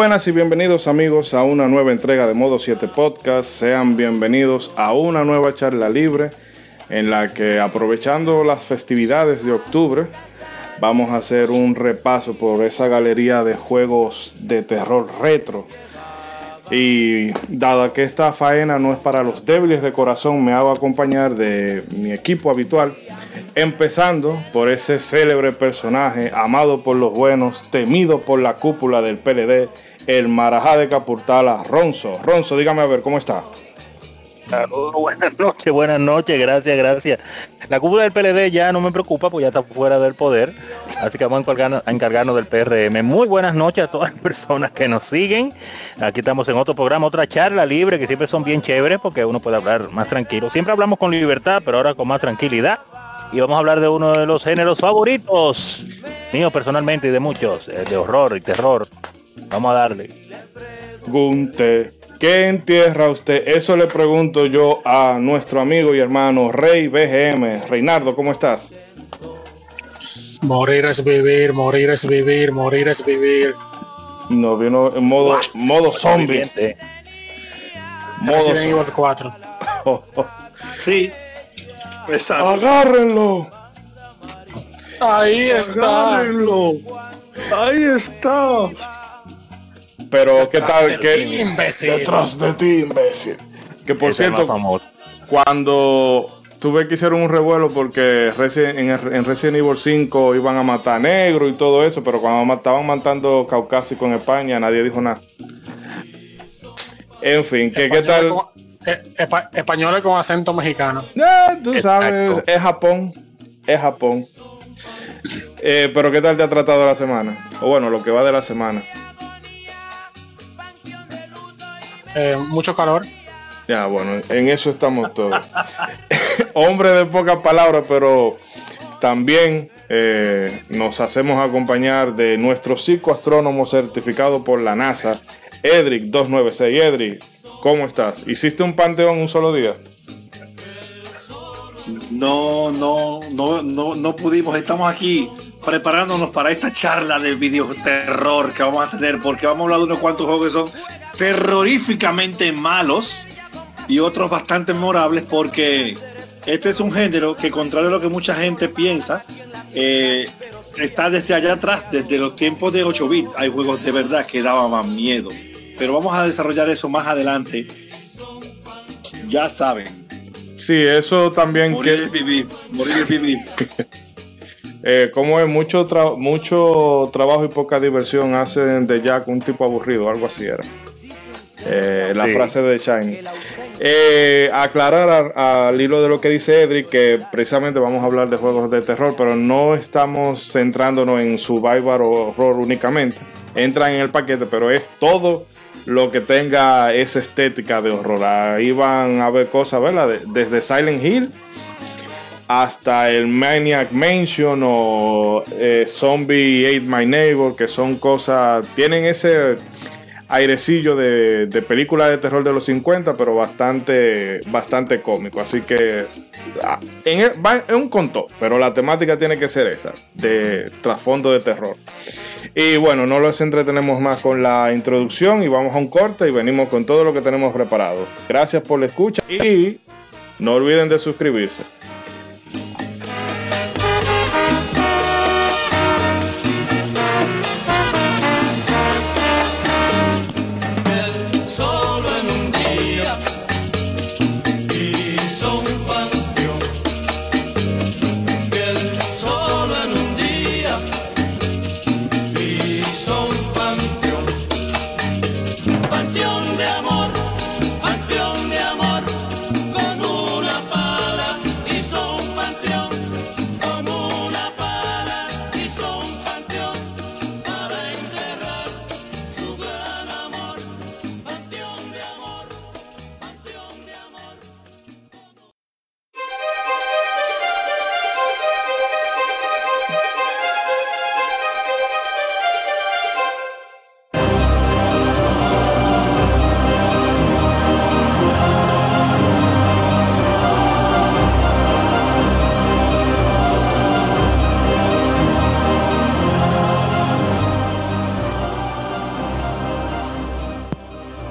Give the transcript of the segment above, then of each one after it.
buenas y bienvenidos amigos a una nueva entrega de Modo 7 Podcast. Sean bienvenidos a una nueva charla libre en la que aprovechando las festividades de octubre vamos a hacer un repaso por esa galería de juegos de terror retro. Y dada que esta faena no es para los débiles de corazón, me hago acompañar de mi equipo habitual, empezando por ese célebre personaje, amado por los buenos, temido por la cúpula del PLD, el Marajá de Capurtala, Ronzo. Ronzo, dígame a ver, ¿cómo está? Saludos, buenas noches, buenas noches, gracias, gracias. La cúpula del PLD ya no me preocupa, pues ya está fuera del poder, así que vamos a encargarnos, a encargarnos del PRM. Muy buenas noches a todas las personas que nos siguen. Aquí estamos en otro programa, otra charla libre, que siempre son bien chéveres porque uno puede hablar más tranquilo. Siempre hablamos con libertad, pero ahora con más tranquilidad. Y vamos a hablar de uno de los géneros favoritos, míos personalmente y de muchos, eh, de horror y terror. Vamos a darle. Gunte, ¿qué entierra usted? Eso le pregunto yo a nuestro amigo y hermano Rey BGM. Reinardo, ¿cómo estás? Morir es vivir, morir es vivir, morir es vivir. No, vino en modo, modo zombie. Modo Resident zo- Evil 4. Sí. Exacto. Agárrenlo. Ahí está. Agárrenlo. Ahí está. Pero ¿qué tal? ¿Qué? Imbécil. Detrás de ti, imbécil. Que por Ese cierto, cuando tuve que hacer un revuelo porque Resi- en, Resident Evil 5 iban a matar negro y todo eso, pero cuando estaban matando caucásico en España nadie dijo nada. En fin, ¿qué, qué tal? Espa- Españoles con acento mexicano. Eh, tú sabes, Exacto. es Japón. Es Japón. Eh, pero ¿qué tal te ha tratado la semana? O bueno, lo que va de la semana. Eh, mucho calor. Ya, bueno, en eso estamos todos. Hombre de pocas palabras, pero también eh, nos hacemos acompañar de nuestro psicoastrónomo certificado por la NASA, Edric 296. Edric, ¿cómo estás? ¿Hiciste un panteón un solo día? No, no, no, no, no pudimos. Estamos aquí preparándonos para esta charla de videoterror que vamos a tener, porque vamos a hablar de unos cuantos juegos que son terroríficamente malos y otros bastante memorables, porque este es un género que, contrario a lo que mucha gente piensa, eh, está desde allá atrás, desde los tiempos de 8 bits. Hay juegos de verdad que daban miedo. Pero vamos a desarrollar eso más adelante. Ya saben, Sí, eso también morir que es vivir, morir es vivir. eh, como es mucho tra- mucho trabajo y poca diversión hacen de Jack un tipo aburrido, algo así era. Eh, la Sí. frase de Shiny. Eh, aclarar a- al hilo de lo que dice Edric que precisamente vamos a hablar de juegos de terror, pero no estamos centrándonos en survival o horror únicamente. Entran en el paquete, pero es todo lo que tenga esa estética de horror. Ahí van a ver cosas, ¿verdad? De- desde Silent Hill hasta el Maniac Mansion o eh, Zombie Ate My Neighbor, que son cosas, tienen ese airecillo de, de película de terror de los 50, pero bastante, bastante cómico. Así que ah, en el- va en un conto, pero la temática tiene que ser esa, de trasfondo de terror. Y bueno, no los entretenemos más con la introducción y vamos a un corte y venimos con todo lo que tenemos preparado. Gracias por la escucha y no olviden de suscribirse.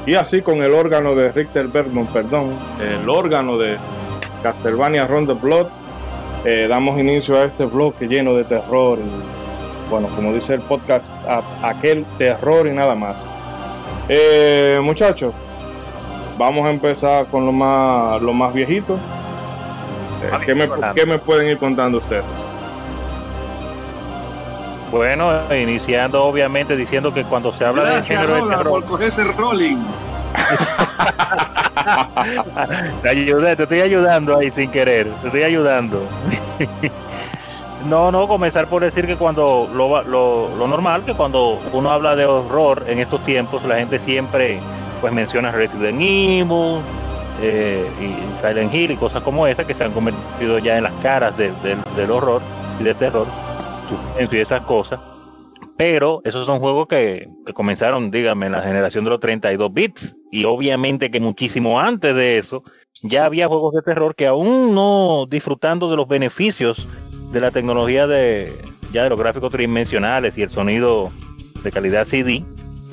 Y así con el órgano de Richter Bergman, perdón, el órgano de Castlevania Round the Blood, eh, damos inicio a este bloque lleno de terror. y, bueno, como dice el podcast, a- aquel terror y nada más. Eh, muchachos, vamos a empezar con lo más, lo más viejito. Eh, ¿qué, me, qué me pueden ir contando ustedes? Bueno, iniciando obviamente diciendo que cuando se habla Gracias, de género de Rola, terror, por cogerse rolling. te ayudé, te estoy ayudando ahí sin querer, te estoy ayudando. No, no, comenzar por decir que cuando lo, lo, lo normal, que cuando uno habla de horror en estos tiempos, la gente siempre pues menciona Resident Evil eh, y Silent Hill y cosas como esa que se han convertido ya en las caras de- del- del horror y del terror, suspenso y esas cosas. Pero esos son juegos que, que comenzaron, dígame, en la generación de los 32 bits. Y obviamente que muchísimo antes de eso, ya había juegos de terror que aún no disfrutando de los beneficios de la tecnología de ya de los gráficos tridimensionales y el sonido de calidad CD,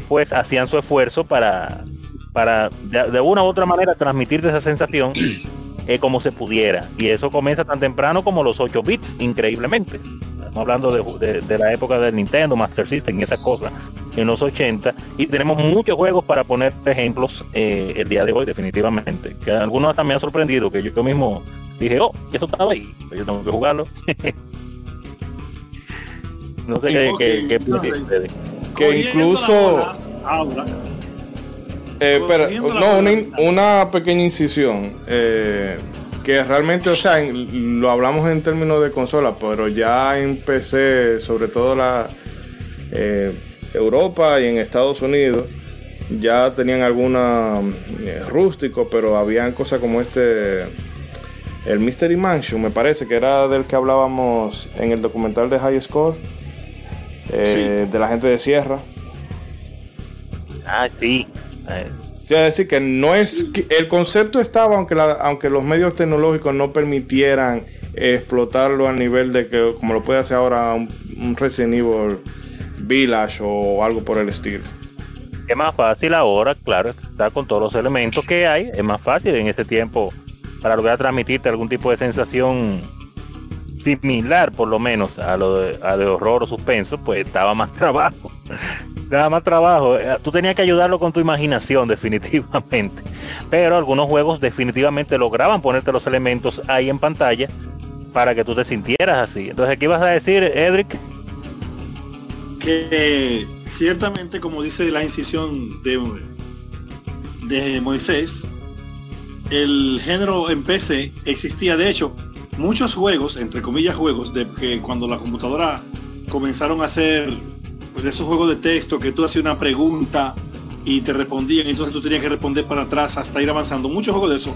pues hacían su esfuerzo para para de, de una u otra manera transmitirte esa sensación eh, como se pudiera. Y eso comienza tan temprano como los 8 bits, increíblemente. Estamos hablando de, de- de la época del Nintendo, Master System y esas cosas en los 80 y tenemos muchos juegos para poner ejemplos eh, el día de hoy definitivamente que algunos hasta me han sorprendido que yo, yo mismo dije oh eso estaba ahí pero yo tengo que jugarlo no sé qué. Que Cogiendo incluso- Eh, pero, no, una, una pequeña incisión. eh, que realmente, o sea, en- lo hablamos en términos de consola, pero ya en PC, sobre todo la eh, Europa y en Estados Unidos, ya tenían alguna eh, rústico, pero habían cosas como este, el Mystery Mansion, me parece que era del que hablábamos en el documental de High Score, eh, de la gente de Sierra. ah sí Eh, Quiero decir que no es que el concepto estaba aunque aunque los medios tecnológicos no permitieran explotarlo a nivel de que como lo puede hacer ahora un, Resident Evil Village o algo por el estilo. es más fácil ahora claro está con todos los elementos que hay es más fácil en ese tiempo para lograr transmitirte algún tipo de sensación similar por lo menos a lo a de horror o suspenso pues estaba más trabajo Daba más trabajo Eh, tú tenías que ayudarlo con tu imaginación definitivamente. Pero algunos juegos definitivamente lograban ponerte los elementos ahí en pantalla para que tú te sintieras así. Entonces qué vas a decir Edric que eh, ciertamente como dice la incisión de, de Moisés, el género en PC existía. De hecho muchos juegos, entre comillas juegos, de que cuando la computadora comenzaron a hacer pues, esos juegos de texto que tú hacías una pregunta y te respondían, entonces tú tenías que responder para atrás hasta ir avanzando. Muchos juegos de eso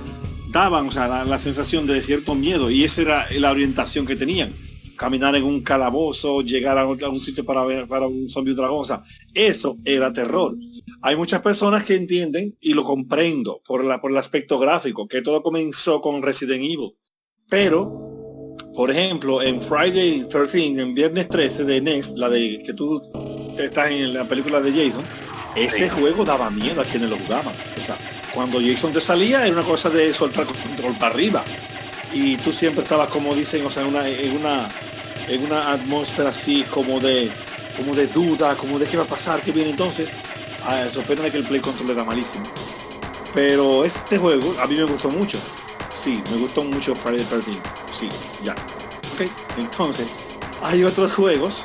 daban, o sea, la, sensación de cierto miedo y esa era la orientación que tenían. Caminar en un calabozo, llegar a un, sitio para ver para un zombie dragón, o eso era terror. Hay muchas personas que entienden y lo comprendo por la por el aspecto gráfico, que todo comenzó con Resident Evil. Pero, por ejemplo, en Friday 13, en viernes 13 de Next, la de que tú estás en la película de Jason, ese juego daba miedo a quienes lo jugaban. O sea, cuando Jason te salía era una cosa de soltar control para arriba. Y tú siempre estabas, como dicen, o sea, en una, en una, en una atmósfera así como de, como de duda, como de qué va a pasar, qué viene entonces. Ah, eso pena de que el play control era malísimo. Pero este juego a mí me gustó mucho. Sí, me gustó mucho Friday the 13. Sí, ya. Ok, entonces, hay otros juegos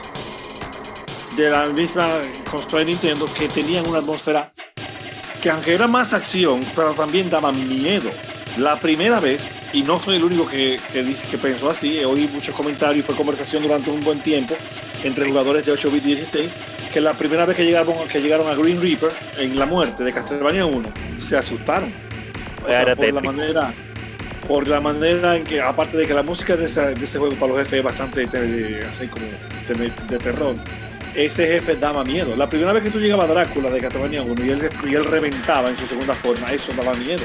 de la misma consola de Nintendo que tenían una atmósfera que aunque era más acción, pero también daba miedo. La primera vez, y no soy el único que, que, dice- que pensó así, oí muchos comentarios y fue conversación durante un buen tiempo entre jugadores de 8 bit 16, que la primera vez que llegaron, que llegaron a Green Reaper en la muerte de Castlevania 1, se asustaron. O sea, por la manera por la manera en que aparte de que la música de, ese juego para los jefes es bastante así como de, de terror ese jefe daba miedo. La primera vez que tú llegabas a Drácula de Castlevania 1 y él, y él reventaba en su segunda forma eso daba miedo.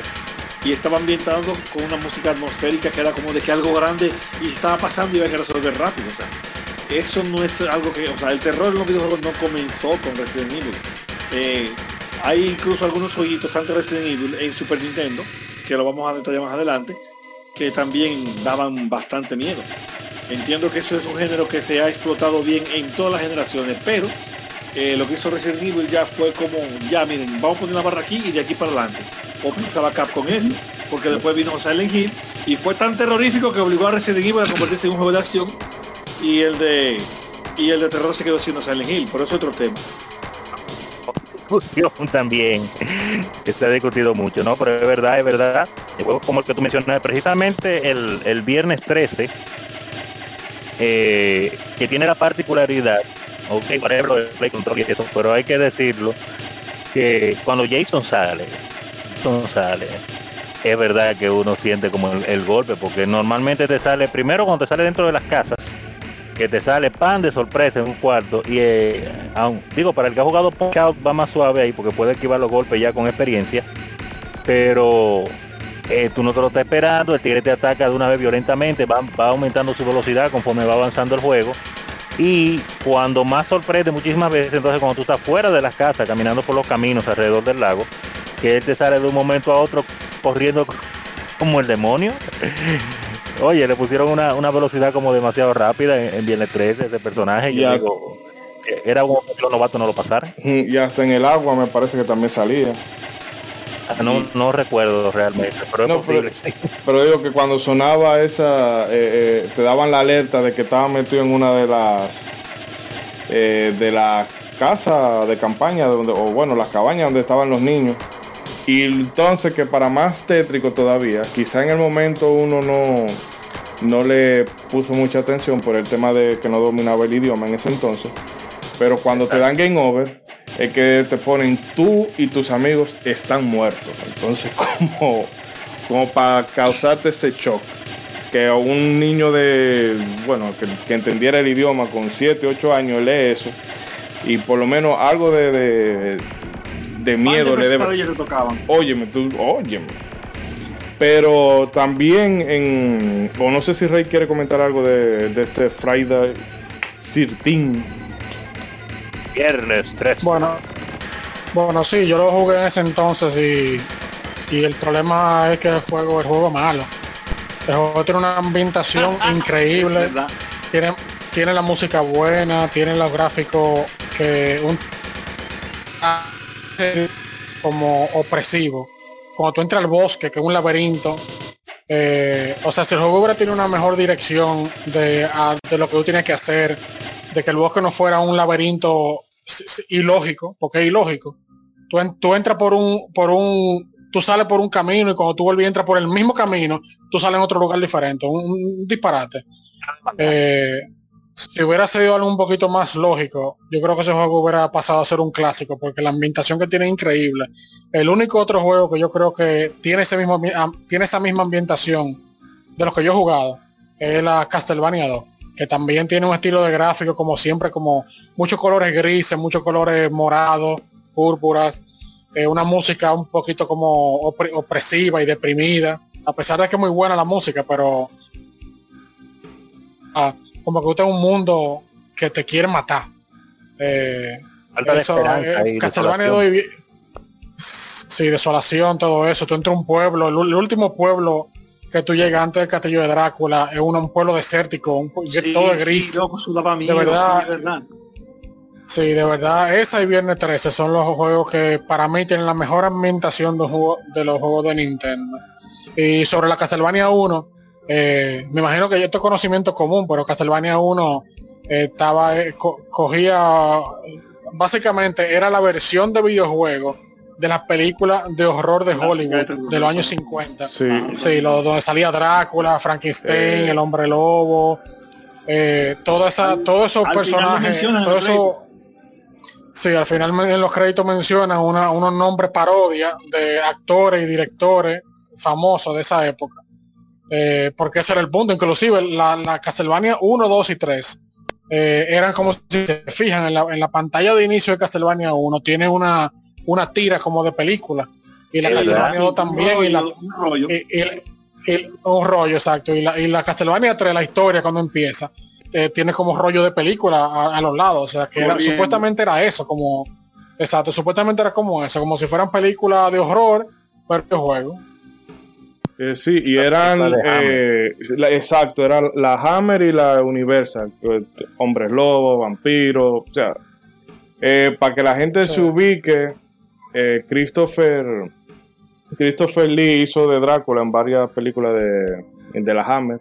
Y estaba ambientado con una música atmosférica que era como de que algo grande y estaba pasando y había que resolver rápido o sea eso no es algo que o sea el terror en los videojuegos no comenzó con Resident Evil. Eh, Hay incluso algunos jueguitos antes de Resident Evil en Super Nintendo, que lo vamos a detallar más adelante, que también daban bastante miedo. Entiendo que eso es un género que se ha explotado bien en todas las generaciones, pero eh, lo que hizo Resident Evil ya fue como, ya miren, vamos a poner la barra aquí y de aquí para adelante. O pensaba Capcom eso, porque después vino Silent Hill y fue tan terrorífico que obligó a Resident Evil a convertirse en un juego de acción y el de y el de terror se quedó siendo Silent Hill, pero eso es otro tema. También se ha discutido mucho, ¿no? Pero es verdad, es verdad. Juego como el que tú mencionas, precisamente el, el viernes 13, eh, que tiene la particularidad, ok, por ejemplo, el Play Control y eso, pero hay que decirlo, que cuando Jason sale, Jason sale, es verdad que uno siente como el, el golpe, porque normalmente te sale, primero cuando te sale dentro de las casas, que te sale pan de sorpresa en un cuarto y eh, digo para el que ha jugado Punch va más suave ahí porque puede esquivar los golpes ya con experiencia pero eh, tú no te lo estás esperando el tigre te ataca de una vez violentamente va, va aumentando su velocidad conforme va avanzando el juego y cuando más sorprende muchísimas veces entonces cuando tú estás fuera de las casas caminando por los caminos alrededor del lago que te sale de un momento a otro corriendo como el demonio Oye, le pusieron una, una velocidad como demasiado rápida en, en Viernes 13 ese personaje. Yo Ya. digo, eh, era los novatos no lo pasaran. Y hasta en el agua me parece que también salía. No, no recuerdo realmente, pero es No, posible. Pero digo que cuando sonaba esa, eh, eh, te daban la alerta de que estaba metido en una de las eh, de la casa de campaña, donde, o bueno, las cabañas donde estaban los niños. Y entonces que para más tétrico todavía, quizá en el momento uno no, no le puso mucha atención por el tema de que no dominaba el idioma en ese entonces. Pero cuando te dan game over, es que te ponen tú y tus amigos están muertos. Entonces, como, como para causarte ese shock. Que a un niño de, bueno, que, que entendiera el idioma con 7, 8 años lee eso. Y por lo menos algo de, de, de miedo le debe. Óyeme, tú, óyeme. Pero también en. O no sé si Rey quiere comentar algo de, de este Friday 13. Viernes 13. Bueno, bueno, sí, yo lo jugué en ese entonces y, y el problema es que el juego, el juego es malo. El juego tiene una ambientación increíble, tiene, tiene la música buena, tiene los gráficos que un como opresivo. Cuando tú entras al bosque, que es un laberinto, eh, o sea, si el juego hubiera tenido una mejor dirección de, a- de lo que tú tienes que hacer, de que el bosque no fuera un laberinto ilógico, porque es ilógico. Tú, en- tú entras por un, por un, tú sales por un camino y cuando tú vuelves y entras por el mismo camino, tú sales en otro lugar diferente, un, un disparate. Eh, si hubiera sido algo un poquito más lógico, yo creo que ese juego hubiera pasado a ser un clásico, porque la ambientación que tiene es increíble. El único otro juego que yo creo que tiene ese mismo tiene esa misma ambientación de los que yo he jugado es la Castlevania 2, que también tiene un estilo de gráfico como siempre, como muchos colores grises, muchos colores morados, púrpuras, eh, una música un poquito como opre- opresiva y deprimida, a pesar de que es muy buena la música, pero ah, como que usted es un mundo que te quiere matar. Eh, eso, eh, Castlevania desolación. 2 y- Sí, desolación, todo eso. Tú entras a un pueblo, el, último pueblo que tú llegas antes del castillo de Drácula es un, un pueblo desértico, un, Sí, todo es sí, gris. loco, verdad. sí, de verdad. Sí, de verdad, esa y Viernes 13 son los juegos que para mí tienen la mejor ambientación de, juego- de los juegos de Nintendo. Y sobre la Castlevania 1, eh, me imagino que esto es conocimiento común, pero Castlevania 1 eh, estaba, eh, co- cogía, básicamente era la versión de videojuego de las películas de horror de Hollywood de los años 50. Sí. Sí, lo, donde salía Drácula, Frankenstein, Eh. el hombre lobo, eh, toda esa, Al- todos esos personajes, mencionan en todo los eso. Sí, al final en los créditos mencionan una- unos nombres parodia de actores y directores famosos de esa época. Eh, porque ese era el punto. Inclusive la, la Castlevania 1, 2 y 3 eh, eran como si se fijan en la, en la pantalla de inicio de Castlevania 1 tiene una, una tira como de película. Y la. Castlevania 2 también y la, un rollo. y- y- y- un rollo, exacto. Y la, y la Castlevania 3, la historia cuando empieza, eh, tiene como rollo de película a, a los lados. O sea, que era- supuestamente era eso, como Exacto, supuestamente era como eso, como si fueran películas de horror, pero de juego. Eh, sí, y eran. eh, la- exacto, era la Hammer y la Universal. eh, Hombres lobos, vampiros. O sea, para que la gente Sí. se ubique, Christopher. Christopher Lee hizo de Drácula en varias películas de, de la Hammer.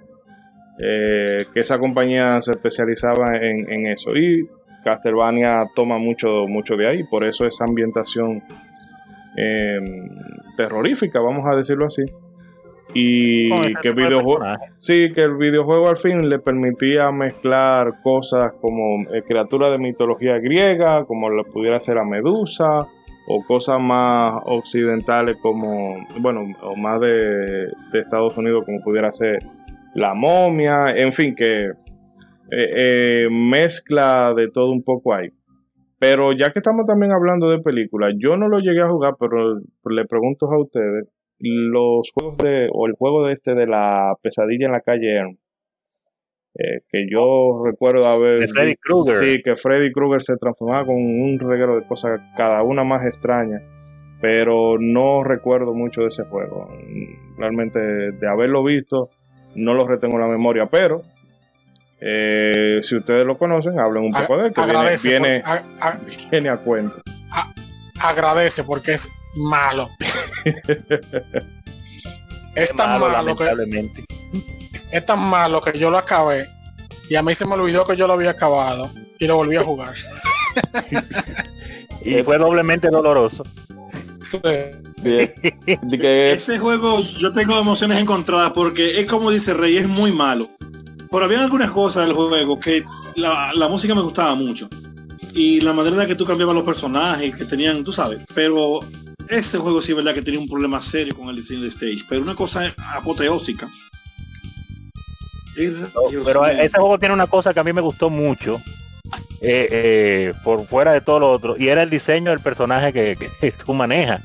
eh, que esa compañía se especializaba en, en eso. Y Castlevania toma mucho, mucho de ahí. Por eso esa ambientación terrorífica, vamos a decirlo así. Y ese que videojuego, sí, que el videojuego al fin le permitía mezclar cosas como eh, criaturas de mitología griega, como lo pudiera ser la Medusa, o cosas más occidentales como, bueno, o más de, de Estados Unidos, como pudiera ser la momia, en fin, que eh, eh, mezcla de todo un poco ahí. Pero ya que estamos también hablando de películas, yo no lo llegué a jugar, pero le pregunto a ustedes, los juegos de, o el juego de este de la pesadilla en la calle eh, que yo recuerdo haber De Freddy Krueger. Sí, que Freddy Krueger se transformaba con un reguero de cosas, cada una más extraña. Pero no recuerdo mucho de ese juego. Realmente, de haberlo visto, no lo retengo en la memoria. Pero, eh, si ustedes lo conocen, hablen un poco de él, que viene, agradece, viene, por- a- a- viene a cuento. agradece porque es malo. es tan malo, malo, que, lamentablemente. es tan malo que yo lo acabé y a mí se me olvidó que yo lo había acabado y lo volví a jugar. Y fue doblemente doloroso. Sí. Que- Ese juego yo tengo emociones encontradas porque es como dice Rey, es muy malo. Pero había algunas cosas del juego que la, la música me gustaba mucho. Y la manera en la que tú cambiabas los personajes que tenían, tú sabes. Pero ese juego sí es verdad que tenía un problema serio con el diseño de stage. Pero una cosa apoteósica. Pero este juego tiene una cosa que a mí me gustó mucho. eh, eh, por fuera de todo lo otro. Y era el diseño del personaje que, que tú manejas.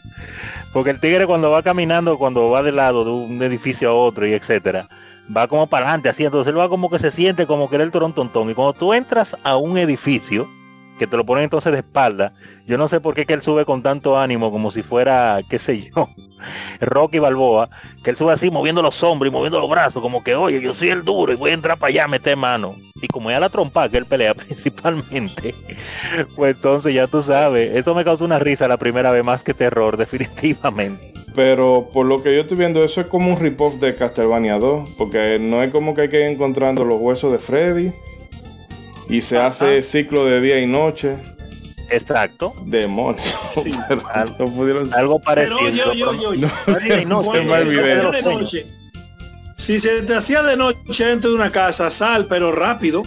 Porque el tigre cuando va caminando, cuando va de lado de un edificio a otro y etcétera, va como para adelante así. Entonces él va como que se siente como que era el tontón. Y cuando tú entras a un edificio, que te lo ponen entonces de espalda, yo no sé por qué que él sube con tanto ánimo, como si fuera, qué sé yo, Rocky Balboa, que él sube así moviendo los hombros y moviendo los brazos, como que, oye, yo soy el duro y voy a entrar para allá meter mano. Y como es a la trompa que él pelea principalmente, pues entonces ya tú sabes, eso me causó una risa la primera vez más que terror, definitivamente. Pero por lo que yo estoy viendo, eso es como un rip-off de Castlevania 2. Porque no es como que hay que ir encontrando los huesos de Freddy. Y se hace ciclo de día y noche. Exacto, Demonios. Pero no pudieron ser. algo Pero parecido. oye, oye, oye, oye. Pero no, se me de Si se te hacía de noche dentro de una casa, sal, pero rápido.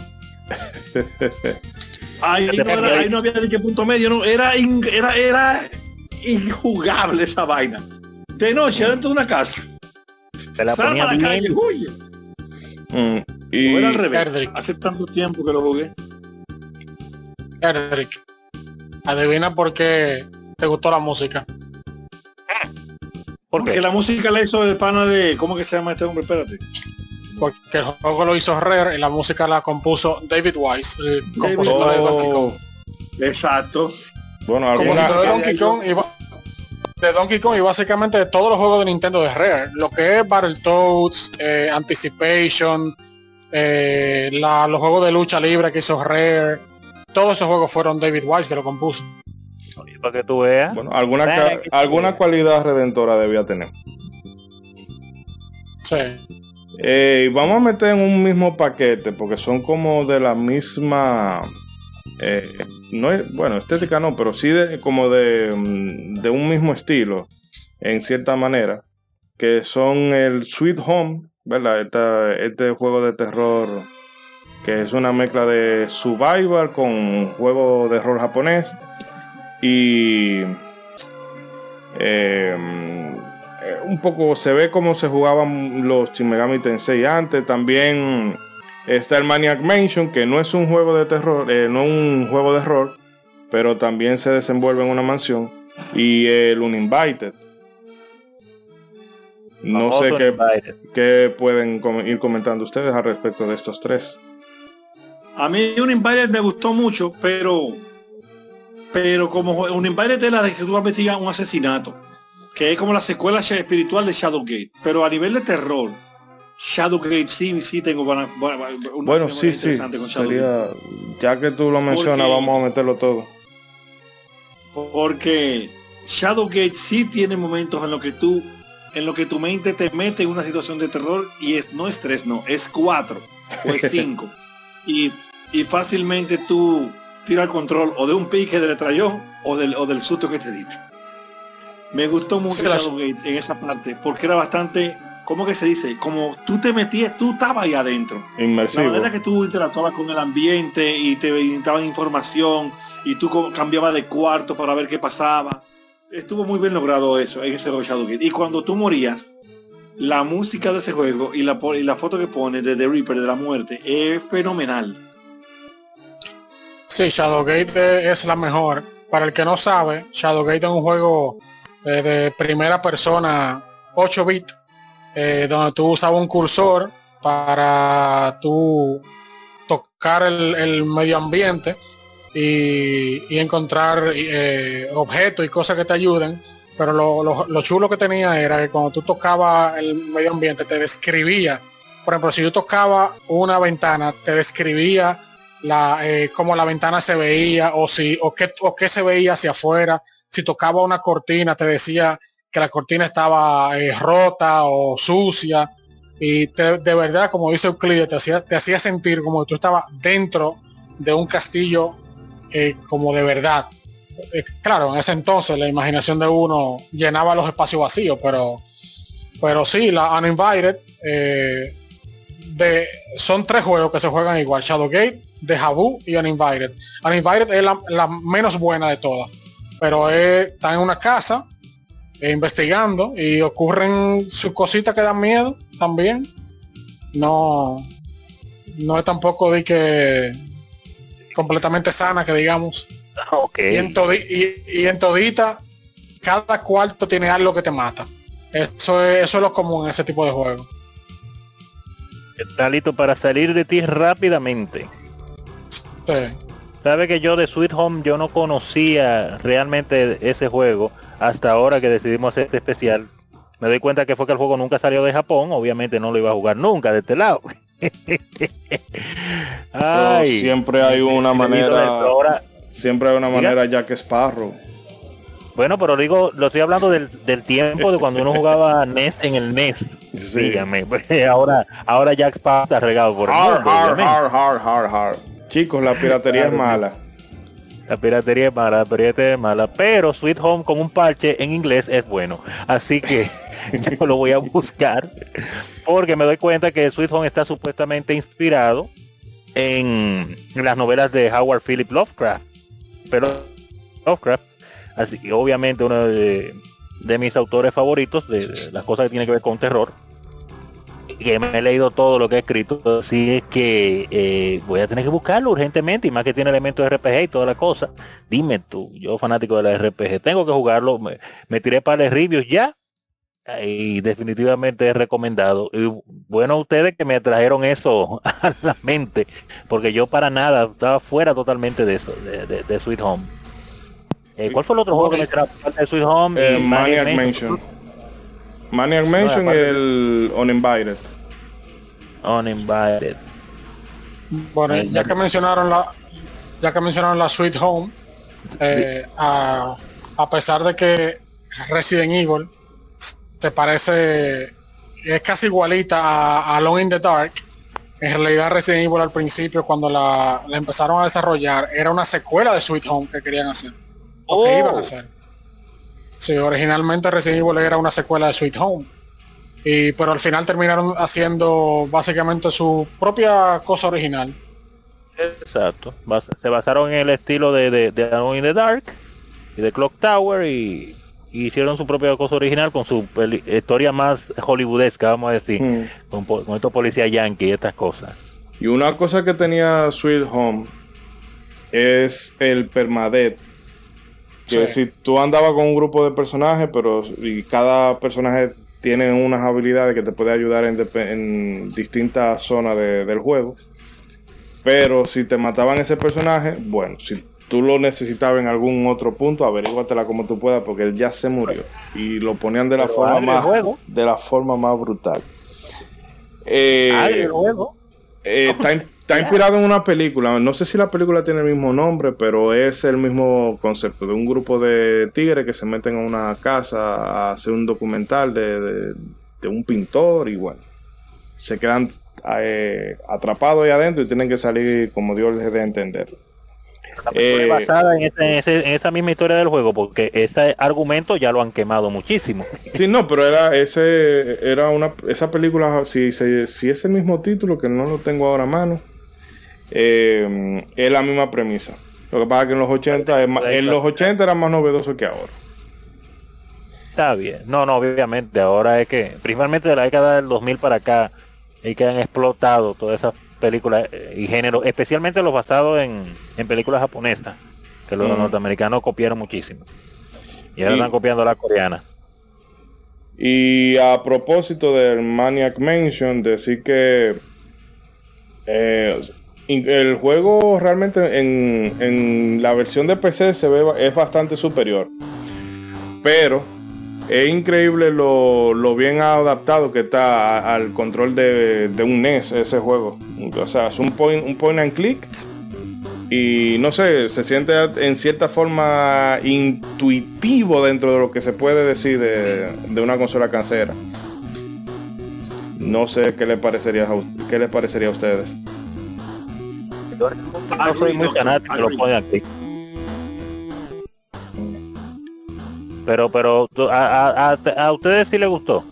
Ahí no, era- ahí no había ni qué punto medio, no, era, in- era, era injugable esa vaina. De noche dentro de una casa. Se la sal ponía para la calle, huye. Mm, O y era al revés. Hace tanto tiempo que lo jugué. Eric, adivina por qué te gustó la música. ¿Por Porque qué? la música la hizo el pana de. ¿Cómo que se llama este hombre? Espérate. Porque el juego lo hizo Rare y la música la compuso David Wise, el compositor de Donkey Kong. Oh, Exacto. bueno, Compositor de Donkey Kong y de Donkey Kong y básicamente de todos los juegos de Nintendo de Rare. Lo que es Battletoads, eh, Anticipation, eh, la- los juegos de lucha libre que hizo Rare. Todos esos juegos fueron David Wise que lo compuso. Para que tú veas. bueno, alguna, ca- alguna cualidad redentora debía tener. Sí. Eh, vamos a meter en un mismo paquete porque son como de la misma. eh, no es, bueno, estética no, pero sí de, como de, mm, de un mismo estilo, en cierta manera. Que son el Sweet Home, ¿verdad? Este juego de terror que es una mezcla de survival con juego de rol japonés. Y. eh, eh, un poco se ve cómo se jugaban los Shin Megami Tensei antes. También está el Maniac Mansion, que no es un juego de terror, eh, no un juego de rol, pero también se desenvuelve en una mansión. Y el Uninvited. No sé qué, qué pueden ir comentando ustedes al respecto de estos tres. A mí un Invader me gustó mucho, pero pero como un es la de que tú investigas un asesinato, que es como la secuela espiritual de Shadowgate, pero a nivel de terror, Shadowgate sí, sí tengo buena- una Bueno, sí, sí. interesante con. Sería, ya que tú lo mencionas, Porque- vamos a meterlo todo. Porque Shadowgate sí tiene momentos en los que tú, en lo que tu mente te mete en una situación de terror y es no es tres, no, es cuatro o es cinco. y, y fácilmente tú tiras el control o de un pique del trayón o del, o del susto que te diste. Me gustó mucho Shadowgate en esa parte porque era bastante, ¿cómo que se dice? Como tú te metías, tú estabas ahí adentro. La Inmersivo. manera que tú interactuabas con el ambiente y te daban información y tú cambiabas de cuarto para ver qué pasaba. Estuvo muy bien logrado eso en ese juego Shadowgate. Y cuando tú morías, la música de ese juego y la, y la foto que pone de The Reaper de la muerte es fenomenal. Sí, Shadowgate es la mejor. Para el que no sabe, Shadowgate es un juego eh, de primera persona 8 bits, eh, donde tú usabas un cursor para tú tocar el, el medio ambiente y, encontrar eh, objetos y cosas que te ayuden. Pero lo, lo- lo chulo que tenía era que cuando tú tocabas el medio ambiente te describía, por ejemplo, si yo tocaba una ventana, te describía la eh, la ventana se veía o si o qué o qué se veía hacia afuera si tocaba una cortina te decía que la cortina estaba eh, rota o sucia y te- de verdad como dice Euclides te hacía te hacía sentir como que tú estabas dentro de un castillo eh, como de verdad Eh, claro en ese entonces la imaginación de uno llenaba los espacios vacíos pero pero sí la uninvited eh, de, son tres juegos que se juegan igual, Shadowgate, Habu y Uninvited. Uninvited es la, la menos buena de todas, pero es- está en una casa eh, investigando y ocurren sus cositas que dan miedo también. No, no es tampoco de que completamente sana que digamos. Ok. Y, en y, y en todita, cada cuarto tiene algo que te mata. Eso es, eso es lo común en ese tipo de juegos. Está listo para salir de ti rápidamente. Sí. Sabe que yo de Sweet Home yo no conocía realmente ese juego hasta ahora que decidimos hacer este especial. Me doy cuenta que fue que el juego nunca salió de Japón, obviamente no lo iba a jugar nunca de este lado. Ay, siempre hay una manera- Siempre hay una manera Jack Sparrow. bueno, pero digo, lo estoy hablando del, del tiempo de cuando uno jugaba NES en el NES. Sí. Dígame, pues, ahora, ahora Jack Sparrow está regado por el mundo. Chicos, la piratería es mala. La piratería es mala, la piratería es mala, pero Sweet Home con un parche en inglés es bueno. Así que yo lo voy a buscar porque me doy cuenta que Sweet Home está supuestamente inspirado en las novelas de Howard Philip Lovecraft. Pero Lovecraft, así que obviamente uno de, mis autores favoritos de, de las cosas que tienen que ver con terror. Que me he leído todo lo que ha escrito, así es que eh, voy a tener que buscarlo urgentemente y más que tiene elementos de RPG y toda la cosa. Dime tú, yo fanático de la RPG, tengo que jugarlo, me, me tiré para los reviews ya y definitivamente es recomendado. Y bueno ustedes que me trajeron eso a la mente, porque yo para nada estaba fuera totalmente de eso, de, de- de Sweet Home. Eh, ¿Cuál fue el otro juego que me trajo de Sweet Home? Eh, y Maniac Mansion. Maniac Mansion y el Uninvited. Uninvited. Bueno, Eh, ya que mencionaron la, ya que mencionaron la Sweet Home, eh, a, a pesar de que Resident Evil te parece es casi igualita a, a Alone in the Dark, en realidad Resident Evil al principio cuando la, la empezaron a desarrollar era una secuela de Sweet Home que querían hacer o que Oh. iban a hacer. Sí, originalmente Resident Evil era una secuela de Sweet Home. Y, pero al final terminaron haciendo básicamente su propia cosa original. Exacto. Bas- Se basaron en el estilo de, de, de Alone in the Dark y de Clock Tower y, y hicieron su propia cosa original con su historia más hollywoodesca, vamos a decir, Mm. con, estos policías yankees y estas cosas. Y una cosa que tenía Sweet Home es el permadeath. Que Sí. si tú andabas con un grupo de personajes, pero y cada personaje tiene unas habilidades que te puede ayudar en, distintas zonas de- del juego. Pero si te mataban ese personaje, bueno, si tú lo necesitabas en algún otro punto, averíguatela como tú puedas, porque él ya se murió. Y lo ponían de la Pero forma más juego. de la forma más brutal. Eh, el juego. eh, está, está inspirado en una película. No sé si la película tiene el mismo nombre, pero es el mismo concepto de un grupo de tigres que se meten a una casa a hacer un documental de, de- de un pintor y bueno, se quedan eh, atrapados ahí adentro y tienen que salir como Dios les dé a entender. La película Eh, es basada en, ese- en ese- en esa misma historia del juego, porque ese argumento ya lo han quemado muchísimo. Sí, no, pero era ese era una esa película si si es el mismo título que no lo tengo ahora a mano eh, es la misma premisa. Lo que pasa es que en los 80 es más- en los 80 era más novedoso que ahora. Está bien. No, no, obviamente. Ahora es que, principalmente de la década del 2000 para acá, es que han explotado todas esas películas eh, y géneros, especialmente los basados en, en películas japonesas, que los norteamericanos copiaron muchísimo. Y ahora Y- están copiando la coreana. Y a propósito del Maniac Mansion, decir que eh, el juego realmente en, en la versión de PC se ve es bastante superior. Pero es increíble lo, lo bien adaptado que está al control de, de un NES ese juego. O sea, es un point, un point and click. Y no sé, se siente en cierta forma intuitivo dentro de lo que se puede decir de, de una consola cansera. No sé qué les parecería qué les parecería a ustedes. No soy muy fanático de los and click. Pero, pero a, a- a- a ustedes sí les gustó.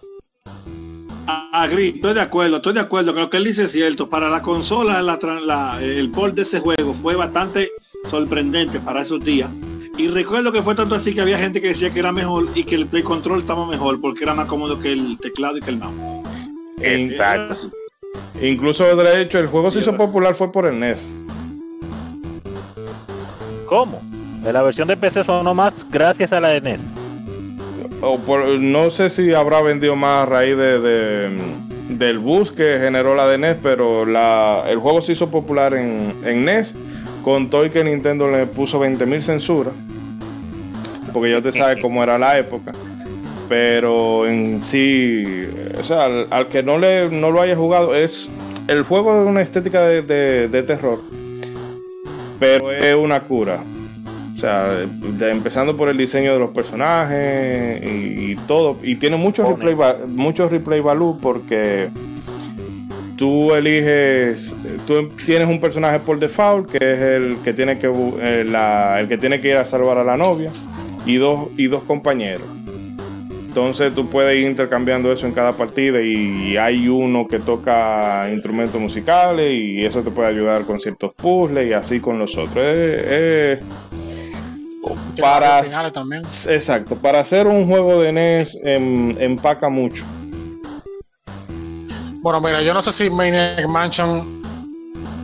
Agri, estoy de acuerdo, estoy de acuerdo lo que él dice es cierto. Para la consola, la, la- el port de ese juego fue bastante sorprendente para esos días. Y recuerdo que fue tanto así que había gente que decía que era mejor y que el Play Control estaba mejor porque era más cómodo que el teclado y que el mouse. Exacto. Incluso de hecho el juego se hizo popular fue por el NES. ¿Cómo? En la versión de PC sonó más gracias a la de NES. O por- no sé si habrá vendido más a raíz de, de- del bus que generó la de NES, pero la, el juego se hizo popular en, en NES. Contó y que Nintendo le puso 20.000 censuras. Porque ya te sabes cómo era la época. Pero en sí, o sea, al, al que no, le, no lo haya jugado, es el juego de una estética de, de- de terror. Pero es una cura. O sea, de- empezando por el diseño de los personajes y, y todo. Y tiene mucho Pone. replay, va- mucho replay value porque tú eliges, tú tienes un personaje por default que es el que tiene que eh, la- el que tiene que ir a salvar a la novia y dos y dos compañeros. Entonces tú puedes ir intercambiando eso en cada partida y hay uno que toca instrumentos musicales y eso te puede ayudar con ciertos puzzles y así con los otros. Para también. exacto, para hacer un juego de NES em, empaca mucho. Bueno, mira, yo no sé si Maniac Mansion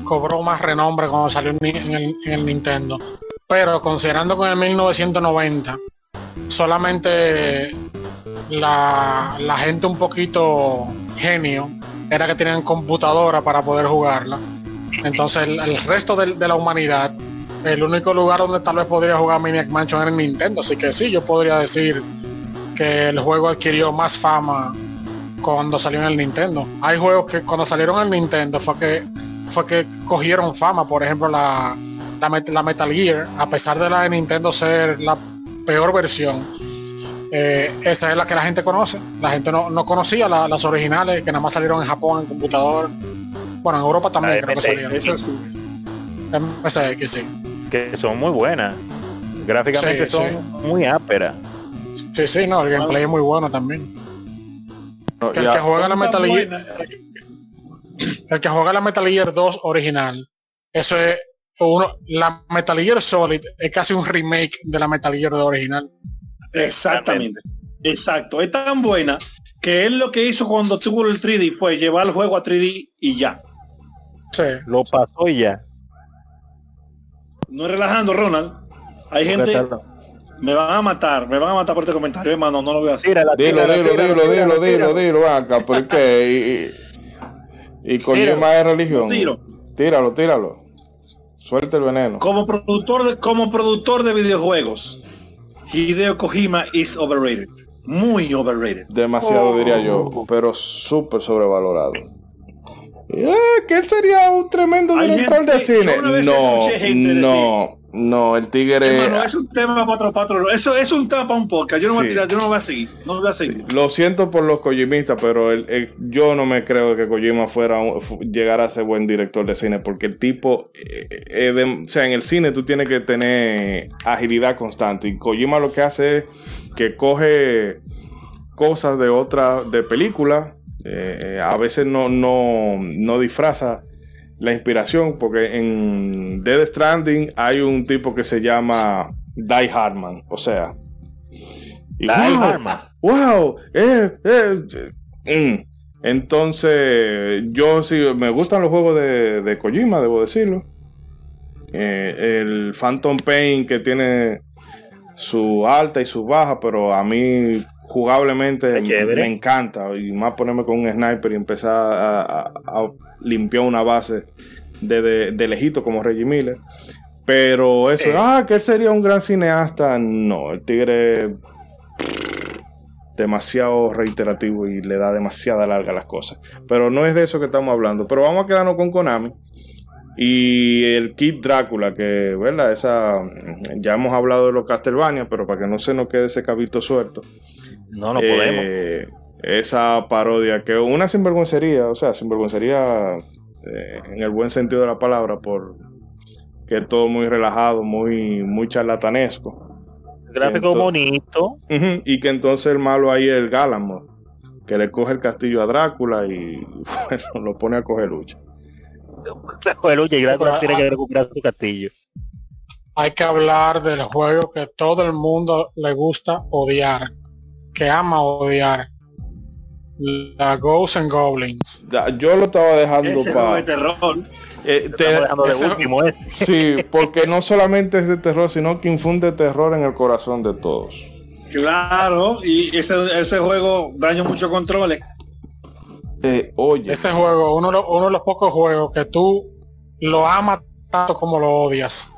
cobró más renombre cuando salió en, en el, en el Nintendo. Pero considerando con el 1990, solamente la, gente un poquito genio era que tenían computadora para poder jugarla. Entonces el, resto de, la humanidad, el único lugar donde tal vez podría jugar Maniac Mansion era en Nintendo. Así que sí, yo podría decir que el juego adquirió más fama cuando salió en el Nintendo. Hay juegos que cuando salieron en el Nintendo fue que fue que cogieron fama, por ejemplo la, la, la Metal Gear, a pesar de la de Nintendo ser la peor versión, eh, esa es la que la gente conoce. La gente no, no conocía la- las originales que nada más salieron en Japón en computador. Bueno, en Europa también creo que salieron. Eso sí. MSX, sí. Que son muy buenas. Gráficamente Sí, son sí. muy áperas. Sí, sí, no, el gameplay es muy bueno también. Que el que juega la Metal Gear, el que juega la Metal Gear 2 original, eso es uno, la Metal Gear Solid es casi un remake de la Metal Gear 2 original. Exactamente. Exacto. Es tan buena que él lo que hizo cuando tuvo el 3D fue llevar el juego a 3D y ya. Sí. Lo pasó y ya. No es relajando, Ronald. Hay gente, me van a matar, me van a matar por este comentario, hermano, no lo voy a hacer. Tírala, Dilo, tírala, dilo, tírala, dilo, tírala, dilo, dilo, tírala. dilo, acá, ¿por qué? Y, y, y con de religión. Tiro. Tíralo, tíralo. Suelta el veneno. Como productor de, como productor de videojuegos, Hideo Kojima is overrated. Muy overrated. Demasiado diría yo, pero súper sobrevalorado. Eh, que él sería un tremendo director gente- de cine. No, no, no, el tigre. Hermano, es un tema para otro patrón. Eso es un tema para un podcast. Yo no voy a Sí. tirar, yo no voy a seguir. No voy a seguir. Lo siento por los Kojimistas, pero el- el- yo no me creo que Kojima fuera llegara a ser buen director de cine, porque el tipo, eh, eh, de- o sea, en el cine tú tienes que tener agilidad constante. Y Kojima lo que hace es que coge cosas de otra, de películas, eh, a veces no, no, no disfraza la inspiración, porque en Dead Stranding hay un tipo que se llama Die Hardman, o sea. y Die wow, Hardman. wow, eh, eh, mm. Entonces, yo sí, me gustan los juegos de, de Kojima, debo decirlo. Eh, el Phantom Pain que tiene su alta y su baja, pero a mí jugablemente me encanta. Y más ponerme con un sniper y empezar a, a- a limpiar una base de, de, de lejito como Reggie Miller. Pero eso, Eh. ah, que él sería un gran cineasta. No, el tigre demasiado reiterativo y le da demasiada larga a las cosas. Pero no es de eso que estamos hablando. Pero vamos a quedarnos con Konami. Y el Kid Drácula, que, ¿verdad? Esa, ya hemos hablado de los Castlevania, pero para que no se nos quede ese cabito suelto. No, no eh, podemos. Esa parodia, que una sinvergüencería, o sea, sinvergüencería eh, en el buen sentido de la palabra, por que es todo muy relajado, muy, muy charlatanesco. Gráfico bonito. Y que entonces el malo ahí es el Gálamo, que le coge el castillo a Drácula y bueno, lo pone a coger lucha. Bueno, y Drácula Pero, tiene ah, que recuperar su castillo. Hay que hablar del juego que todo el mundo le gusta odiar, que ama odiar. La Ghosts and Goblins. Ya, Yo lo estaba dejando Ese juego de para. terror. Dejando de ese- último eh. sí, porque no solamente es de terror, sino que infunde terror en el corazón de todos. Claro, y ese, ese juego daño muchos controles. Eh, oye, Ese juego, uno de, los, uno de los pocos juegos que tú lo amas tanto como lo odias.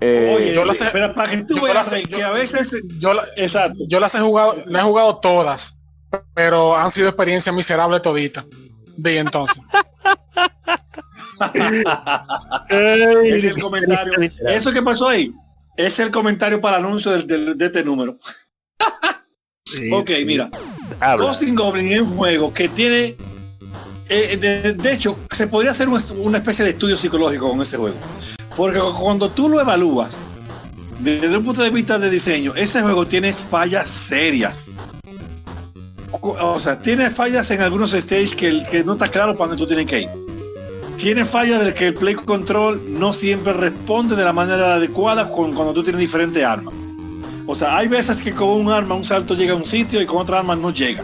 Eh, Oye, yo la sé- pero para que tú yo veas que a veces... Yo, la- Exacto. yo las he jugado, las he jugado todas, pero han sido experiencias miserables toditas. Di entonces. es el comentario. Eso que pasó ahí es el comentario para el anuncio de este número. Sí, Ok, sí. mira. Habla. Ghost in Goblin es un juego que tiene... eh, de, de hecho, se podría hacer un una especie de estudio psicológico con ese juego. Porque cuando tú lo evalúas desde un punto de vista de diseño, ese juego tiene fallas serias. O sea, tiene fallas en algunos stages que, que no está claro para dónde tú tienes que ir. Tiene fallas de que el play control no siempre responde de la manera adecuada con, cuando tú tienes diferentes armas. O sea, hay veces que con un arma un salto llega a un sitio y con otra arma no llega.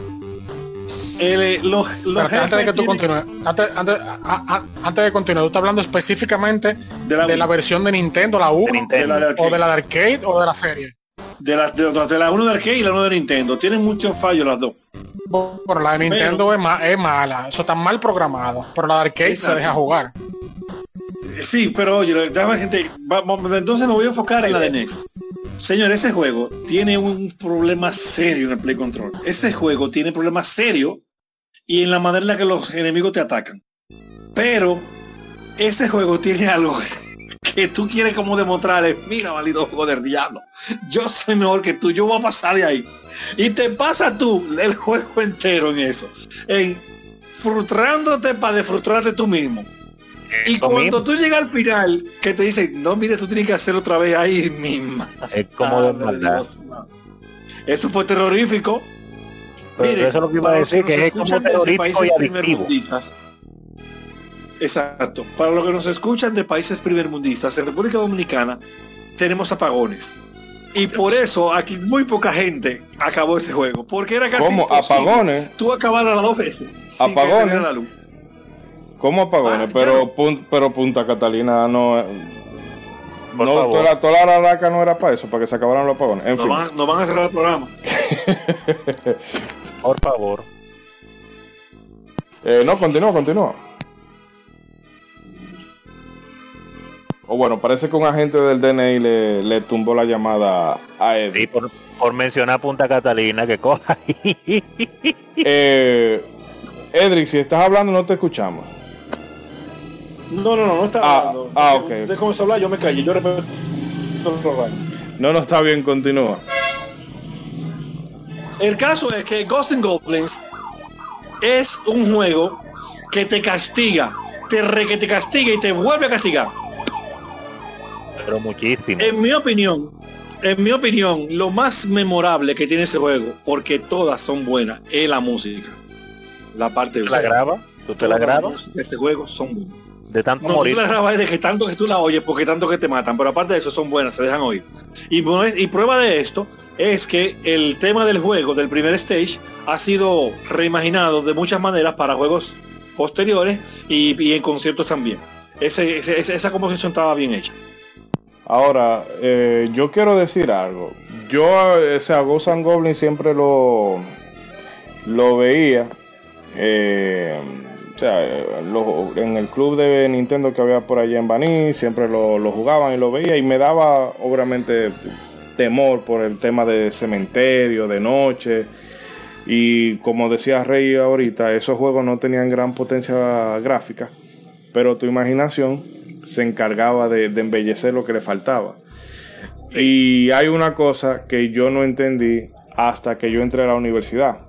El, eh, los- los Espérate, antes de que tú tienen- continúes, antes, antes, a- a- antes de continuar, tú estás hablando específicamente De la- de la versión de Nintendo, la 1, De Nintendo. de la de o de la de arcade o de la serie. de la, de, la- de la 1 de arcade y la 1 de Nintendo. Tienen muchos fallos las dos. Bueno, la de Nintendo es, ma- es mala, eso está mal programado, pero la de arcade Exacto. se deja jugar. Eh, Sí, pero oye, déjame gente, vamos, entonces me voy a enfocar en la de NES. Señor, ese juego tiene un problema serio en el Play Control. Ese juego tiene problemas serios y en la manera en la que los enemigos te atacan. Pero ese juego tiene algo que tú quieres como demostrarle, mira, valido juego del diablo. Yo soy mejor que tú, yo voy a pasar de ahí. Y te pasa tú el juego entero en eso. En frustrándote para defrustrarte tú mismo. Y cuando mismo. tú llegas al final, que te dicen, no, mire, tú tienes que hacerlo otra vez ahí misma. Es como de maldad. Eso fue terrorífico. Pero Mire, eso es lo que iba a decir, nos que es como países y adictivo. primermundistas. Exacto. Para los que nos escuchan de países primermundistas, en República Dominicana tenemos apagones. Y por eso aquí muy poca gente acabó ese juego. Porque era casi ¿Cómo? imposible ¿Apagones? Tú acabar las dos veces. sin que ¿Apagones? la luz. ¿cómo apagones? Ah, pero, pun- pero Punta Catalina no. Por no, favor. toda la, toda la araca no era para eso, para que se acabaran los apagones. En No fin. van, no van a cerrar el programa. Por favor. Eh, no, continúa, continúa. O bueno, parece que un agente del DNI le, le tumbó la llamada a Ed. Sí, por, por mencionar Punta Catalina, que coja. Eh, Edric, si estás hablando no te escuchamos. No, no, no, no está Ah, hablando. ah, ok. Usted comenzó a hablar, yo me callé, yo repito. No, no está bien, continúa. El caso es que Ghost and Goblins es un juego que te castiga, te re que te castiga y te vuelve a castigar. Pero muchísimo. En mi opinión, en mi opinión, lo más memorable que tiene ese juego, porque todas son buenas, es la música. La parte ¿Tú la grabas? ¿Tú te la grabas? De este juego son buenas. De tanto No, tú morir. la grabas de que tanto que tú la oyes, porque tanto que te matan, pero aparte de eso son buenas, se dejan oír. Y, y prueba de esto es que el tema del juego, del primer stage, ha sido reimaginado de muchas maneras para juegos posteriores y, y en conciertos también. Esa composición estaba bien hecha. Ahora, eh, yo quiero decir algo. Yo, eh, o sea, Ghost and Goblin siempre lo, lo veía. eh, o sea, en el club de Nintendo que había por allá en Baní, siempre lo, lo jugaban y lo veía y me daba obviamente temor por el tema de cementerio, de noche. Y como decía Rey ahorita, esos juegos no tenían gran potencia gráfica, pero tu imaginación se encargaba de, embellecer lo que le faltaba. Y hay una cosa que yo no entendí hasta que yo entré a la universidad.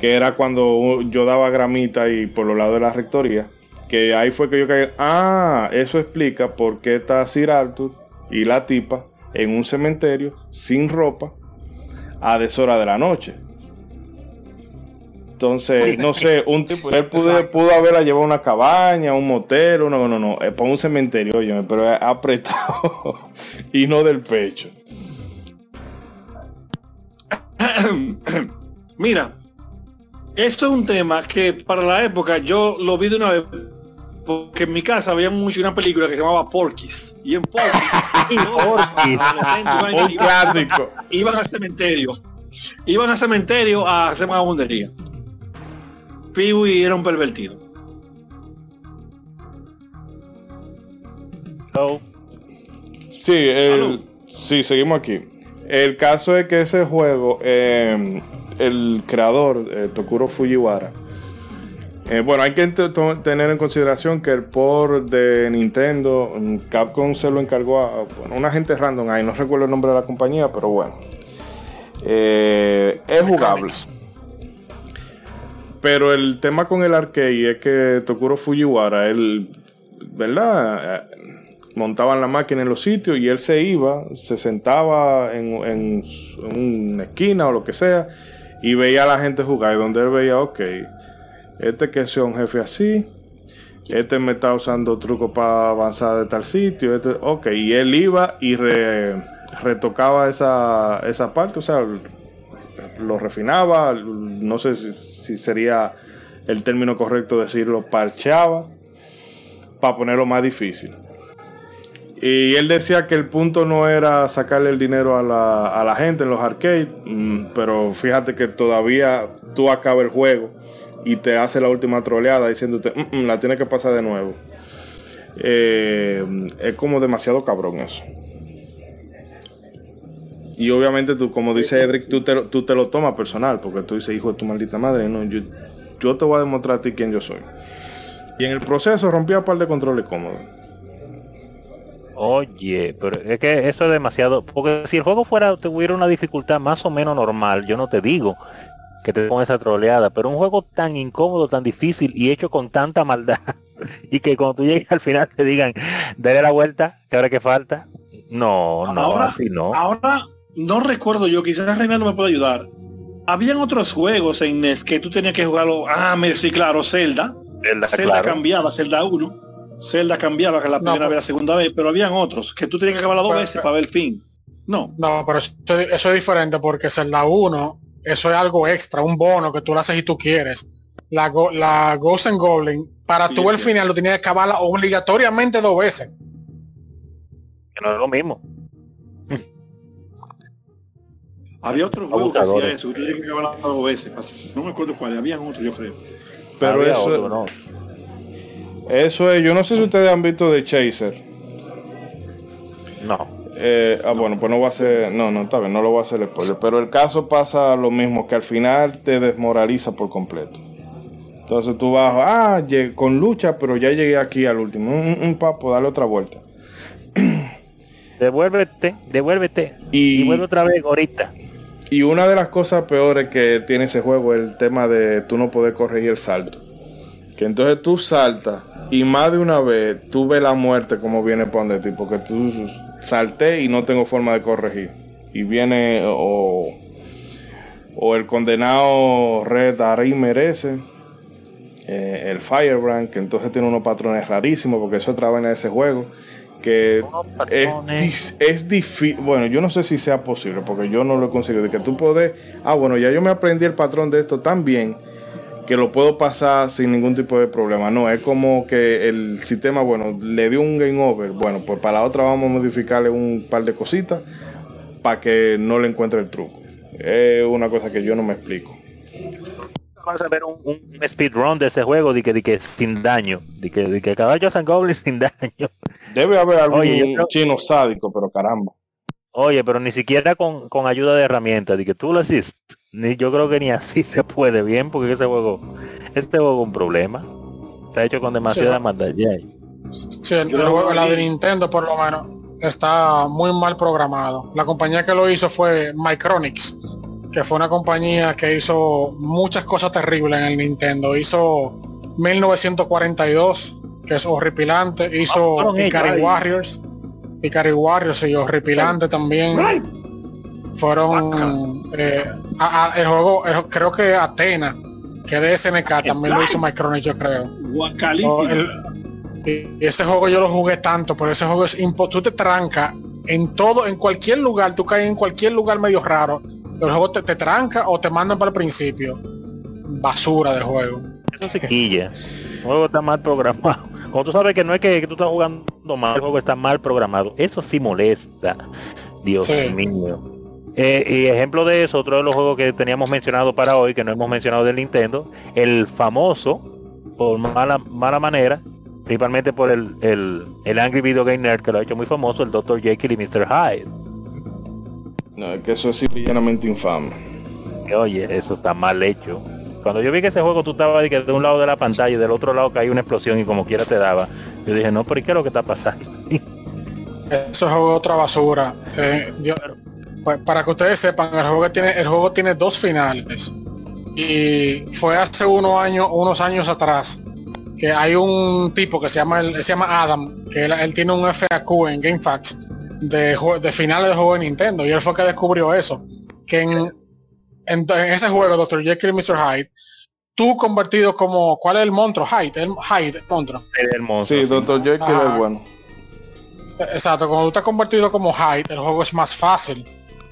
Que era cuando yo daba gramita y por los lados de la rectoría. Que ahí fue que yo caí. Ah, eso explica por qué está Sir Arthur y la tipa en un cementerio sin ropa a deshora de la noche. Entonces, no sé, un tipo, él pudo, pudo haberla llevado a una cabaña, un motel, no, no, no, eh, para un cementerio, oye, pero es apretado y no del pecho. Mira, esto es un tema que para la época yo lo vi de una vez porque en mi casa había mucho una película que se llamaba Porky's y en Porky's Porky's. adolescentes iban- Un clásico. iban al cementerio iban al cementerio a hacer vagabundería Pee-wee era un pervertido So, Sí, el- sí, seguimos aquí. El caso es que ese juego, eh, el creador, eh, Tokuro Fujiwara, eh, bueno, hay que tener en consideración que el port de Nintendo, mm, Capcom se lo encargó a bueno, una gente random ahí, no recuerdo el nombre de la compañía, pero bueno. Eh, es jugable. Pero el tema con el arcade es que Tokuro Fujiwara, él, ¿verdad? Eh, montaban la máquina en los sitios y él se iba, se sentaba en, en una esquina o lo que sea y veía a la gente jugar. Y donde él veía, ok, este que sea un jefe así, este me está usando trucos para avanzar de tal sitio, este, ok, y él iba y re- retocaba esa, esa parte, o sea, lo refinaba, no sé si, si sería el término correcto decirlo, parchaba para ponerlo más difícil. Y él decía que el punto no era sacarle el dinero a la, a la gente en los arcades, mm, pero fíjate que todavía tú acabas el juego y te hace la última troleada diciéndote, "Mm, mm, la tienes que pasar de nuevo. Eh, es como demasiado cabrón eso. Y obviamente tú, como dice Edric, tú te, lo- tú te lo tomas personal, porque tú dices, hijo de tu maldita madre, no, yo, yo te voy a demostrar a ti quién yo soy. Y en el proceso rompía un par de controles cómodos. Oye, pero es que eso es demasiado. Porque si el juego fuera, tuviera una dificultad más o menos normal, yo no te digo que te ponga esa troleada, pero un juego tan incómodo, tan difícil y hecho con tanta maldad, y que cuando tú llegues al final te digan, dale la vuelta, que ahora que falta. No, no, Ahora- así no. ahora no recuerdo yo quizás Reinaldo me puede ayudar habían otros juegos en NES que tú tenías que jugarlo ah sí claro Zelda Zelda, Zelda claro. cambiaba, Zelda 1. Zelda cambiaba que la primera pero- vez, la segunda vez, pero habían otros que tú tenías que acabarla dos Pero- veces para ver el fin. No. No, pero eso, eso es diferente porque Zelda 1, eso es algo extra, un bono que tú lo haces y tú quieres. La, Go- la Ghost and Goblin, para Sí, tú el cierto. final lo tenías que acabarla obligatoriamente dos veces. Que no es lo mismo. Había otros juegos que hacían eso, tenías que acabarla dos veces. No me acuerdo cuáles, habían otros, yo creo. Pero Había eso, otro, ¿no? Eso es, yo no sé si ustedes han visto The Chaser. No. Eh, ah, bueno, pues no voy a hacer. No, no, está bien, no lo voy a hacer spoiler. Pero el caso pasa lo mismo, que al final te desmoraliza por completo. Entonces tú vas, ah, con lucha, pero ya llegué aquí al último. Un, un papo, dale otra vuelta. Devuélvete, devuélvete. Y- Y, vuelve otra vez ahorita. Y una de las cosas peores que tiene ese juego es el tema de tú no poder corregir el salto. Que entonces tú saltas y más de una vez tú ves la muerte como viene por donde ti, porque tú salté y no tengo forma de corregir. Y viene o, o el condenado Red Ari merece. eh, el Firebrand, que entonces tiene unos patrones rarísimos, porque eso es otra vaina de ese juego. Que es, es difícil. Bueno, yo no sé si sea posible, porque yo no lo he conseguido. De que tú puedes. Ah, bueno, ya yo me aprendí el patrón de esto tan bien que lo puedo pasar sin ningún tipo de problema. No, es como que el sistema, bueno, le dio un game over. Bueno, pues para la otra vamos a modificarle un par de cositas para que no le encuentre el truco. Es una cosa que yo no me explico. Vamos a ver un, un speedrun de ese juego de que, de que sin daño. De que, de que caballos and goblins sin daño. Debe haber algún Oye, yo creo- chino sádico, pero caramba. Oye, pero ni siquiera con, con ayuda de herramientas, de que tú lo hiciste. Ni, yo creo que ni así se puede bien, porque ese juego, este juego es un problema. Está hecho con demasiada Sí. maldad. ya. Sí, el, Yo el lo juego- la de Nintendo por lo menos está muy mal programado. La compañía que lo hizo fue Micronix, que fue una compañía que hizo muchas cosas terribles en el Nintendo. Hizo 1942, que es horripilante. Hizo ellos, Ikari. Warriors. Ikari Warriors, sí, horripilante también. Fueron eh, a- a- el juego, el- creo que Atena, que de SNK también lo hizo Micronix, yo creo. Oh, el- y ese juego yo lo jugué tanto, pero ese juego es impo tú te trancas en todo, en cualquier lugar, tú caes en cualquier lugar medio raro, el juego te, te tranca o te mandan para el principio. Basura de juego. Eso se quilla. El juego está mal programado. Como tú sabes que no es que, que tú estás jugando mal, el juego está mal programado. Eso sí molesta. Dios Sí. mío. Eh, y ejemplo de eso, otro de los juegos que teníamos mencionado para hoy, que no hemos mencionado del Nintendo, el famoso, por mala, mala manera, principalmente por el, el, el Angry Video Game Nerd, que lo ha hecho muy famoso, el Dr. Jekyll y Mr. Hyde. No, es que eso es simple y llanamente infame. Que, oye, eso está mal hecho. Cuando yo vi que ese juego tú estabas de, que de un lado de la pantalla y del otro lado caía una explosión y como quiera te daba, yo dije, no, pero ¿y qué es lo que está pasando? Eso es otra basura. Eh, yo- pues, para que ustedes sepan, el juego tiene, el juego tiene dos finales. Y fue hace unos años, unos años atrás, que hay un tipo que se llama, el- se llama Adam, que él, él tiene un FAQ en GameFAQs de, de finales de juego de Nintendo. Y él fue que descubrió eso. Que en, en, en ese juego, Dr. Jekyll y Mr. Hyde, tú convertido como, ¿cuál es el monstruo? Hyde, el Hyde, el monstruo. El monstruo. Sí, Dr. Jekyll es bueno. Exacto, cuando tú estás convertido como Hyde, el juego es más fácil.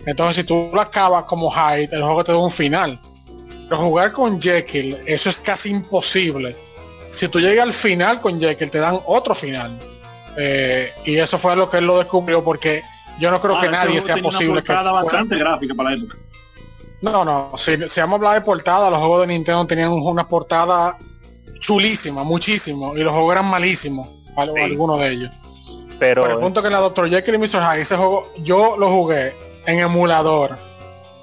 Entonces, si tú lo acabas como Hyde, el juego te da un final. Pero jugar con Jekyll, eso es casi imposible. Si tú llegas al final con Jekyll, te dan otro final. Eh, y eso fue lo que él lo descubrió porque yo no creo Ah, que nadie sea posible que... bastante gráfica para la época. No, no, si, si vamos a hablar de portada, los juegos de Nintendo tenían una portada chulísima, muchísimo, y los juegos eran malísimos, Sí. algunos de ellos. Pero Por el punto que la Dr. Jekyll y Mr. Hyde, ese juego, yo lo jugué en emulador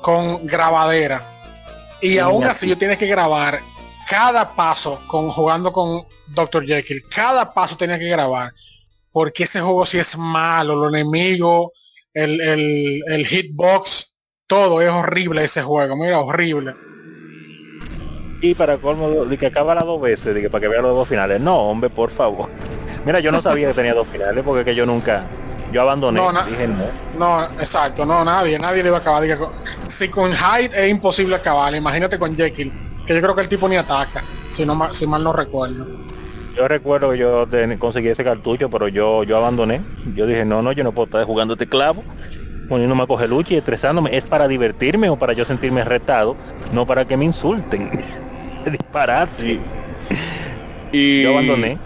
con grabadera. Y Y aún así. así yo tienes que grabar cada paso con jugando con Dr. Jekyll. Cada paso tenía que grabar. Porque ese juego sí es malo, los enemigos, el, el, el hitbox, todo es horrible ese juego. Mira, horrible. y para colmo de que acaba las dos veces, de que para que vea los dos finales. No, hombre, por favor. Mira, yo no sabía que tenía dos finales porque que yo nunca, yo abandoné. No, dije no. No, exacto, no, nadie, nadie le iba a acabar. Diga, con- si con Hyde es imposible acabar, imagínate con Jekyll, que yo creo que el tipo ni ataca, si, no, si mal no recuerdo. Yo recuerdo que yo conseguí ese cartucho, pero yo yo abandoné. Yo dije, no, no, yo no puedo estar jugando este clavo, poniéndome a coger lucha y estresándome. Es para divertirme o para yo sentirme retado, no para que me insulten. Disparate. Y, Yo abandoné.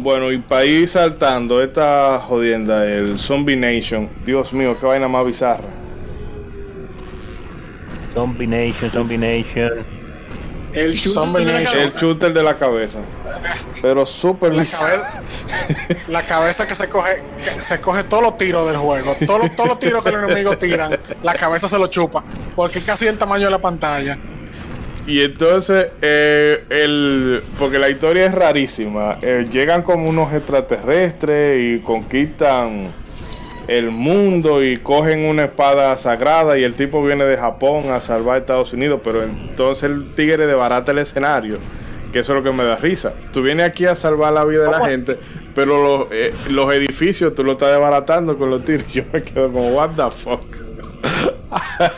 Bueno, y para ir saltando esta jodienda, el Zombie Nation. Dios mío, qué vaina más bizarra. Zombie Nation, Zombie Nation. El shooter Zombie de la. El shooter de la cabeza. pero súper La, bizarro. la cabeza que se coge, que se coge todos los tiros del juego. Todos los, todos los tiros que los enemigos tiran, la cabeza se lo chupa. Porque es casi el tamaño de la pantalla. Y entonces, eh, el, porque la historia es rarísima. Eh, llegan como unos extraterrestres y conquistan el mundo y cogen una espada sagrada y el tipo viene de Japón a salvar a Estados Unidos, pero entonces el tigre desbarata el escenario, que eso es lo que me da risa. Tú vienes aquí a salvar la vida de la gente, pero los, eh, los edificios tú lo estás desbaratando con los tiros. Yo me quedo como, what the fuck.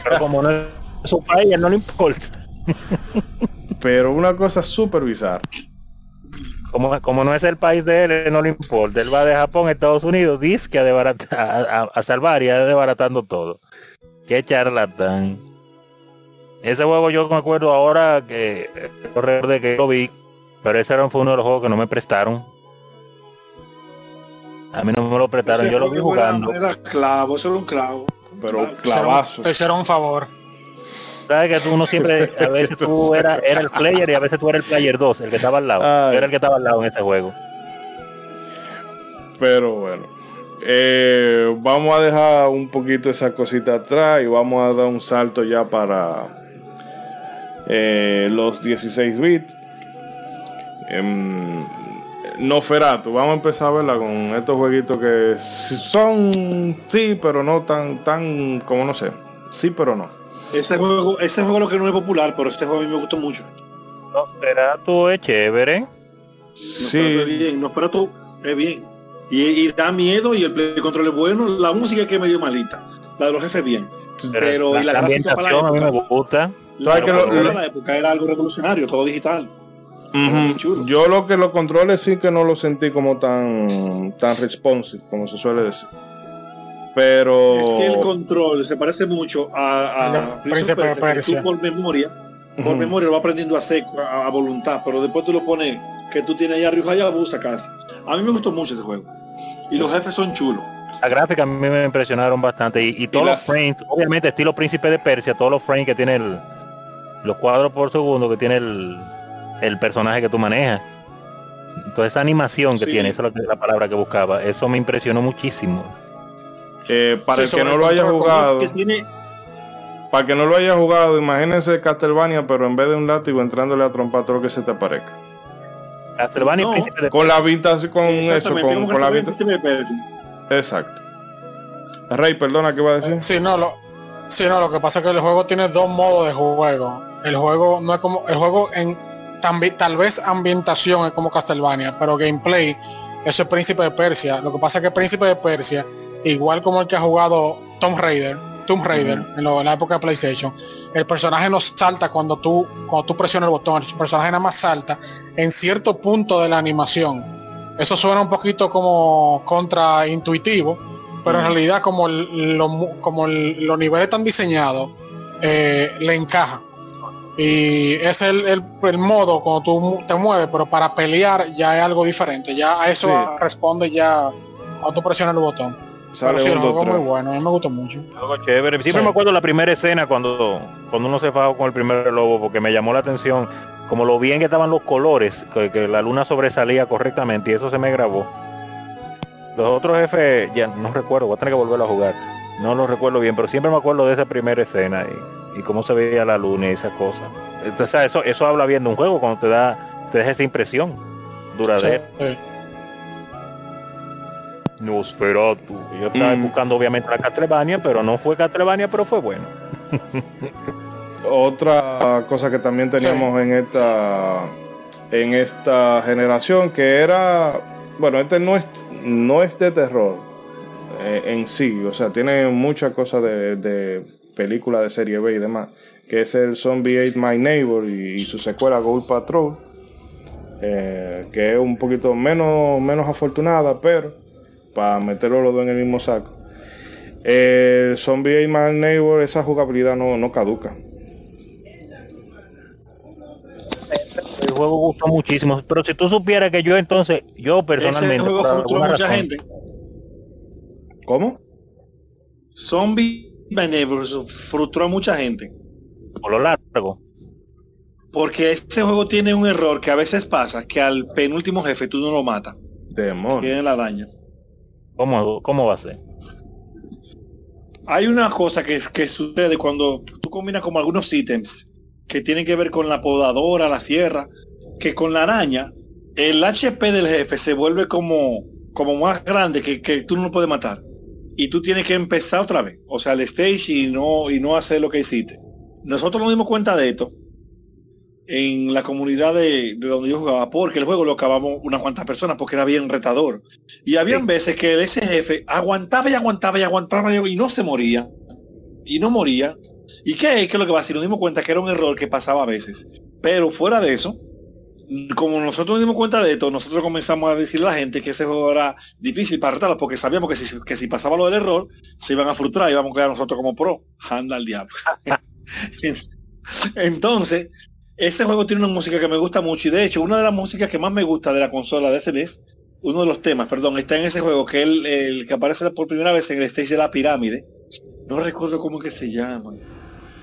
Pero como no es su país, no le importa. Pero una cosa súper bizarra. Como, como no es el país de él, no le importa. Él va de Japón a Estados Unidos, dice que a, a, a- salvar y a desbaratando todo. Qué charlatán. Ese juego yo me acuerdo ahora que de que lo vi, pero ese era, fue uno de los juegos que no me prestaron. A mí no me lo prestaron, Ese yo lo vi jugando. Era clavo, eso era un clavo. Pero clavazo. Te hicieron un favor. Sabes que tú uno siempre, a veces tú eras era el player y a veces tú eras el player 2, el que estaba al lado. Ay. Yo era el que estaba al lado en ese juego. Pero bueno. Eh, vamos a dejar un poquito esa cosita atrás y vamos a dar un salto ya para eh, los 16 bits. Em, Noferatu, vamos a empezar ¿verdad? con estos jueguitos que son sí, pero no tan, tan, como no sé, sí, pero no. Ese juego, ese juego lo que no es popular, pero este juego a mí me gustó mucho. No, será tú es chévere. Nosferatu es Sí, bien, Nosferatu es bien. Y, y da miedo y el play control es bueno. La música que es medio malita. La de los jefes bien. Pero la, y la la gráfica para la ambientación a mí me época. gusta. La ¿Sabes que lo- la época era algo revolucionario, todo digital. Chulo. Yo lo que los controles sí que no lo sentí como tan, tan responsive, como se suele decir. Pero... Es que el control se parece mucho a, a Príncipe de que Persia. Tú por memoria, por memoria lo va aprendiendo a hacer a, a voluntad, pero después tú lo pones que tú tienes allá arriba y abusa casi. A mí me gustó mucho ese juego. Y los jefes son chulos. La gráfica a mí me impresionaron bastante. Y, y todos las- los frames, obviamente estilo Príncipe de Persia, todos los frames que tiene el, los cuadros por segundo que tiene el, el personaje que tú manejas. Entonces esa animación que Sí. tiene, esa es que- la palabra que buscaba, eso me impresionó muchísimo. Eh, para Sí, el que no el lo haya jugado... Que tiene, Para el que no lo haya jugado, imagínense Castlevania, pero en vez de un látigo entrándole a trompar todo lo que se te aparezca. Castlevania No. De Con la vista, con eso, con, con la vista. Exacto. Rey, perdona, ¿qué va a decir? Sí, no, lo, sí, no, lo que pasa es que el juego tiene dos modos de juego. El juego no es como, el juego en tal vez ambientación es como Castlevania, pero gameplay eso es Príncipe de Persia. Lo que pasa es que Príncipe de Persia, igual como el que ha jugado Tomb Raider, Tomb Raider en, lo- en la época de PlayStation, el personaje no salta cuando tú cuando tú presionas el botón, el personaje nada más salta en cierto punto de la animación. Eso suena un poquito como contraintuitivo, pero en realidad como el- lo como el- los niveles están diseñados, eh, le encaja. Y es el, el- el modo cuando tú te mueves, pero para pelear ya es algo diferente. Ya a eso Sí. responde ya cuando tú presionas el botón. Sale pero sí, el un, juego muy bueno, a mí me gustó mucho. Chévere. Siempre Sí. me acuerdo la primera escena cuando, cuando uno se fajó con el primer lobo porque me llamó la atención como lo bien que estaban los colores, que, que la luna sobresalía correctamente y eso se me grabó. Los otros jefes, ya no recuerdo, voy a tener que volverlo a jugar. No lo recuerdo bien, pero siempre me acuerdo de esa primera escena y, y cómo se veía la luna y esas cosas. Entonces eso, eso habla bien de un juego cuando te da, te deja esa impresión duradera. Sí. Nosferatu. Yo estaba Mm. buscando obviamente la Castlevania, pero no fue Castlevania, pero fue bueno. Otra cosa que también teníamos en esta en esta generación que era bueno este no es no es de terror eh, en sí o sea tiene muchas cosas de, de película de serie B y demás que es el Zombie Ate My Neighbor y, y su secuela Gold Patrol eh, que es un poquito menos menos afortunada pero para meterlo los dos en el mismo saco el Zombie Ate My Neighbor esa jugabilidad no, no caduca El juego gustó muchísimo, pero si tú supieras que yo entonces, yo Ese personalmente, juego por alguna mucha razón, gente. ¿Cómo? Zombie frustró a mucha gente. por lo largo, Porque ese juego tiene un error que a veces pasa, que al penúltimo jefe tú no lo matas. Demonio. Tiene la daña. ¿Cómo, ¿Cómo va a ser? Hay una cosa que, que sucede cuando tú combinas como algunos ítems que tienen que ver con la podadora, la sierra, que con la araña, el HP del jefe se vuelve como, como más grande que, que tú no lo puedes matar. Y tú tienes que empezar otra vez. O sea, el stage y no, y no hacer lo que hiciste. Nosotros nos dimos cuenta de esto en la comunidad de, de donde yo jugaba, porque el juego lo acabamos unas cuantas personas, porque era bien retador. Y habían veces que ese jefe aguantaba y aguantaba y aguantaba y no se moría. Y no moría. ¿Y qué es que lo que va a decir? Nos dimos cuenta que era un error que pasaba a veces. Pero fuera de eso, como nosotros nos dimos cuenta de esto, nosotros comenzamos a decirle a la gente que ese juego era difícil para retarlo, porque sabíamos que si, que si pasaba lo del error, se iban a frustrar y íbamos a quedar nosotros como pro. Anda al diablo. Entonces, ese juego tiene una música que me gusta mucho y de hecho una de las músicas que más me gusta de la consola de SNES, uno de los temas, perdón, está en ese juego que es el, el que aparece por primera vez en el stage de la pirámide. No recuerdo cómo que se llama.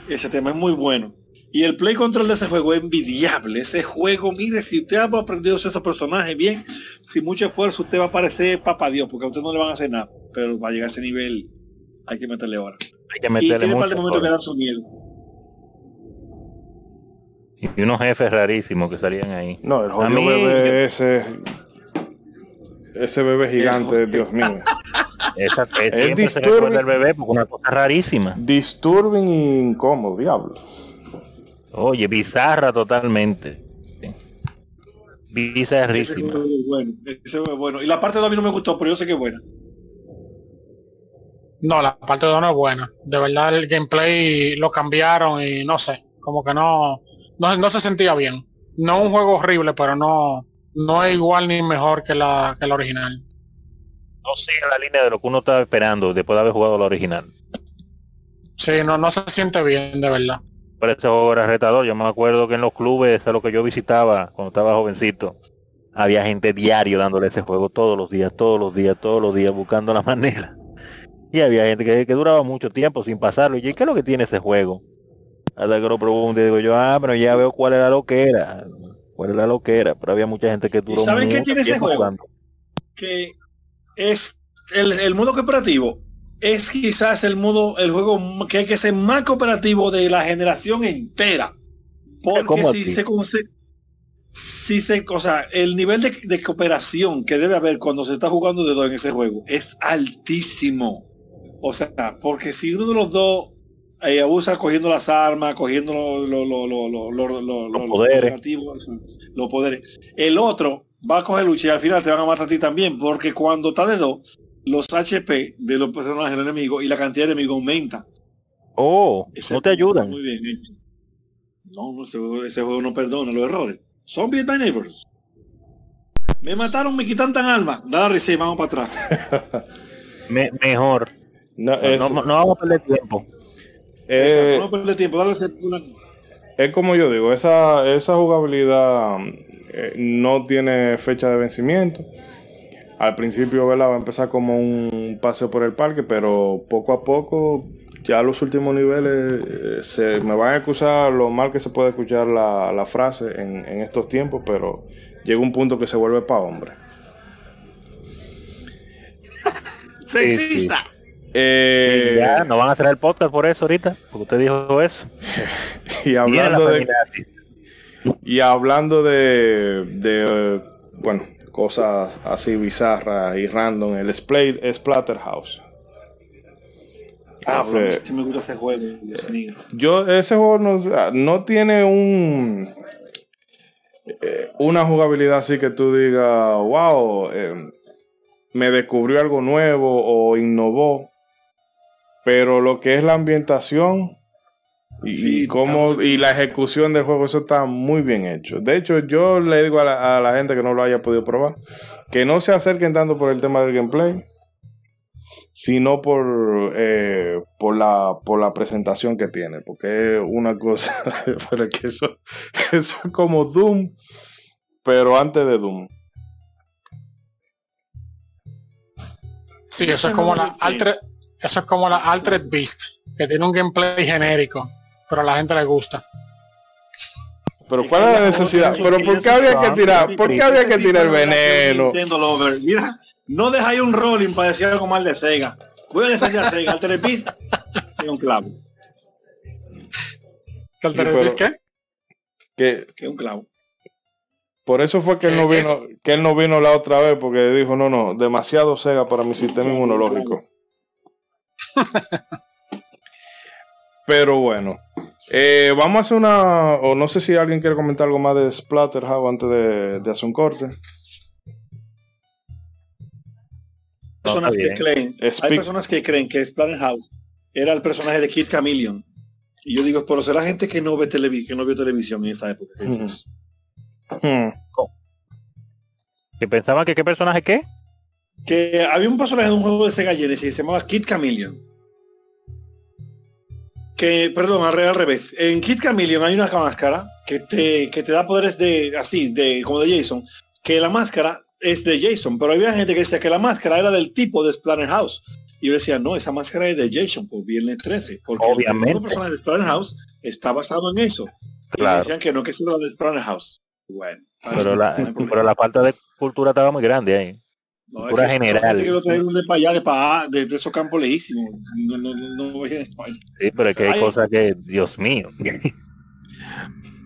Ese tema es muy bueno. Y el play control de ese juego es envidiable. Ese juego, mire, si usted ha aprendido esos personajes bien, sin mucho esfuerzo, usted va a parecer papá Dios, porque a usted no le van a hacer nada. Pero para llegar a ese nivel hay que meterle ahora. Hay que Y meterle tiene un par de mucho. momentos que dan su miedo. Y unos jefes rarísimos que salían ahí. No, el A jodido mí- bebé ese. Ese bebé gigante, Dios mío. Esa, que Es siempre se recuerda el bebé porque una cosa rarísima. Disturbing y incómodo, diablo. Oye, bizarra totalmente. Bizarrísima. es bueno. Ese juego es bueno. Y la parte de a mí no me gustó, pero yo sé que es buena. No, la parte de no es buena. De verdad el gameplay lo cambiaron y no sé, como que no, no, no se sentía bien. No un juego horrible, pero no, no es igual ni mejor que la, que la original. No sigue la línea de lo que uno estaba esperando después de haber jugado la original. Sí, no, no se siente bien, de verdad. Pero ese juego era retador. Yo me acuerdo que en los clubes a los que yo visitaba cuando estaba jovencito, había gente diario dándole ese juego todos los días, todos los días, todos los días, buscando la manera. Y había gente que, que duraba mucho tiempo sin pasarlo. Y yo, ¿qué es lo que tiene ese juego? Hasta que lo pregunté, digo yo, ah, pero ya veo cuál era lo que era. Cuál era lo que era. Pero había mucha gente que duró saben qué tiene ese juego? jugando. que es el, el modo cooperativo es quizás el modo, el juego que hay que ser más cooperativo de la generación entera. Porque si se, si se, o sea, el nivel de, cooperación que debe haber cuando se está jugando de dos en ese juego es altísimo. O sea, porque si uno de los dos eh, abusa cogiendo las armas, cogiendo los los poderes. los poderes, el otro va a coger lucha y al final te van a matar a ti también, porque cuando está de dos, los HP de los personajes del enemigo y la cantidad de enemigos aumenta. Oh, Ese no te ayudan. Muy bien hecho. No, no, ese, juego- ese juego no perdona los errores. Zombies by Neighbors. Me mataron, me quitan tan alma. Dale y vamos para atrás. Me- mejor. No, No, es, no- no vamos a perder tiempo. eh, no perder tiempo, dale es como yo digo, esa, esa jugabilidad eh, no tiene fecha de vencimiento. Al principio ¿verdad? va a empezar como un paseo por el parque, pero poco a poco, ya los últimos niveles, eh, se me van a excusar lo mal que se puede escuchar la, la frase en, en estos tiempos, pero llega un punto que se vuelve para hombre. Sexista. Eh, ya, no van a hacer el podcast por eso ahorita, porque usted dijo eso. y hablando de. Y hablando de, de bueno, cosas así bizarras y random, el Splay, Splatterhouse. Ah, bro, sí me gusta ese juego, Dios mío. Yo, ese juego no, no tiene un eh, una jugabilidad así que tú digas, wow, eh, me descubrió algo nuevo o innovó. Pero lo que es la ambientación y, Sí, y cómo la ejecución del juego, eso está muy bien hecho. De hecho, yo le digo a la, a la gente que no lo haya podido probar, que no se acerquen tanto por el tema del gameplay, sino por, eh, por, la, por la presentación que tiene, porque es una cosa, pero es que eso, eso es como Doom, pero antes de Doom. Sí, eso es como la. Altered, eso es como la Altered Beast, que tiene un gameplay genérico, pero a la gente le gusta. Pero ¿cuál es la necesidad? Pero ¿por qué había que tirar? ¿Por qué había que tirar veneno? Nintendo Lover. Mira, no dejáis un rolling para decir algo mal de Sega. Voy a defender a Sega. Al telepista es un clavo. ¿Que el pero- qué? Que un clavo. por eso fue que él no vino, que él no vino la otra vez, porque dijo, no, no, demasiado Sega para mi sistema inmunológico. Pero bueno, eh, vamos a hacer una, o no sé si alguien quiere comentar algo más de Splatterhouse antes de, de hacer un corte. Personas que creen, hay personas que creen que Splatterhouse era el personaje de Kid Chameleon. Y yo digo, pero será gente que no ve televi que no vio televisión en esa época. eso. Hmm. Que pensaban que qué personaje qué? Que había un personaje de un juego de Sega Genesis que se llamaba Kid Chameleon. Que, perdón, al, re- al revés. En Kid Chameleon hay una máscara que te, que te da poderes de así, de como de Jason. Que la máscara es de Jason, pero había gente que decía que la máscara era del tipo de Splatterhouse. Y yo decía, no, esa máscara es de Jason por Viernes 13. Porque Obviamente. el personaje de Splatterhouse está basado en eso. Y Claro. decían que no, que eso era de Splatterhouse. Bueno. Pero la, no pero la falta de cultura estaba muy grande ahí. No, cultura es que general. traen de para allá, de para de, de esos campos lejísimos. No, no, no, no voy a- Sí, pero es que hay Ay. cosas que, Dios mío.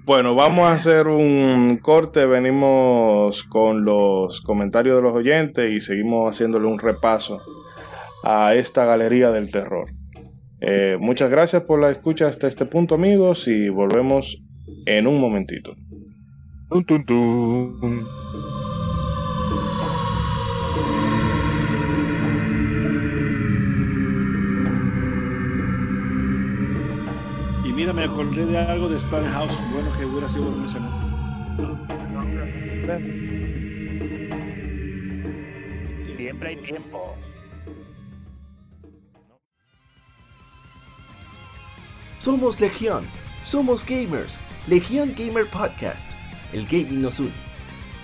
Bueno, vamos a hacer un corte, venimos con los comentarios de los oyentes y seguimos haciéndole un repaso a esta galería del terror. Eh, muchas gracias por la escucha hasta este punto amigos y volvemos en un momentito. Tun, tun, tun. Me acordé de algo de Splatterhouse. Bueno, que hubiera sido bueno mencionar. Siempre hay tiempo. Somos Legión, somos gamers. Legión Gamer Podcast. El gaming nos une.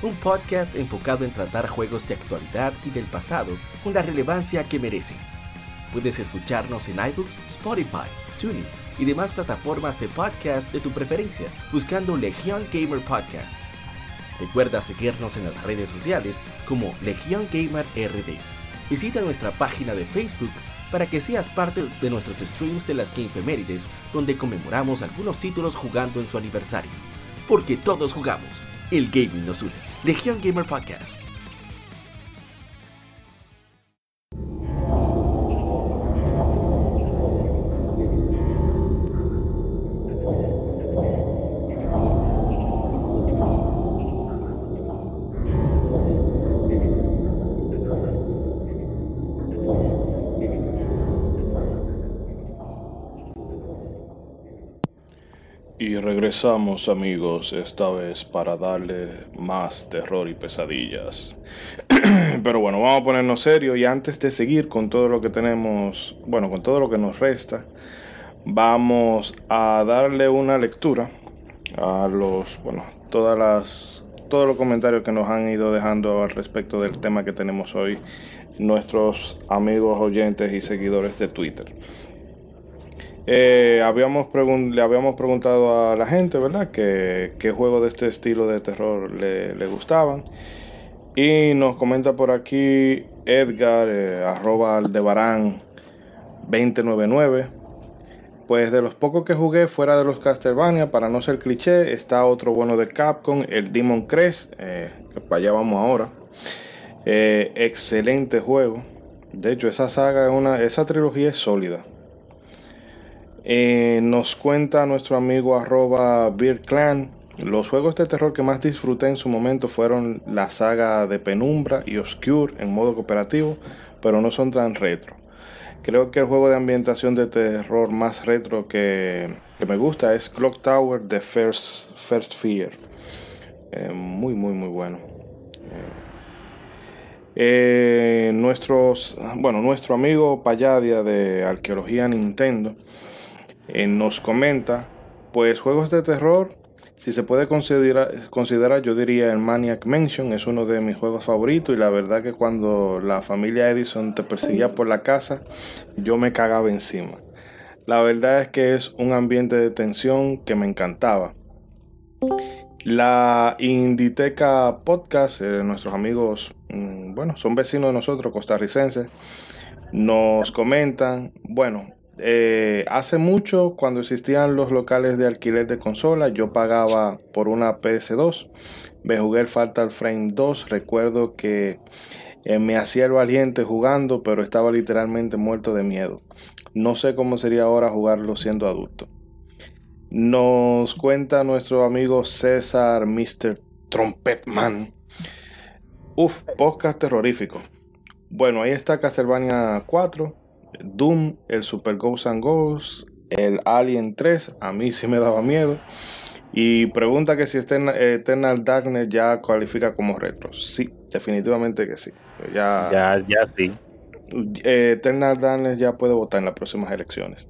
Un podcast enfocado en tratar juegos de actualidad y del pasado con la relevancia que merecen. Puedes escucharnos en iBooks, Spotify, TuneIn y demás plataformas de podcast de tu preferencia buscando Legión Gamer Podcast. Recuerda seguirnos en las redes sociales como Legión Gamer RD. Visita nuestra página de Facebook para que seas parte de nuestros streams de las Gamefemérides, donde conmemoramos algunos títulos jugando en su aniversario. Porque todos jugamos, el gaming nos une. Legión Gamer Podcast. Y regresamos amigos, esta vez para darle más terror y pesadillas. Pero bueno, vamos a ponernos serios y antes de seguir con todo lo que tenemos, bueno, con todo lo que nos resta, vamos a darle una lectura a los, bueno, todas las, todos los comentarios que nos han ido dejando al respecto del tema que tenemos hoy nuestros amigos oyentes y seguidores de Twitter. Eh, habíamos le habíamos preguntado a la gente, ¿verdad? Que, qué juegos de este estilo de terror le, le gustaban. Y nos comenta por aquí Edgar, eh, arroba aldebarán 2099. Pues de los pocos que jugué fuera de los Castlevania, para no ser cliché, está otro bueno de Capcom, el Demon Crest, eh, que para allá vamos ahora. Eh, excelente juego. De hecho, esa saga es una, esa trilogía es sólida. Eh, nos cuenta nuestro amigo arroba Clan. Los juegos de terror que más disfruté en su momento fueron la saga de Penumbra y Obscure en modo cooperativo, pero no son tan retro. Creo que el juego de ambientación de terror más retro que, que me gusta es Clock Tower de First, First Fear. Eh, muy, muy, muy bueno. Eh, nuestros, bueno, nuestro amigo Payadia de Arqueología Nintendo eh, nos comenta, pues juegos de terror, si se puede considerar, yo diría el Maniac Mansion, es uno de mis juegos favoritos y la verdad que cuando la familia Edison te perseguía por la casa, yo me cagaba encima. La verdad es que es un ambiente de tensión que me encantaba. La Inditeca Podcast, eh, nuestros amigos, mm, bueno, son vecinos de nosotros, costarricenses, nos comentan, bueno, eh, hace mucho cuando existían los locales de alquiler de consola, yo pagaba por una PS2, me jugué el Fatal Frame 2, recuerdo que eh, me hacía el valiente jugando, pero estaba literalmente muerto de miedo. No sé cómo sería ahora jugarlo siendo adulto. Nos cuenta nuestro amigo César Mr. Trompetman. Uf, podcast terrorífico. Bueno, ahí está Castlevania 4, Doom, el Super Ghosts and Ghosts, el Alien 3, a mí sí me daba miedo. Y pregunta que si Eternal, Eternal Darkness ya cualifica como retro. Sí, definitivamente que sí. Ya, Ya, ya sí. eh, Eternal Darkness ya puede votar en las próximas elecciones.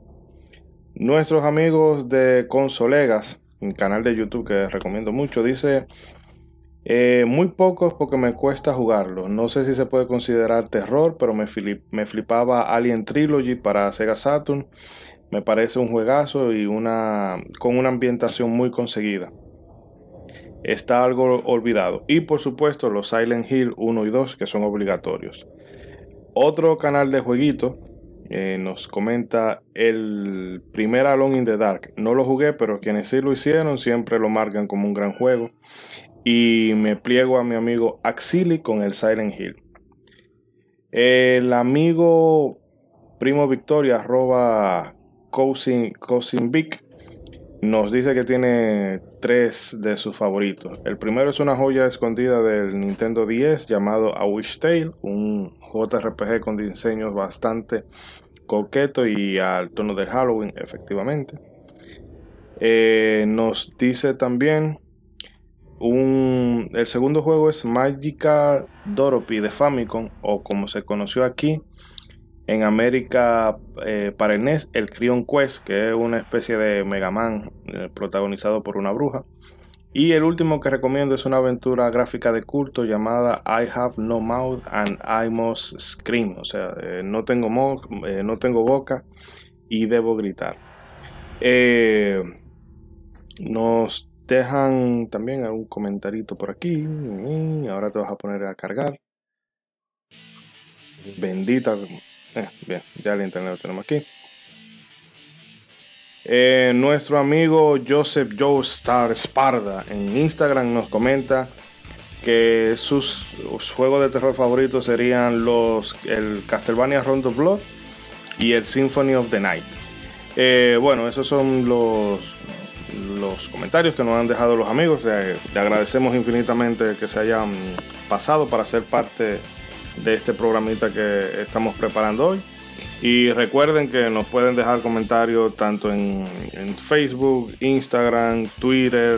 Nuestros amigos de Consolegas, un canal de YouTube que recomiendo mucho, dice eh, muy pocos porque me cuesta jugarlo. No sé si se puede considerar terror, pero me flipaba Alien Trilogy para Sega Saturn. Me parece un juegazo y una con una ambientación muy conseguida. Está algo olvidado. Y por supuesto los Silent Hill 1 y 2 que son obligatorios. Otro canal de jueguito eh, nos comenta el primer Alone in the Dark. No lo jugué, pero quienes sí lo hicieron siempre lo marcan como un gran juego. Y me pliego a mi amigo Axili con el Silent Hill. El amigo Primo Victoria, arroba Cousin, Cousin Vic, nos dice que tiene tres de sus favoritos. El primero es una joya escondida del Nintendo 10 llamado A Wish Tale, un JRPG con diseños bastante coqueto y al tono de Halloween, efectivamente. Eh, nos dice también un, el segundo juego es Magical Dorothy de Famicom, o como se conoció aquí en América eh, para el NES, el Crion Quest, que es una especie de Mega Man eh, protagonizado por una bruja. Y el último que recomiendo es una aventura gráfica de culto llamada I Have No Mouth and I Must Scream. O sea, eh, no, tengo eh, no tengo boca y debo gritar. Nos dejan también algún comentarito por aquí. Ahora te vas a poner a cargar. Bendita. eh, bien, ya el internet lo tenemos aquí. Eh, nuestro amigo Joseph Joe Star Sparda en Instagram nos comenta que sus, juegos de terror favoritos serían los el Castlevania Round of Blood y el Symphony of the Night. Eh, bueno, esos son los, los comentarios que nos han dejado los amigos. Le, le agradecemos infinitamente que se hayan pasado para ser parte de este programita que estamos preparando hoy. Y recuerden que nos pueden dejar comentarios tanto en, Facebook, Instagram, Twitter,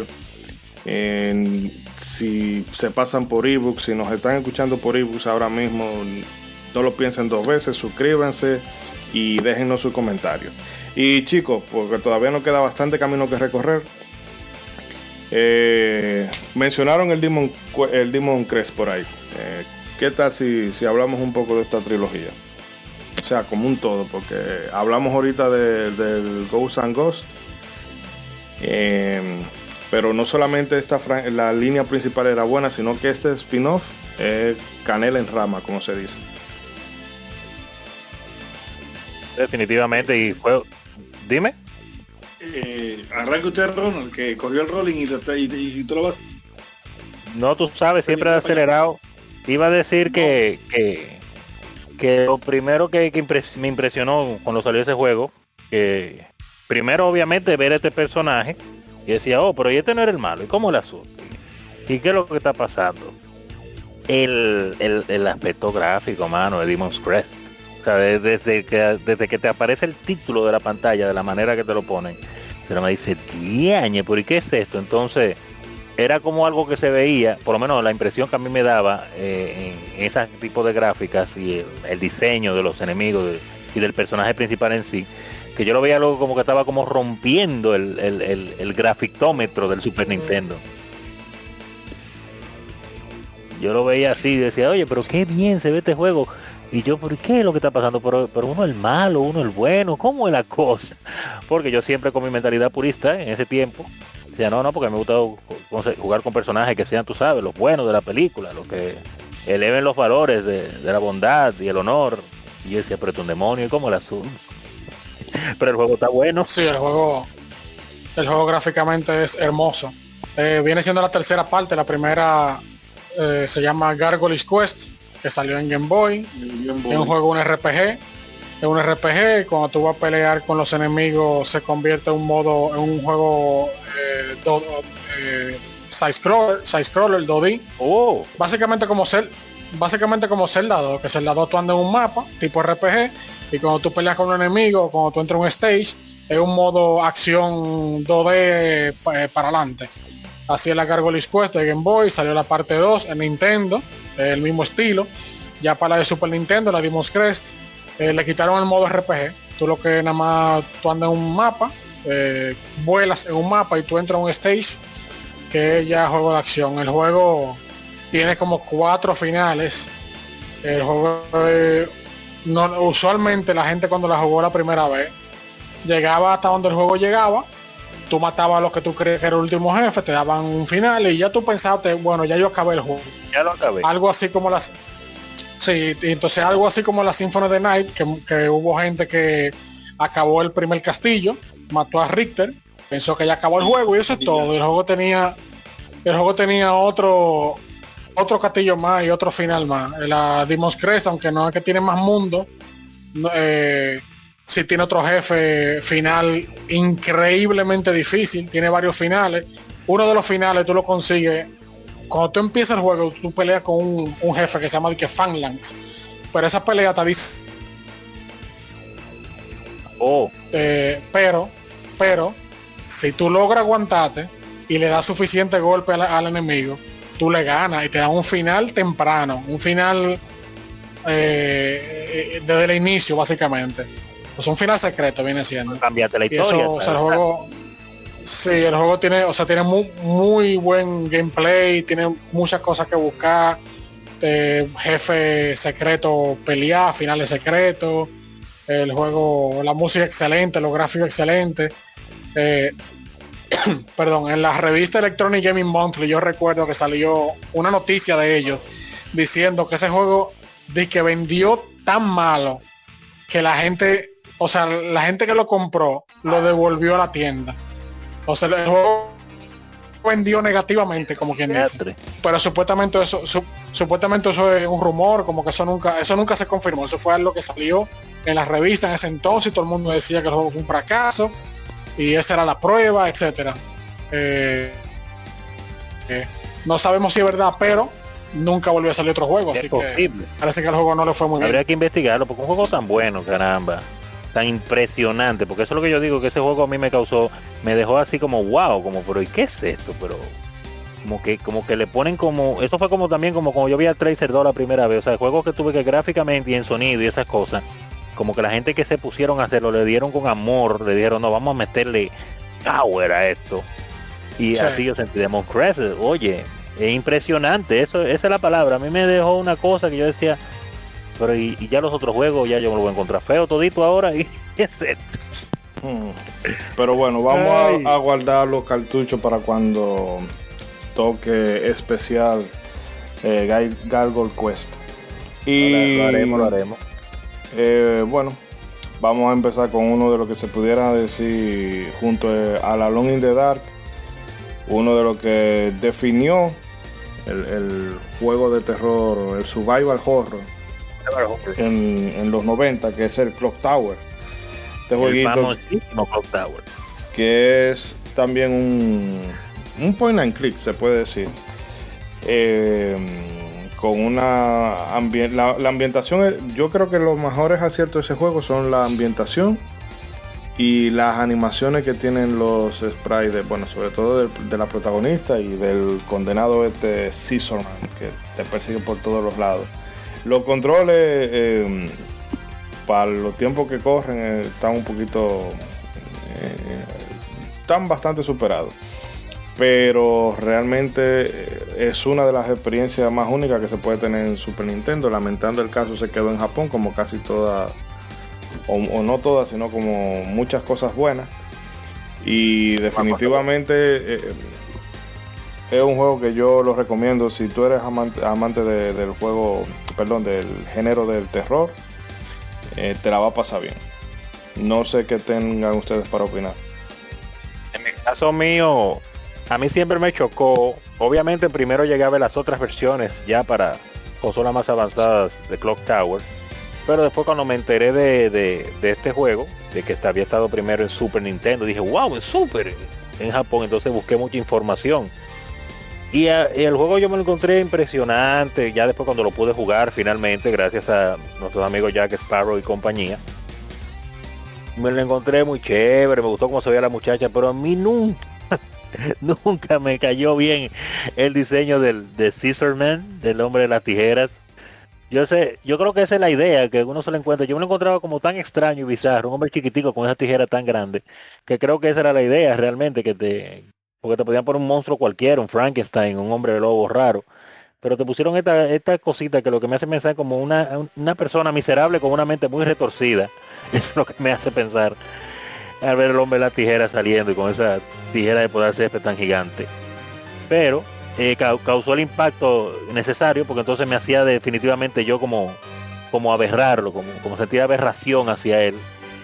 si se pasan por ebooks, si nos están escuchando por ebooks ahora mismo, no lo piensen dos veces, suscríbanse y déjenos su comentario. Y chicos, porque todavía nos queda bastante camino que recorrer. eh, mencionaron el Demon, el Demon Crest por ahí. Eh, ¿Qué tal si, si hablamos un poco de esta trilogía? O sea, como un todo, porque hablamos ahorita de- del Ghost and Ghost. eh, pero no solamente esta la línea principal era buena, sino que este spin-off es canela en rama, como se dice. Definitivamente. Y fue. Dime. Eh, arranque usted, Ronald, que cogió el rolling y, lo- y, y- y tú lo vas. No, tú sabes, siempre he acelerado. Iba a decir que, que, que lo primero que, que impres- me impresionó cuando salió ese juego, que primero obviamente ver este personaje y decía, oh, pero ¿y este no era el malo? ¿Y cómo el asunto? ¿Y qué es lo que está pasando? El, el, el aspecto gráfico, mano, de Demon's Crest. O sea, de- desde que, desde que te aparece el título de la pantalla, de la manera que te lo ponen, pero me dice, diañe, ¿por qué es esto? Entonces, era como algo que se veía, por lo menos la impresión que a mí me daba eh, en ese tipo de gráficas y el, diseño de los enemigos y del personaje principal en sí, que yo lo veía luego como que estaba como rompiendo el, el, el, el grafictómetro del Super Nintendo. Yo lo veía así decía, oye, pero qué bien se ve este juego. Y yo, ¿por qué es lo que está pasando? Pero, pero uno el malo, uno el bueno, ¿cómo es la cosa? Porque yo siempre con mi mentalidad purista en ese tiempo, Decía, no, no, porque me gusta ju- ju- jugar con personajes que sean, tú sabes, los buenos de la película, los que eleven los valores de, de la bondad y el honor. Y yo decía, pero es un demonio, ¿y cómo el asunto? pero el juego está bueno. Sí, el juego, el juego gráficamente es hermoso. Eh, viene siendo la tercera parte, la primera eh, se llama Gargoyle's Quest, que salió en Game Boy. Es un juego, un RPG. Es un RPG cuando tú vas a pelear con los enemigos se convierte en un modo, en un juego eh, do- eh, side scroller, side scroller 2D. Oh, Básicamente como Cel- básicamente como Zelda 2, que Zelda 2 tú andas en un mapa tipo RPG y cuando tú peleas con un enemigo, cuando tú entras a un stage, es un modo acción 2D pa- eh, para adelante. Así es la Gargoyle's Quest de Game Boy, salió la parte 2 en Nintendo, el mismo estilo. Ya para la de Super Nintendo, la Demon's Crest, eh, le quitaron el modo RPG. Tú lo que nada más tú andas en un mapa, eh, vuelas en un mapa y tú entras a un stage que ya juego de acción. El juego tiene como cuatro finales. El juego usualmente la gente cuando la jugó la primera vez llegaba hasta donde el juego llegaba. Tú matabas a los que tú crees que era el último jefe, te daban un final y ya tú pensaste, bueno, ya yo acabé el juego. ya lo acabé. Algo así como las... Sí, y entonces algo así como la Symphony the Night, que, que hubo gente que acabó el primer castillo, mató a Richter, pensó que ya acabó el juego y eso es todo. El juego tenía el juego tenía otro otro castillo más y otro final más. La Demon's Crest, aunque no es que tiene más mundo, eh, sí tiene otro jefe final increíblemente difícil, tiene varios finales. Uno de los finales tú lo consigues cuando tú empiezas el juego, tú peleas con un, un jefe que se llama de que Fanglands. Pero esa pelea te dice, Oh, eh, pero, pero, si tú logras aguantarte y le das suficiente golpe al, al enemigo, tú le ganas y te da un final temprano, un final eh, eh, desde el inicio básicamente. Pues un final secreto viene siendo. cambiate la Y historia. eso, o sea, el juego, sí, el juego tiene, o sea, tiene muy, muy buen gameplay, tiene muchas cosas que buscar, eh, jefe secreto pelear, finales secretos, el juego, la música excelente, los gráficos excelentes. Eh, perdón, en la revista Electronic Gaming Monthly yo recuerdo que salió una noticia de ellos diciendo que ese juego de que vendió tan malo que la gente, o sea, la gente que lo compró lo devolvió a la tienda. O sea, el juego vendió negativamente, como quien dice. Pero supuestamente eso, su- supuestamente eso es un rumor, como que eso nunca, eso nunca se confirmó. Eso fue algo que salió en la revista en ese entonces y todo el mundo decía que el juego fue un fracaso y esa era la prueba, etcétera. Eh, eh, no sabemos si es verdad, pero nunca volvió a salir otro juego, Es así que posible. parece que el juego no le fue muy bien. Habría que investigarlo, porque un juego tan bueno, caramba, tan impresionante, porque eso es lo que yo digo, que ese juego a mí me causó, me dejó así como wow, como, pero ¿y qué es esto? Pero como que, como que le ponen como, eso fue como también como como yo vi a Tracer 2 la primera vez, o sea, juegos que tuve que gráficamente y en sonido y esas cosas, como que la gente que se pusieron a hacerlo le dieron con amor, le dijeron, no, vamos a meterle power a esto. Y Sí. así yo sentí Demon Crest, oye, es impresionante, eso, esa es la palabra, a mí me dejó una cosa que yo decía, pero y, y ya los otros juegos ya yo me lo voy a encontrar feo todito ahora y. Hmm. Pero bueno, vamos a, a guardar los cartuchos para cuando toque especial eh, Gargoyle Quest. Y lo haremos, lo haremos. eh, bueno, vamos a empezar con uno de lo que se pudiera decir junto eh, a la Long in the Dark, uno de los que definió el, el juego de terror, el survival horror en, en los 90, que es el Clock Tower. Este El jueguito famosísimo Clock Tower. que es también un, un point and click, se puede decir. Eh, con una ambien- la, la ambientación, yo creo que los mejores aciertos de ese juego son la ambientación y las animaciones que tienen los sprites, de, bueno, sobre todo de, la protagonista y del condenado este Scissorman que te persigue por todos los lados. Los controles, eh, para los tiempos que corren, eh, están un poquito eh, están bastante superados. Pero realmente es una de las experiencias más únicas que se puede tener en Super Nintendo. Lamentando el caso se quedó en Japón como casi todas, o, no todas, sino como muchas cosas buenas. Y definitivamente es un juego que yo lo recomiendo si tú eres amante, amante de- del juego, perdón, del género del terror, eh, te la va a pasar bien. No sé qué tengan ustedes para opinar. En el caso mío, a mí siempre me chocó. Obviamente primero llegué a ver las otras versiones ya para consolas más avanzadas de Clock Tower. Pero después cuando me enteré de, de- de este juego, de que había estado primero en Super Nintendo, dije, wow, en Super, en Japón. Entonces busqué mucha información. Y, el juego yo me lo encontré impresionante, ya después cuando lo pude jugar finalmente, gracias a nuestros amigos Jack Sparrow y compañía. Me lo encontré muy chévere, me gustó cómo se veía la muchacha, pero a mí nunca, nunca me cayó bien el diseño del de Scissorman, del hombre de las tijeras. Yo sé, yo creo que esa es la idea, que uno se lo encuentra. Yo me lo encontraba como tan extraño y bizarro, un hombre chiquitico con esa tijera tan grande, que creo que esa era la idea realmente, que te, porque te podían poner un monstruo cualquiera, un Frankenstein, un hombre lobo raro. Pero te pusieron esta, esta cosita que lo que me hace pensar como una, una persona miserable con una mente muy retorcida. Eso es lo que me hace pensar al ver el hombre de la tijera saliendo y con esa tijera de poder césped tan gigante. Pero eh, cau- causó el impacto necesario porque entonces me hacía definitivamente yo como, como aberrarlo, como, como sentir aberración hacia él.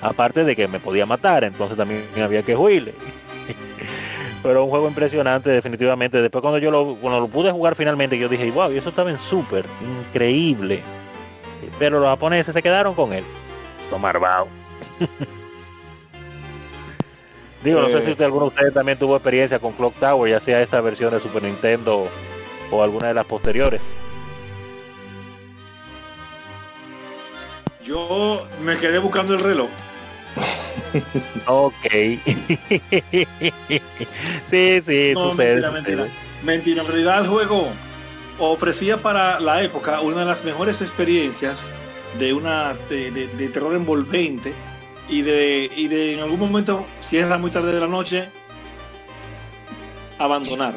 Aparte de que me podía matar, entonces también había que huirle. Pero un juego impresionante definitivamente. Después cuando yo lo, cuando lo pude jugar finalmente, yo dije, wow, y eso estaba en súper, increíble. Pero los japoneses se quedaron con él. Son malvados. Digo, no sé Eh. si usted, alguno de ustedes también tuvo experiencia con Clock Tower, ya sea esta versión de Super Nintendo o alguna de las posteriores. Yo me quedé buscando el reloj. Ok. sí, sí, No, sucede. mentira, mentira. Mentira, en realidad el juego ofrecía para la época una de las mejores experiencias de una de, de- de terror envolvente y de, y de en algún momento, si era muy tarde de la noche, abandonar.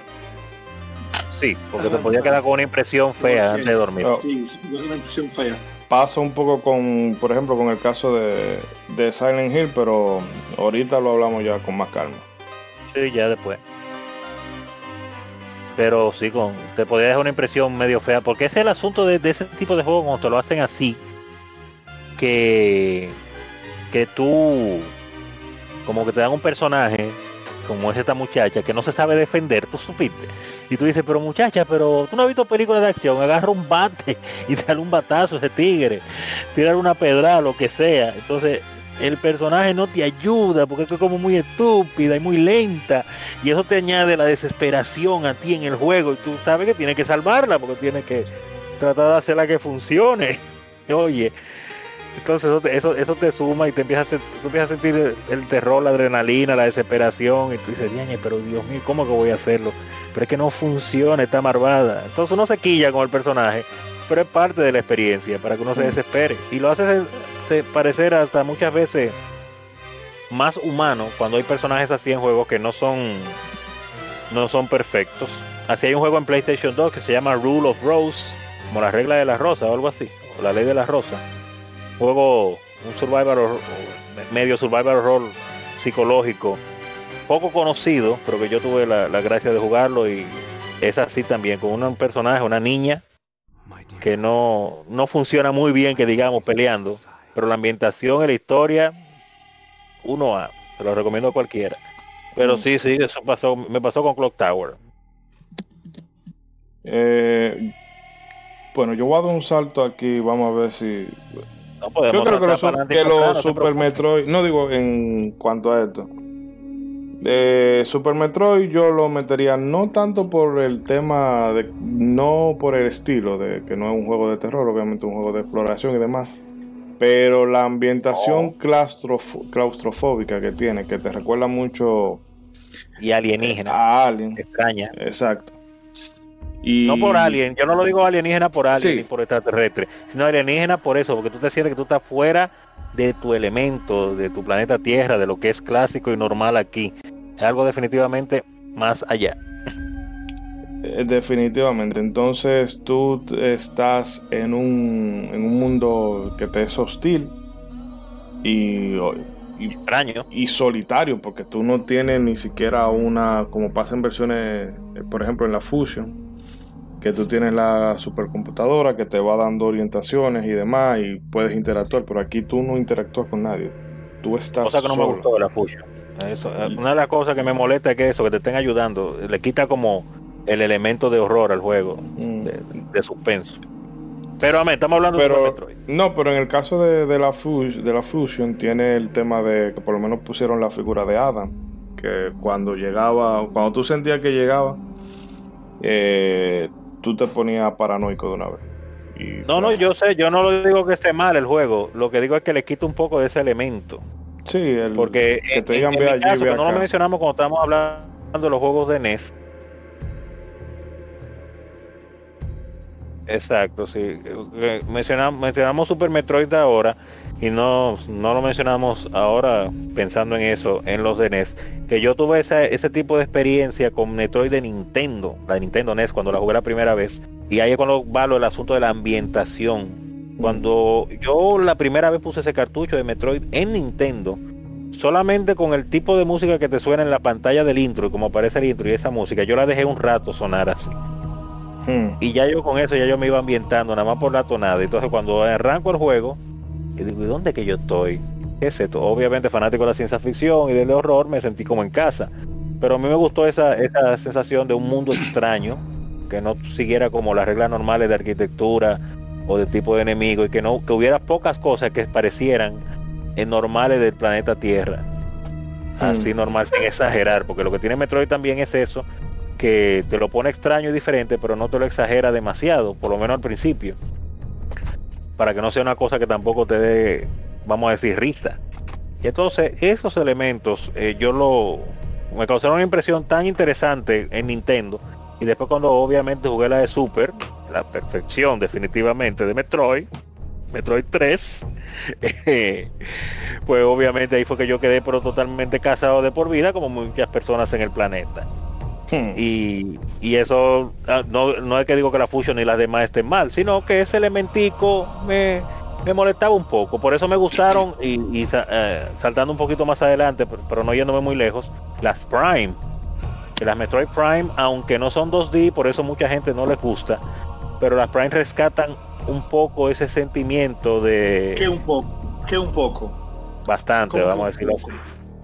Sí, porque te podía quedar con una impresión fea antes de dormir. Sí, sí, es una impresión fea. Pasa un poco con, por ejemplo, con el caso de, de Silent Hill, pero ahorita lo hablamos ya con más calma. Sí, ya después. Pero sí, con, te podía dejar una impresión medio fea, porque ese es el asunto de, de ese tipo de juegos cuando te lo hacen así, que, que tú, como que te dan un personaje, como es esta muchacha, que no se sabe defender, tú supiste. Y tú dices, pero muchacha, pero tú no has visto películas de acción, agarra un bate y dale un batazo a ese tigre, tirar una pedrada, lo que sea. Entonces, el personaje no te ayuda porque es como muy estúpida y muy lenta. Y eso te añade la desesperación a ti en el juego. Y tú sabes que tienes que salvarla porque tienes que tratar de hacerla que funcione. Oye entonces eso te, eso, eso te suma y te empiezas a, sen- tú empiezas a sentir el, terror la adrenalina la desesperación y tú dices "Diañe, pero Dios mío cómo que voy a hacerlo pero es que no funciona está marvada entonces uno se quilla con el personaje pero es parte de la experiencia para que uno se desespere y lo hace se- se parecer hasta muchas veces más humano cuando hay personajes así en juegos que no son no son perfectos. Así hay un juego en PlayStation 2 que se llama Rule of Rose, como la regla de la rosa o algo así, o la ley de la rosa. Juego, un survival medio survival horror psicológico, poco conocido, pero que yo tuve la, la gracia de jugarlo y es así también, con un personaje, una niña que no, no funciona muy bien, que digamos, peleando, pero la ambientación y la historia, uno a, se lo recomiendo a cualquiera. Pero sí, sí, eso pasó, me pasó con Clock Tower. Eh, bueno, yo voy a dar un salto aquí, vamos a ver si... No Yo creo que los, que los Super. Metroid, no digo en cuanto a esto, eh, Super Metroid yo lo metería no tanto por el tema de, no por el estilo de que no es un juego de terror, obviamente un juego de exploración y demás, pero la ambientación Oh. claustrof- claustrofóbica que tiene, que te recuerda mucho Y alienígena, a Alien, extraña. exacto. Y No por alien, yo no lo digo alienígena por alien Sí. ni por extraterrestre, sino alienígena por eso, porque tú te sientes que tú estás fuera de tu elemento, de tu planeta Tierra, de lo que es clásico y normal aquí. Es algo definitivamente más allá. Eh, Definitivamente. Entonces tú estás en un, en un mundo que te es hostil y, y, Extraño. y solitario, porque tú no tienes ni siquiera una, como pasa en versiones, eh, por ejemplo en la Fusion, que tú tienes la supercomputadora que te va dando orientaciones y demás y puedes interactuar, pero aquí tú no interactúas con nadie. Tú estás Cosa que no me solo. gustó de la Fusion. Eso, eh, una de las cosas que me molesta es que eso, que te estén ayudando, le quita como el elemento de horror al juego, Mm. de, de suspenso. Pero amén, estamos hablando de Metroid. no, pero en el caso de, de la Fus- de la Fusion tiene el tema de que por lo menos pusieron la figura de Adam, que cuando llegaba, cuando tú sentías que llegaba, eh, tú te ponías paranoico de una vez. Y, No, no, yo sé, yo no lo digo que esté mal el juego, lo que digo es que le quita un poco de ese elemento. Sí, el, Porque que en, te digan en allí, caso, que no lo mencionamos cuando estábamos hablando de los juegos de NES. Exacto, sí. Eh, Mencionamos, mencionamos Super Metroid ahora y no, no lo mencionamos ahora pensando en eso, en los de NES. Que yo tuve esa- ese tipo de experiencia con Metroid de Nintendo, la de Nintendo NES, cuando la jugué la primera vez. Y ahí es cuando va lo del asunto de la ambientación. Cuando yo la primera vez puse ese cartucho de Metroid en Nintendo, solamente con el tipo de música que te suena en la pantalla del intro, y como aparece el intro y esa música, yo la dejé un rato sonar así. Hmm. Y ya yo con eso ya yo me iba ambientando, nada más por la tonada. Entonces cuando arranco el juego, y digo, ¿y dónde que yo estoy? ¿Qué es esto? Obviamente fanático de la ciencia ficción y del horror, me sentí como en casa. Pero a mí me gustó esa, esa sensación de un mundo extraño, que no siguiera como las reglas normales de arquitectura o de tipo de enemigo, y que no, que hubiera pocas cosas que parecieran normales del planeta Tierra. Así normal, sin exagerar, porque lo que tiene Metroid también es eso, que te lo pone extraño y diferente, pero no te lo exagera demasiado, por lo menos al principio. Para que no sea una cosa que tampoco te dé, vamos a decir, risa. Y entonces esos elementos eh, yo lo me causaron una impresión tan interesante en Nintendo. Y después cuando obviamente jugué la de Super, la perfección definitivamente de Metroid, Metroid 3, eh, pues obviamente ahí fue que yo quedé pero totalmente casado de por vida como muchas personas en el planeta. Hmm. Y, y eso ah, no, no es que digo que la Fusion y las demás estén mal, sino que ese elementico me, me molestaba un poco. Por eso me gustaron y, eh, saltando un poquito más adelante, pero, pero no yéndome muy lejos, las Prime. Las Metroid Prime, aunque no son 2D, por eso mucha gente no les gusta, pero las Prime rescatan un poco ese sentimiento de Que un poco, que un poco. bastante, vamos a decirlo así.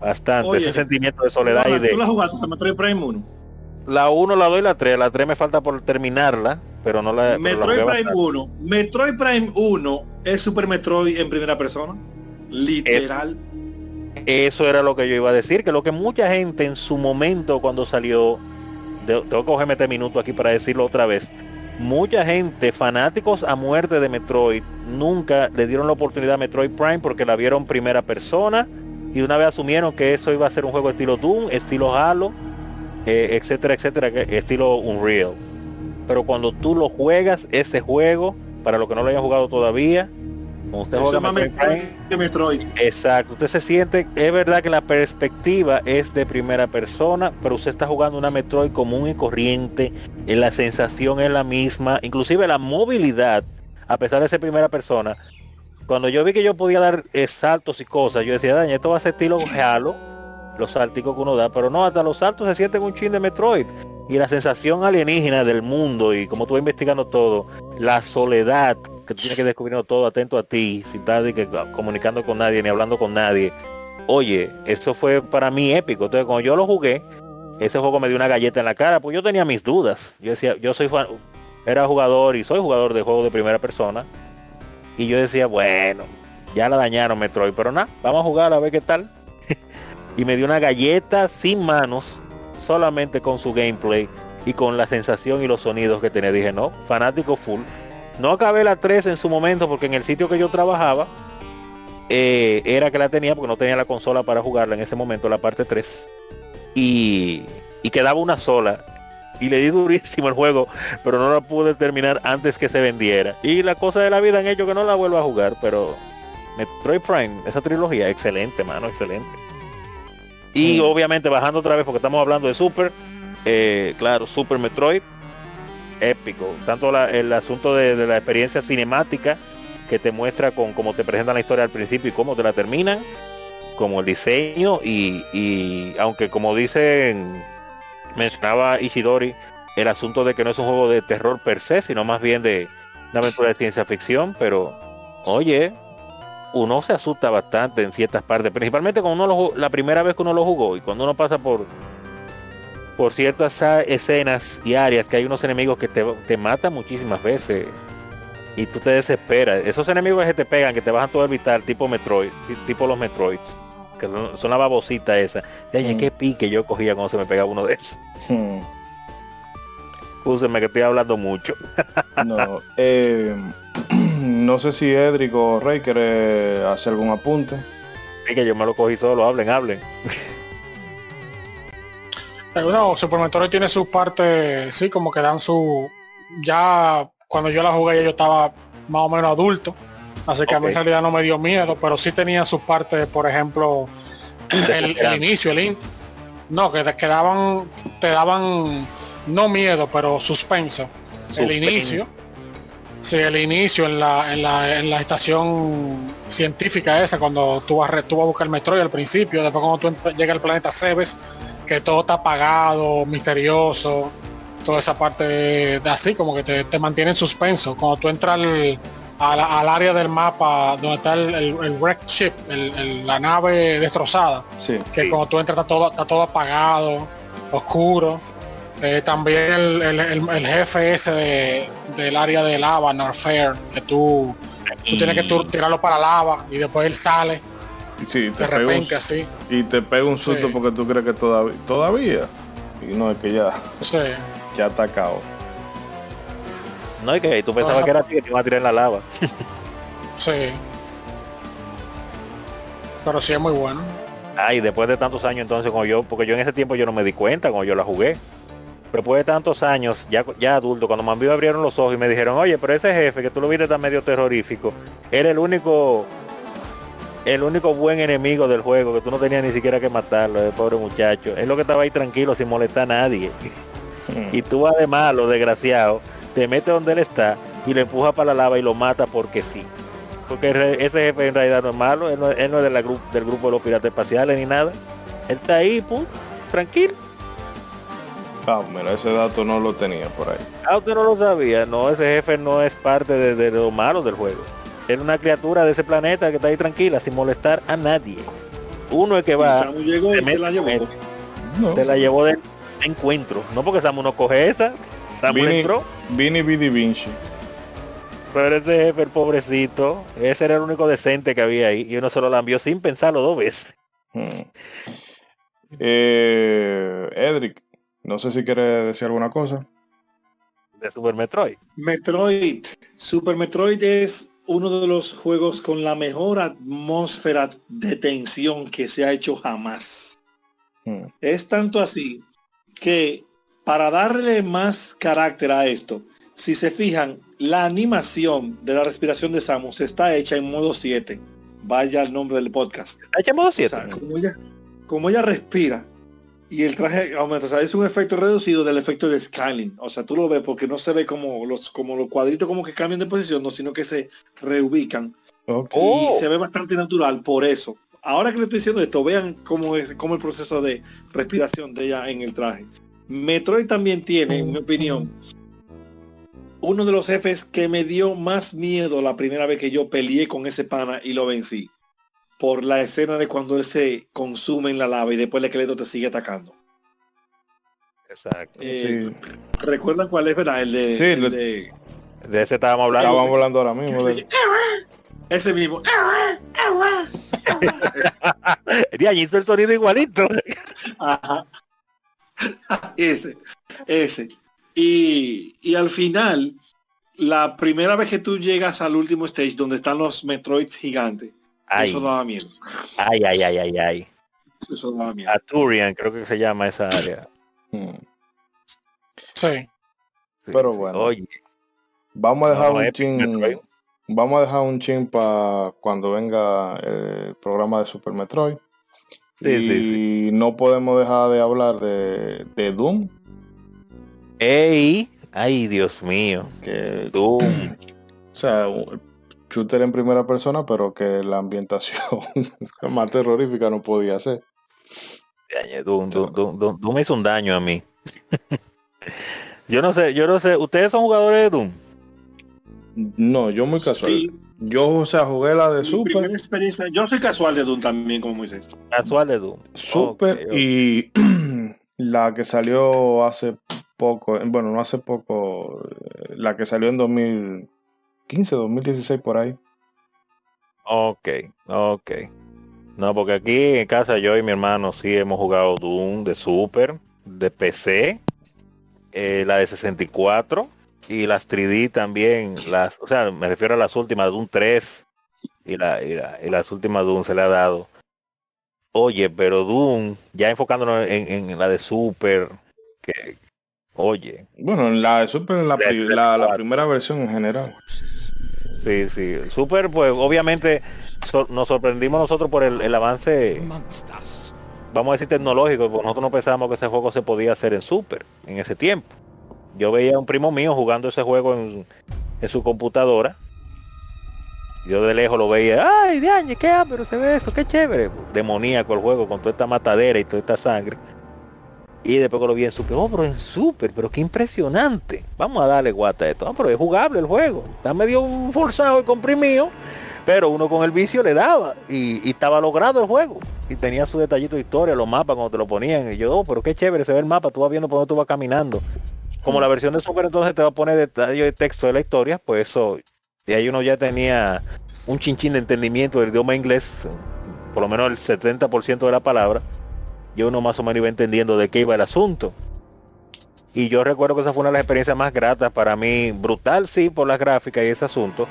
Bastante, Oye, ese sentimiento de soledad y de... ¿Tú la jugaste con Metroid Prime 1? La 1, la 2 y la 3. La 3 me falta por terminarla, pero no la... la Metroid Prime bastante. 1. Metroid Prime 1 es Super Metroid en primera persona. Literal. Eso era lo que yo iba a decir, que lo que mucha gente en su momento cuando salió, de- tengo que cogerme este minuto aquí para decirlo otra vez, mucha gente, fanáticos a muerte de Metroid, nunca le dieron la oportunidad a Metroid Prime porque la vieron primera persona y una vez asumieron que eso iba a ser un juego estilo Doom, estilo Halo, eh, etcétera, etcétera, estilo Unreal. Pero cuando tú lo juegas, ese juego, para los que no lo hayan jugado todavía, cuando usted juega Metroid Metroid Prime, que Metroid. Exacto, usted se siente, es verdad que la perspectiva es de primera persona, pero usted está jugando una Metroid común y corriente, y la sensación es la misma, inclusive la movilidad, a pesar de ser primera persona. Cuando yo vi que yo podía dar eh, saltos y cosas, yo decía, daña, esto va a ser estilo Halo, los salticos que uno da, pero no, hasta los saltos se sienten un chin de Metroid. Y la sensación alienígena del mundo y como tú vas investigando todo, la soledad que tú tienes que descubriendo todo atento a ti, sin estar que, comunicando con nadie ni hablando con nadie. Oye, eso fue para mí épico. Entonces cuando yo lo jugué, ese juego me dio una galleta en la cara, pues yo tenía mis dudas. Yo decía, yo soy fan- era jugador y soy jugador de juegos de primera persona. Y yo decía, bueno, ya la dañaron Metroid, pero nada, vamos a jugar a ver qué tal. y me dio una galleta sin manos, solamente con su gameplay y con la sensación y los sonidos que tenía. Dije, no, fanático full. No acabé la 3 en su momento porque en el sitio que yo trabajaba eh, era que la tenía porque no tenía la consola para jugarla en ese momento, la parte 3. Y, quedaba una sola. Y le di durísimo el juego, pero no la pude terminar antes que se vendiera. Y la cosa de la vida han hecho que no la vuelva a jugar, pero Metroid Prime, esa trilogía, excelente, mano, excelente. Y obviamente bajando otra vez porque estamos hablando de Super, eh, claro, Super Metroid, épico. Tanto la- el asunto de, de la experiencia cinemática que te muestra con cómo te presentan la historia al principio y cómo te la terminan, como el diseño y, y aunque como dicen, mencionaba Ishidori, el asunto de que no es un juego de terror per se, sino más bien de una aventura de ciencia ficción, pero oye, uno se asusta bastante en ciertas partes, principalmente cuando uno lo, la primera vez que uno lo jugó y cuando uno pasa por por ciertas escenas y áreas que hay unos enemigos que te, te matan muchísimas veces y tú te desesperas. Esos enemigos que te pegan, que te bajan todo el vital, tipo Metroid, ti- tipo los Metroids, que son, son la babosita esa. De Mm. qué pique yo cogía cuando se me pegaba uno de esos. Hmm. Úseme que estoy hablando mucho. No, eh, no sé si Edric o Rey quiere hacer algún apunte. Sí, que yo me lo cogí solo, hablen, hablen. Eh, No, Super Metroid tiene sus partes, sí, como que dan su... Ya cuando yo la jugué ya yo estaba más o menos adulto, así que a mí en realidad no me dio miedo, pero sí tenía sus partes, por ejemplo, el, inicio, el int. No, que te quedaban, te daban no miedo, pero suspenso. El inicio. Sí, el inicio en la, en la, en la estación científica esa, cuando tú vas, tú vas a buscar el Metroid al principio, después cuando tú llegas al planeta Cebes, que todo está apagado, misterioso, toda esa parte de así, como que te, te mantiene en suspenso. Cuando tú entras al, al área del mapa donde está el, el, el wrecked ship, el- el- la nave destrozada, Sí. que Sí. cuando tú entras está todo, está todo apagado, oscuro. Eh, también el, el- el- el jefe ese de- del área de lava, Norfair, que tú, tú tienes que tú tirarlo para lava y después él sale Sí, te de un- repente así. y te pega un susto Sí. porque tú crees que todavía, todavía. Y no es que ya, Sí. ya está acabado. No, y que tú pensabas esa que era ti que te iba a tirar en la lava. Sí. Pero sí es muy bueno. Ay, después de tantos años entonces como yo, porque yo en ese tiempo yo no me di cuenta cuando yo la jugué. Pero después de tantos años, ya, ya adulto, cuando me abrieron los ojos y me dijeron, oye, pero ese jefe que tú lo viste tan medio terrorífico, era el único, el único buen enemigo del juego, que tú no tenías ni siquiera que matarlo, el pobre muchacho. Es lo que estaba ahí tranquilo sin molestar a nadie. Y tú además, lo desgraciado, te metes donde él está y lo empuja para la lava y lo mata porque sí. Porque ese jefe en realidad no es malo, él no, él no es de la gru- del grupo de los piratas espaciales ni nada. Él está ahí, pum, tranquilo. Ah, mira, ese dato no lo tenía por ahí. Ah, usted no lo sabía. No, ese jefe no es parte de, de lo malo del juego. Es una criatura de ese planeta que está ahí tranquila, sin molestar a nadie. Uno es que va, Samu llegó se y se mete la llevó. él. No. se la llevó de de encuentro. No porque Samu no coge esa. Samu Vini, entró. Vini Vidi Vinci. Pero ese jefe, el pobrecito, ese era el único decente que había ahí. Y uno se lo lambió sin pensarlo dos veces. Hmm. Eh, Edric, no sé si quieres decir alguna cosa. De Super Metroid. Metroid. Super Metroid es uno de los juegos con la mejor atmósfera de tensión que se ha hecho jamás. Hmm. Es tanto así que para darle más carácter a esto, si se fijan, la animación de la respiración de Samus está hecha en modo 7. Vaya el nombre del podcast. Echa modo O 7. sea, como ella, como ella respira y el traje aumenta, o sea, es un efecto reducido del efecto de scaling. O sea, tú lo ves porque no se ve como los, como los cuadritos como que cambian de posición, no, sino que se reubican Ok. Oh. y se ve bastante natural por eso. Ahora que le estoy diciendo esto, vean cómo es cómo el proceso de respiración de ella en el traje. Metroid también tiene, en mi opinión, uno de los jefes que me dio más miedo la primera vez que yo peleé con ese pana y lo vencí. Por la escena de cuando él se consume en la lava y después el esqueleto te sigue atacando. Exacto. Eh, Sí. ¿Recuerdan cuál es, verdad? El de, Sí, el lo- de- De ese estábamos hablando. Estábamos hablando ahora mismo. de- ese mismo. De allí hizo el sonido igualito. Ajá. ese, ese. Y, y al final, la primera vez que tú llegas al último stage donde están los Metroids gigantes, Ay, eso daba miedo. ay, ay, ay, ay, ay. Eso daba miedo. Aturian, creo que se llama esa área. Hmm. Sí. Sí, Pero sí. bueno. Oye, Vamos a dejar No, un chin. Vamos a dejar un chin para cuando venga el programa de Super Metroid. Sí, y sí, no podemos dejar de hablar de, de Doom, ey, ay, Dios mío. que Doom. o sea, shooter en primera persona, pero que la ambientación más terrorífica no podía ser. Doom, Doom, Doom, Doom- Doom me hizo un daño a mí. yo no sé, yo no sé, ¿ustedes son jugadores de Doom? No, yo muy casual. Sí, Yo, o sea, jugué la de mi Super, primera experiencia. Yo soy casual de Doom también, como Moisés. Casual de Doom. Super y la que salió hace poco, bueno, no hace poco, la que salió en 2015, 2016 por ahí. Ok, ok. No, porque aquí en casa yo y mi hermano sí hemos jugado Doom de Super, de PC, eh, la de 64 y las 3D también, las, o sea, me refiero a las últimas, Doom 3 y, la, y, la- y las últimas Doom se le ha dado. Oye, pero Doom, ya enfocándonos en, en la de Super, que, oye, Bueno, en la de Super, en la, la, la primera versión en general. Sí, sí, Super, pues obviamente nos sorprendimos nosotros por el, avance vamos a decir tecnológico, porque nosotros no pensábamos que ese juego se podía hacer en Super en ese tiempo. Yo veía a un primo mío jugando ese juego en, su computadora. Yo de lejos lo veía, ay, de qué pero se ve eso, qué chévere. Demoníaco el juego con toda esta matadera y toda esta sangre. Y después lo vi en Super, oh, pero en Super, pero qué impresionante. Vamos a darle guata a esto. Pero es jugable el juego. Está medio forzado y comprimido, pero uno con el vicio le daba y, y estaba logrado el juego. Y tenía su detallito de historia, los mapas cuando te lo ponían. Y yo, oh, pero qué chévere se ve el mapa, tú vas viendo por dónde tú vas caminando. Como la versión de Super entonces te va a poner detalle de texto de la historia, pues eso, y ahí uno ya tenía un chinchín de entendimiento del idioma inglés, por lo menos el 70% de la palabra, y uno más o menos iba entendiendo de qué iba el asunto. Y yo recuerdo que esa fue una de las experiencias más gratas para mí, brutal sí por las gráficas y ese asunto,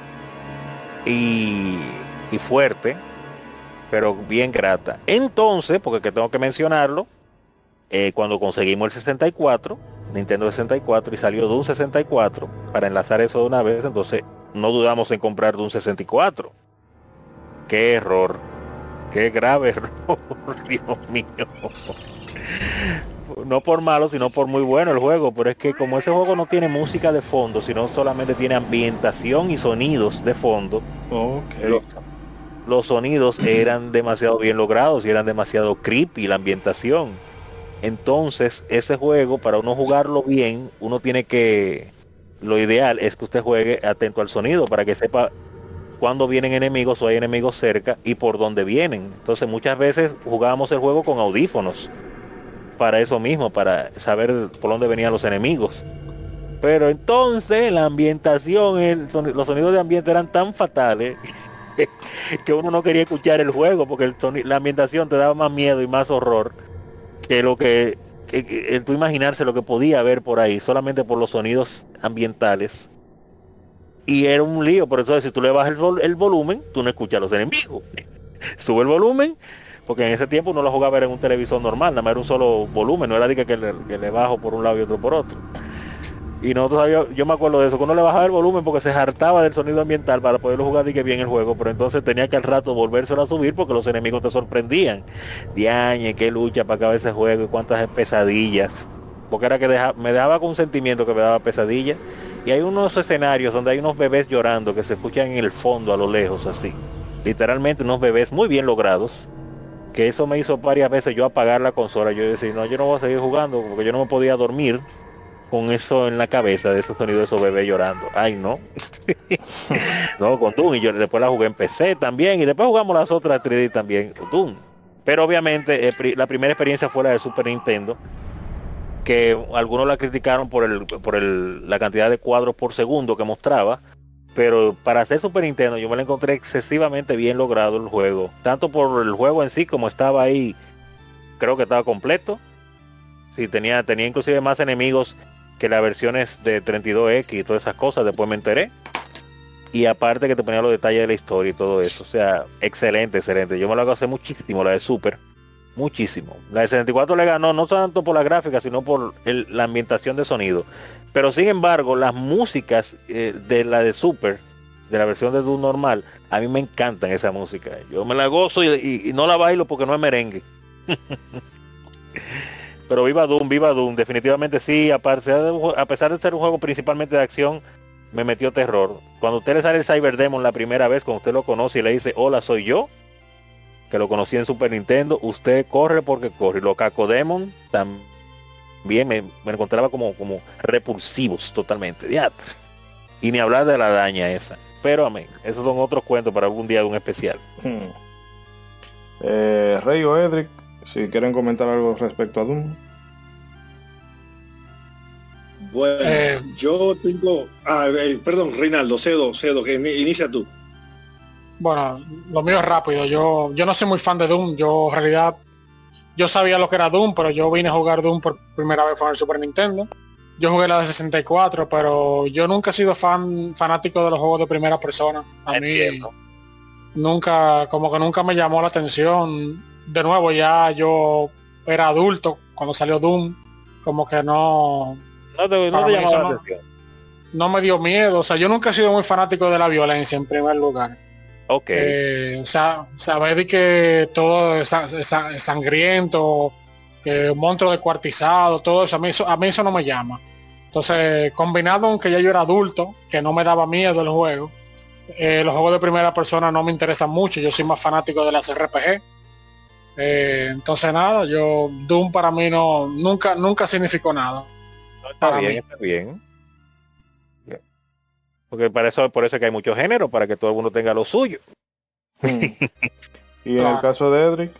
y, y fuerte, pero bien grata. Entonces, porque que tengo que mencionarlo, eh, cuando conseguimos el 64, Nintendo 64 y salió Doom 64, para enlazar eso de una vez, entonces no dudamos en comprar Doom 64. Qué error, qué grave error, Dios mío. No por malo, sino por muy bueno el juego, pero es que como ese juego no tiene música de fondo, sino solamente tiene ambientación y sonidos de fondo, Ok. los, los sonidos eran demasiado bien logrados y eran demasiado creepy la ambientación. Entonces, ese juego, para uno jugarlo bien, uno tiene que... Lo ideal es que usted juegue atento al sonido para que sepa cuándo vienen enemigos o hay enemigos cerca y por dónde vienen. Entonces, muchas veces jugábamos el juego con audífonos para eso mismo, para saber por dónde venían los enemigos. Pero entonces la ambientación, los sonidos de ambiente eran tan fatales que uno no quería escuchar el juego porque el la ambientación te daba más miedo y más horror que lo que, que- tú imaginarse lo que podía haber por ahí solamente por los sonidos ambientales y era un lío por eso si tú le bajas el, vol- el volumen tú no escuchas a los enemigos sube el volumen porque en ese tiempo no lo jugaba en un televisor normal nada más era un solo volumen no era de que, que le, que bajo por un lado y otro por otro y nosotros sabíamos- yo me acuerdo de eso, que le bajaba el volumen porque se hartaba del sonido ambiental para poderlo jugar de que bien el juego, pero entonces tenía que al rato volvérselo a subir porque los enemigos te sorprendían. Diañe, qué lucha para acabar ese juego y cuántas pesadillas. Porque era que deja- me daba con un sentimiento que me daba pesadillas. Y hay unos escenarios donde hay unos bebés llorando que se escuchan en el fondo a lo lejos así. Literalmente unos bebés muy bien logrados. Que eso me hizo varias veces yo apagar la consola. Yo decía, no, yo no voy a seguir jugando porque yo no me podía dormir con eso en la cabeza de esos sonidos de esos bebés llorando. Ay, no. no, con Doom. Y yo después la jugué en PC también. Y después jugamos las otras 3D también, Doom. Pero obviamente eh, la primera experiencia fue la de Super Nintendo. Que algunos la criticaron por, el, por el, la cantidad de cuadros por segundo que mostraba. Pero para hacer Super Nintendo yo me la encontré excesivamente bien logrado el juego. Tanto por el juego en sí como estaba ahí. Creo que estaba completo. Sí, tenía, tenía inclusive más enemigos que las versiones de 32X y todas esas cosas, después me enteré. Y aparte que te ponía los detalles de la historia y todo eso. O sea, excelente, excelente. Yo me lo hago hace muchísimo, la de Super. Muchísimo. La de 64 le ganó, no tanto por la gráfica, sino por la ambientación de sonido. Pero sin embargo, las músicas eh, de la de Super, de la versión de Doom normal, a mí me encantan esa música. Yo me la gozo y, no la bailo porque no es merengue. Pero viva Doom, viva Doom. Definitivamente sí, a pesar, de, a pesar de ser un juego principalmente de acción, me metió terror. cuando usted le sale el Cyberdemon la primera vez, cuando usted lo conoce y le dice, hola, soy yo, que lo conocí en Super Nintendo, usted corre porque corre. Los Cacodemon también me, me encontraba como, como repulsivos totalmente. Y ni hablar de la araña esa. Pero amén, esos son otros cuentos para algún día de un especial. Hmm. Eh, Rey o Edric, si quieren comentar algo respecto a Doom. Bueno, Eh. yo tengo... Ah, eh, perdón, Reinaldo, cedo, cedo, que ini- inicia tú. Bueno, lo mío es rápido. Yo, yo no soy muy fan de Doom. Yo en realidad, yo sabía lo que era Doom, pero yo vine a jugar Doom por primera vez con el Super Nintendo. Yo jugué la de 64, pero yo nunca he sido fan fanático de los juegos de primera persona. A mí nunca, como que nunca me llamó la atención. De nuevo, ya yo era adulto cuando salió Doom. Como que no, te, te no me dio miedo. O sea, yo nunca he sido muy fanático de la violencia en primer lugar. Ok. Eh, o sea, saber de que todo es, sa- sa- sangriento, que un monstruo descuartizado, todo eso a, mí eso, a mí eso no me llama. Entonces, combinado con que ya yo era adulto, que no me daba miedo el juego, eh, los juegos de primera persona no me interesan mucho, yo soy más fanático de las RPG. Eh, entonces nada, yo Doom para mí no nunca nunca significó nada. está para bien, mí. está. Bien. Porque para eso, por eso es que hay muchos géneros, para que todo el mundo tenga lo suyo. Hmm. y en el Claro. caso de Edric,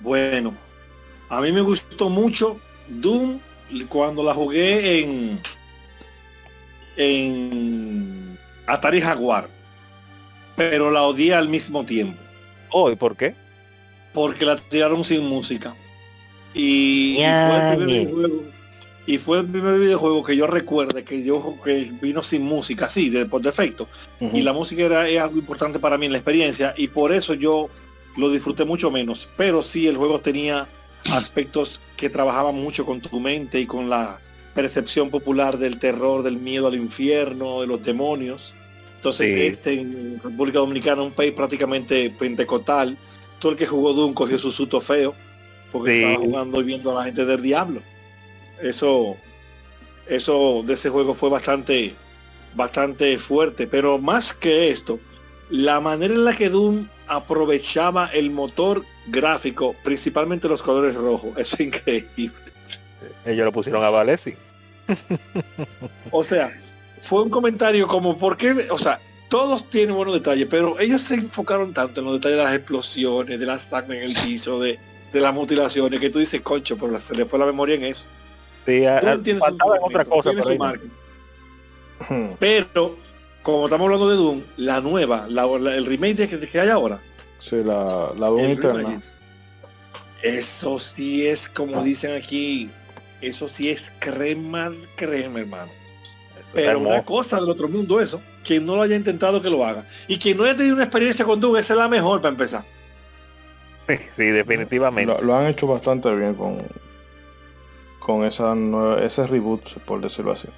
Bueno, a mí me gustó mucho Doom cuando la jugué en en Atari Jaguar, pero la odié al mismo tiempo Oh, ¿y por qué? porque la tiraron sin música y, fue el primer videojuego y fue el primer videojuego que yo recuerde que yo que vino sin música, sí, de, por defecto. y la música era es algo importante para mí en la experiencia y por eso yo lo disfruté mucho menos pero sí el juego tenía aspectos que trabajaban mucho con tu mente y con la percepción popular del terror del miedo al infierno de los demonios entonces Sí. este en República Dominicana un país prácticamente pentecostal todo el que jugó Doom cogió su susto feo porque Sí. estaba jugando y viendo a la gente del diablo eso eso de ese juego fue bastante bastante fuerte, pero más que esto, la manera en la que Doom aprovechaba el motor gráfico, principalmente los colores rojos, es increíble. Ellos lo pusieron a Valesi. O sea, fue un comentario como, ¿por qué? O sea, todos tienen buenos detalles, pero ellos se enfocaron tanto en los detalles de las explosiones, de las sangre en el piso, de, de las mutilaciones, que tú dices, concho, pero se le fue la memoria en eso. Sí, a- Doom a- tiene su faltaba en otra momento, cosa, tiene pero su no. hmm, Pero, como estamos hablando de Doom, la nueva, la- la- el remake de que, que hay ahora, sí, la, la Doom remake. Eso sí es, como dicen aquí, eso sí es crema, crema, hermano. Eso Pero una cosa del otro mundo eso, quien no lo haya intentado que lo haga. Y quien no haya tenido una experiencia con Doom, esa es la mejor para empezar. Sí, definitivamente. Lo, lo han hecho bastante bien con con esa nueva- ese reboot, por decirlo así.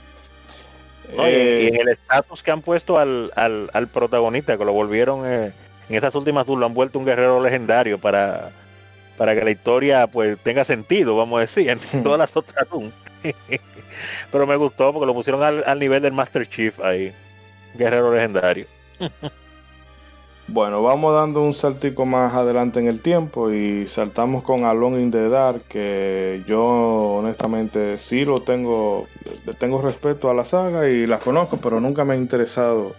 No, y, Eh, y el estatus que han puesto al, al, al protagonista, que lo volvieron eh, en estas últimas tours, lo han vuelto un guerrero legendario para, para que la historia pues tenga sentido, vamos a decir, en todas las otras Doom. Pero me gustó porque lo pusieron al, al nivel del Master Chief ahí. Guerrero legendario. Bueno, vamos dando un saltico más adelante en el tiempo y saltamos con Alone in que yo honestamente sí lo tengo, tengo respeto a la saga y la conozco, pero nunca me ha interesado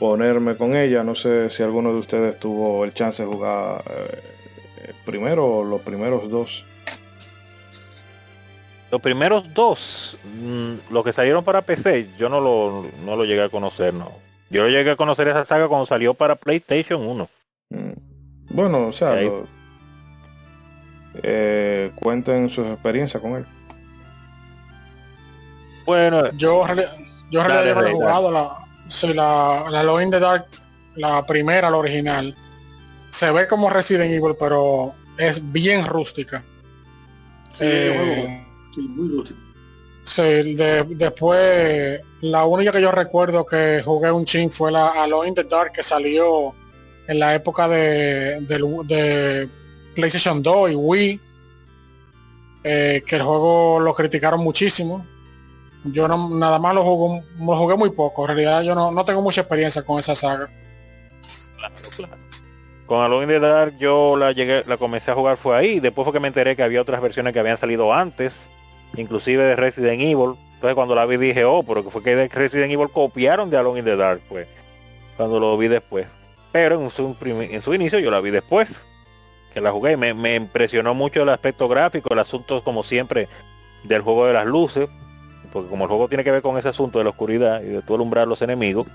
ponerme con ella. No sé si alguno de ustedes tuvo el chance de jugar eh, primero o los primeros dos. Los primeros dos, mm, los que salieron para PC, yo no lo, no lo llegué a conocer, no. Yo llegué a conocer esa saga cuando salió para PlayStation 1. Mm. Bueno, o sea, Ahí. lo- eh, cuenten sus experiencias con él. Bueno, Yo, yo Dale, he Rey, jugado, la, sí, la, la Alone in the Dark, la primera, la original. Se ve como Resident Evil, pero es bien rústica. Sí, Eh, sí, muy rústico. Sí, de- después, la única que yo recuerdo que jugué un chin fue la Alone in the Dark que salió en la época de, PlayStation 2 y Wii. eh, que el juego lo criticaron muchísimo. Yo no, nada más lo jugué, jugué muy poco. En realidad yo no, tengo mucha experiencia con esa saga. Con Alone in the Dark yo la llegué, la comencé a jugar fue ahí. Después fue que me enteré que había otras versiones que habían salido antes, inclusive de Resident Evil. Entonces cuando la vi dije, oh, pero que fue que de Resident Evil copiaron de Alone in the Dark, pues. Cuando lo vi después. Pero en su, en su inicio yo la vi después. Que la jugué. Me, me impresionó mucho el aspecto gráfico, el asunto como siempre del juego de las luces. Porque como el juego tiene que ver con ese asunto de la oscuridad y de tú alumbrar los enemigos,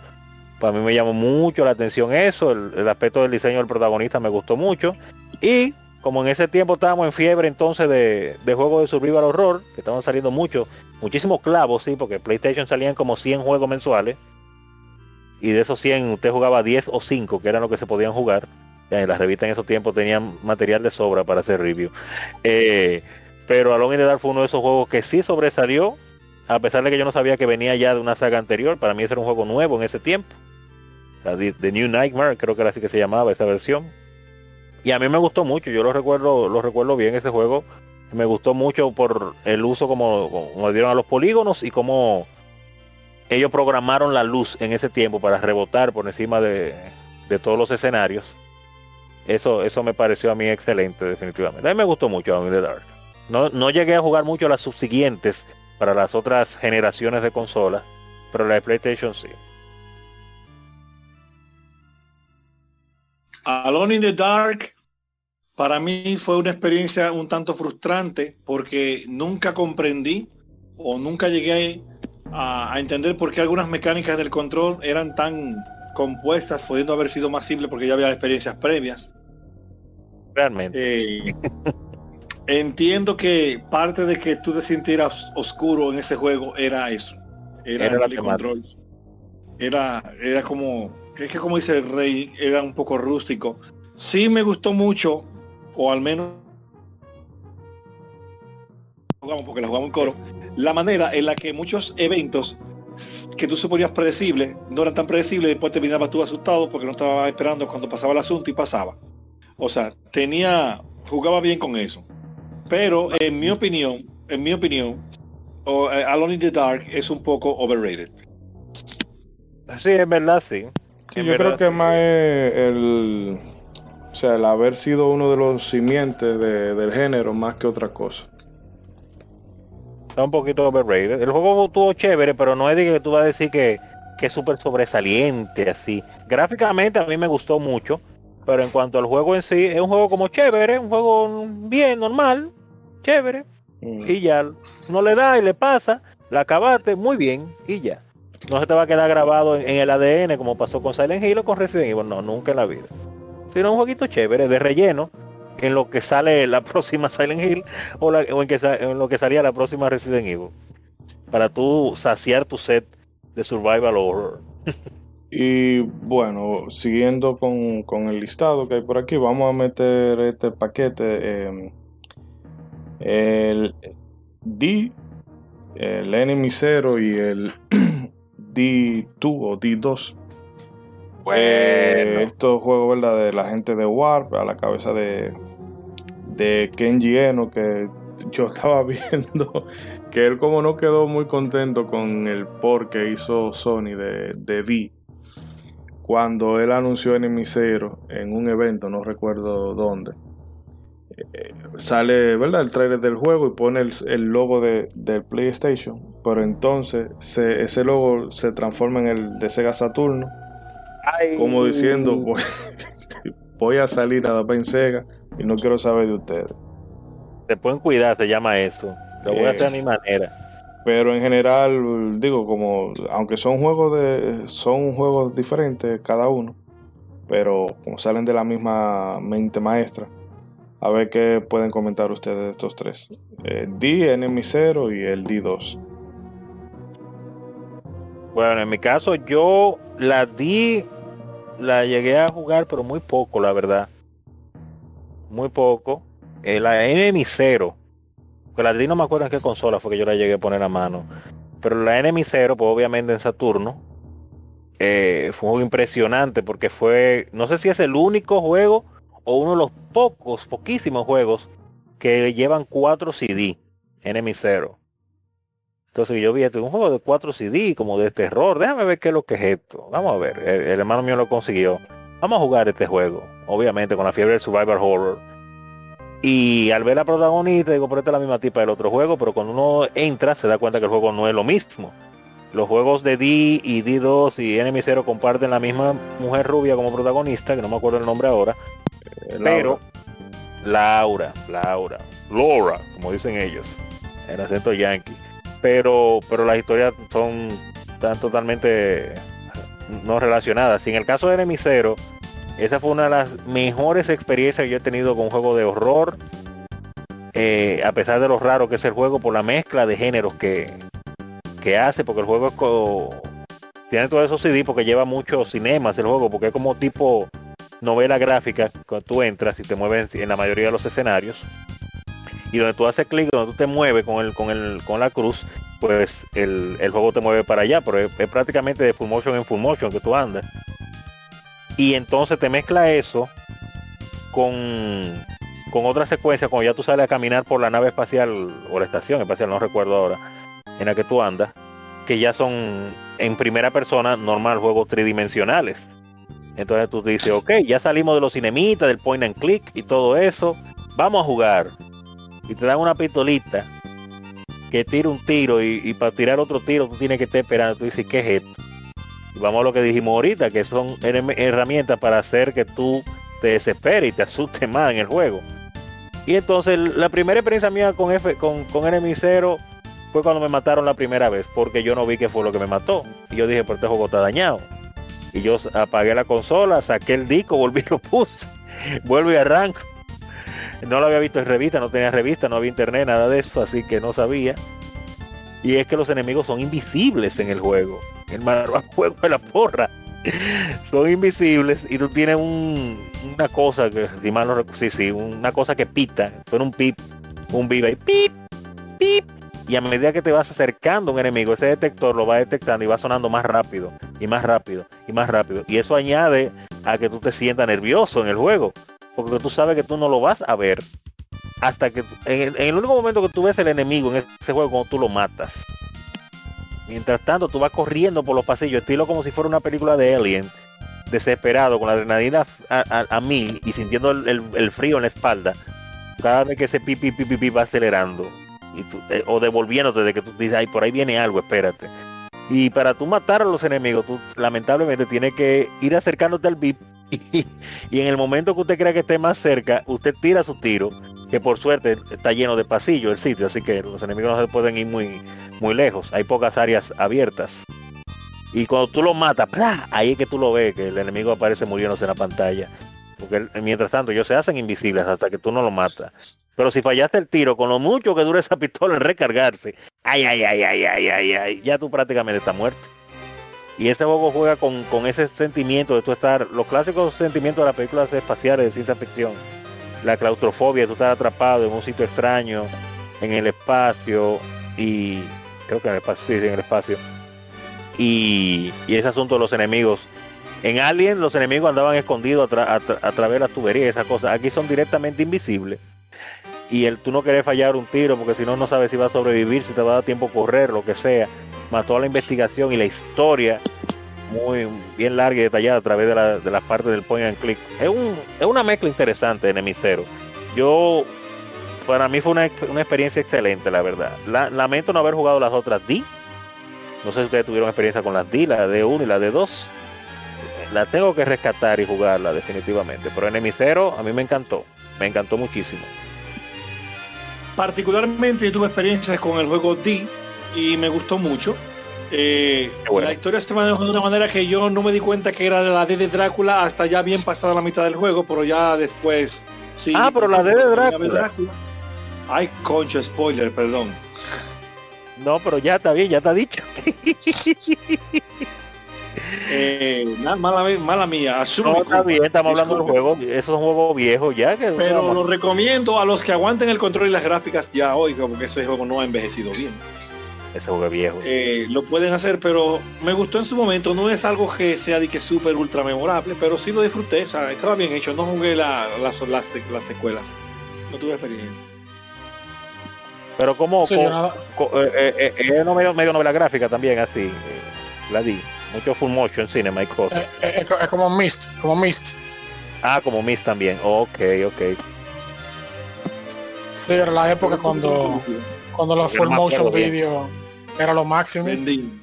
para mí me llamó mucho la atención eso, el, el aspecto del diseño del protagonista me gustó mucho. Y como en ese tiempo estábamos en fiebre entonces de, de juegos de survival horror, que estaban saliendo muchos, muchísimos clavos, sí, porque PlayStation salían como 100 juegos mensuales. Y de esos 100 usted jugaba 10 o 5, que eran lo que se podían jugar. En las revistas en esos tiempos tenían material de sobra para hacer review. Eh, pero Alone in the Dark fue uno de esos juegos que sí sobresalió, a pesar de que yo no sabía que venía ya de una saga anterior. Para mí ese era un juego nuevo en ese tiempo. The New Nightmare, creo que era así que se llamaba esa versión. Y a mí me gustó mucho, yo lo recuerdo, lo recuerdo bien ese juego. Me gustó mucho por el uso como, como dieron a los polígonos y cómo ellos programaron la luz en ese tiempo para rebotar por encima de, de todos los escenarios. Eso, eso me pareció a mí excelente, definitivamente. A mí me gustó mucho in the Dark. No, no llegué a jugar mucho las subsiguientes para las otras generaciones de consolas, pero la de PlayStation sí. Alone in the Dark para mí fue una experiencia un tanto frustrante porque nunca comprendí o nunca llegué a, a entender por qué algunas mecánicas del control eran tan compuestas, pudiendo haber sido más simples porque ya había experiencias previas. Realmente. Eh, entiendo que parte de que tú te sintieras oscuro en ese juego era eso. Era, Era el control. Era, era como, es que como dice el rey, era un poco rústico. Sí me gustó mucho, o al menos jugamos porque la jugamos en coro, la manera en la que muchos eventos que tú suponías predecibles no eran tan predecibles, después terminabas tú asustado porque no estabas esperando cuando pasaba el asunto y pasaba. O sea, tenía, jugaba bien con eso. Pero en mi opinión, en mi opinión, o, eh, Alone in the Dark es un poco overrated. Sí, es verdad, sí. Sí, yo verdad, creo que sí. más el, o sea, el haber sido uno de los simientes de- del género más que otra cosa. Está un poquito overrated. El juego estuvo chévere, pero no es de que tú vas a decir que, que es súper sobresaliente así. Gráficamente a mí me gustó mucho, pero en cuanto al juego en sí, es un juego como chévere, un juego bien, normal, chévere, Mm. y ya. No le da y le pasa, la acabaste muy bien y ya. No se te va a quedar grabado en, en el ADN como pasó con Silent Hill o con Resident Evil, no, nunca en la vida. Sino un jueguito chévere, de relleno, en lo que sale la próxima Silent Hill o, en, lo que salía la próxima Resident Evil. Para tú saciar tu set de survival horror. Y bueno, siguiendo con, con el listado que hay por aquí, vamos a meter este paquete. eh, el D, el Enemy 0 y el D2 o D2. Eh, estos juegos, ¿verdad? De la gente de Warp a la cabeza de, de Kenji Eno, que yo estaba viendo que él como no quedó muy contento con el por que hizo Sony de, de D cuando él anunció Enemy Zero en un evento, no recuerdo dónde. eh, sale, ¿verdad? El trailer del juego y pone el, el logo de, del PlayStation. Pero entonces se- ese logo se transforma en el de Sega Saturno. Como diciendo, voy, voy a salir a la en Sega y no quiero saber de ustedes. Se pueden cuidar, se llama eso. Lo voy a hacer a mi manera. Pero en general, digo, como aunque son juegos de son juegos diferentes cada uno, pero como salen de la misma mente maestra, a ver qué pueden comentar ustedes de estos tres. Eh, D, Enemy Zero y el D2. Bueno, en mi caso yo la di, la llegué a jugar, pero muy poco, la verdad. Muy poco. Eh, la Enemy Zero. Que la di no me acuerdo en qué consola fue que yo la llegué a poner a mano. Pero la Enemy Zero, pues obviamente en Saturno. eh, fue impresionante porque fue, no sé si es el único juego o uno de los pocos, poquísimos juegos que llevan cuatro CD. Enemy Zero. Entonces yo vi esto, un juego de 4 CD, como de terror, déjame ver qué es lo que es esto. Vamos a ver, el, el hermano mío lo consiguió. Vamos a jugar este juego, obviamente con la fiebre del survival horror. Y al ver la protagonista, digo, pero esta es la misma tipa del otro juego, pero cuando uno entra se da cuenta que el juego no es lo mismo. Los juegos de D y D2 y Enemy Zero comparten la misma mujer rubia como protagonista, que no me acuerdo el nombre ahora, Eh, pero Laura, Laura, Laura, como dicen ellos, en acento yankee. Pero, pero las historias son tan totalmente no relacionadas. Y en el caso de Enemy Zero, esa fue una de las mejores experiencias que yo he tenido con un juego de horror. eh, a pesar de lo raro que es el juego, por la mezcla de géneros que, que hace, porque el juego es co- tiene todos esos CD porque lleva muchos cinemas el juego, porque es como tipo novela gráfica cuando tú entras y te mueves en la mayoría de los escenarios y donde tú haces clic donde tú te mueves con el con el con la cruz pues el, el juego te mueve para allá pero es, prácticamente de full motion en full motion que tú andas y entonces te mezcla eso con con otra secuencia cuando ya tú sales a caminar por la nave espacial o la estación espacial no recuerdo ahora en la que tú andas que ya son en primera persona normal juegos tridimensionales entonces tú dices, ok, ya salimos de los cinemitas, del point and click y todo eso. Vamos a jugar. Y te dan una pistolita que tira un tiro y, para tirar otro tiro tú tienes que estar esperando. Tú dices, ¿qué es esto? Y vamos a lo que dijimos ahorita, que son herramientas para hacer que tú te desesperes y te asustes más en el juego. Y entonces la primera experiencia mía con, F, con, con fue cuando me mataron la primera vez, porque yo no vi qué fue lo que me mató. Y yo dije, pero este juego está dañado y yo apagué la consola, saqué el disco, volví y lo puse, vuelvo y arranco. No lo había visto en revista, no tenía revista, no había internet, nada de eso, así que no sabía. Y es que los enemigos son invisibles en el juego. El mal juego de la porra. Son invisibles y tú tienes un, una cosa que, si mal no sí, sí, una cosa que pita, suena un pip, un viva y pip, pip. Y a medida que te vas acercando a un enemigo, ese detector lo va detectando y va sonando más rápido y más rápido y más rápido. Y eso añade a que tú te sientas nervioso en el juego. Porque tú sabes que tú no lo vas a ver hasta que en el, en único momento que tú ves el enemigo en ese juego cuando tú lo matas. Mientras tanto tú vas corriendo por los pasillos, estilo como si fuera una película de Alien, desesperado, con la adrenalina a, a- mil y sintiendo el, el- frío en la espalda. Cada vez que ese pipi pipi pipi va acelerando. Y tú- eh, o devolviéndote de que tú dices, ay, por ahí viene algo, espérate. Y para tú matar a los enemigos, tú lamentablemente tienes que ir acercándote al VIP y, en el momento que usted crea que esté más cerca, usted tira su tiro, que por suerte está lleno de pasillos el sitio, así que los enemigos no se pueden ir muy, muy lejos, hay pocas áreas abiertas. Y cuando tú lo matas, ahí es que tú lo ves, que el enemigo aparece muriéndose en la pantalla. Porque mientras tanto ellos se hacen invisibles hasta que tú no lo matas. Pero si fallaste el tiro, con lo mucho que dura esa pistola en recargarse, ay, ay, ay, ay, ay, ay, ay, ya tú prácticamente estás muerto. Y este juego juega con, con ese sentimiento de tú estar, los clásicos sentimientos de las películas espaciales de ciencia ficción. La claustrofobia, tú estar atrapado en un sitio extraño, en el espacio, y creo que en el espacio, sí, en el espacio. Y, y ese asunto de los enemigos. En Alien los enemigos andaban escondidos a, a tra- a través de las tuberías, esas cosas. Aquí son directamente invisibles. Y el tú no querés fallar un tiro porque si no no sabes si va a sobrevivir, si te va a dar tiempo a correr, lo que sea. Más toda la investigación y la historia muy bien larga y detallada a través de, la- de las partes del point and click. Es, un, es una mezcla interesante de Nemicero. Yo, para mí fue una, una experiencia excelente, la verdad. La- lamento no haber jugado las otras D. No sé si ustedes tuvieron experiencia con las D, la D1 y la D2. La tengo que rescatar y jugarla definitivamente. Pero Nemicero a mí me encantó. Me encantó muchísimo. Particularmente tuve experiencias con el juego D y me gustó mucho. Eh, bueno. La historia se manejó de una manera que yo no me di cuenta que era de la D de Drácula hasta ya bien pasada la mitad del juego, pero ya después sí. Ah, pero la D de Drácula. Ay, concho, spoiler, perdón. No, pero ya está bien, ya está dicho. Eh, nada, mala, mala mía, No, está bien, estamos hablando Disculpe. juego. Eso es un juego viejo ya. que Pero lo recomiendo a los que aguanten el control y las gráficas ya hoy, porque ese juego no ha envejecido bien. Ese juego viejo. Eh, lo pueden hacer, pero me gustó en su momento. No es algo que sea de que súper ultra memorable, pero sí lo disfruté. O sea, estaba bien hecho. No jugué la- las, las, las secuelas. No tuve experiencia. Pero como Sí, eh, eh, eh, medio, medio novela gráfica también así. eh, la di. Mucho full motion cinema y cosas. eh, eh, es, co- es como Mist, como Mist. Ah, como Miss también. Ok, ok. Sí, era la época cuando, cuando los full motion bien. Era lo máximo. Bendín.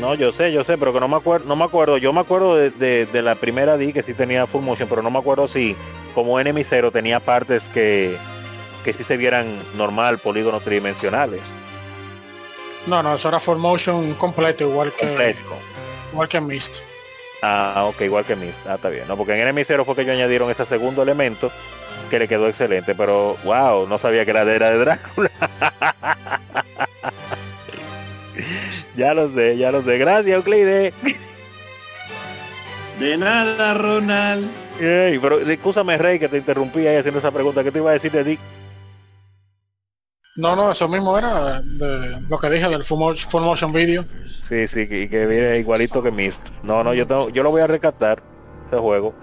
No, yo sé, yo sé, pero que no me acuerdo, no me acuerdo. Yo me acuerdo de, de- de la primera D que sí tenía full motion, pero no me acuerdo si como Enemy Zero tenía partes que que sí se vieran normal, polígonos tridimensionales, No, no, eso era full motion completo, igual que completo. igual que Mist. Ah, ok, igual que Mist. Ah, está bien. No, porque en Enemy Zero fue que ellos añadieron ese segundo elemento que le quedó excelente, pero wow, no sabía que era de, era de Drácula. ya lo sé, ya lo sé. Gracias, Euclide. De nada, Ronald. Ey, pero escúchame, Rey, que te interrumpí ahí haciendo esa pregunta. ¿Qué te iba a decir de Dick? No, no, eso mismo era de lo que dije del full motion, full motion video. Sí, sí, que, que viene igualito que Mist. No, no, yo tengo, yo lo voy a rescatar, ese juego.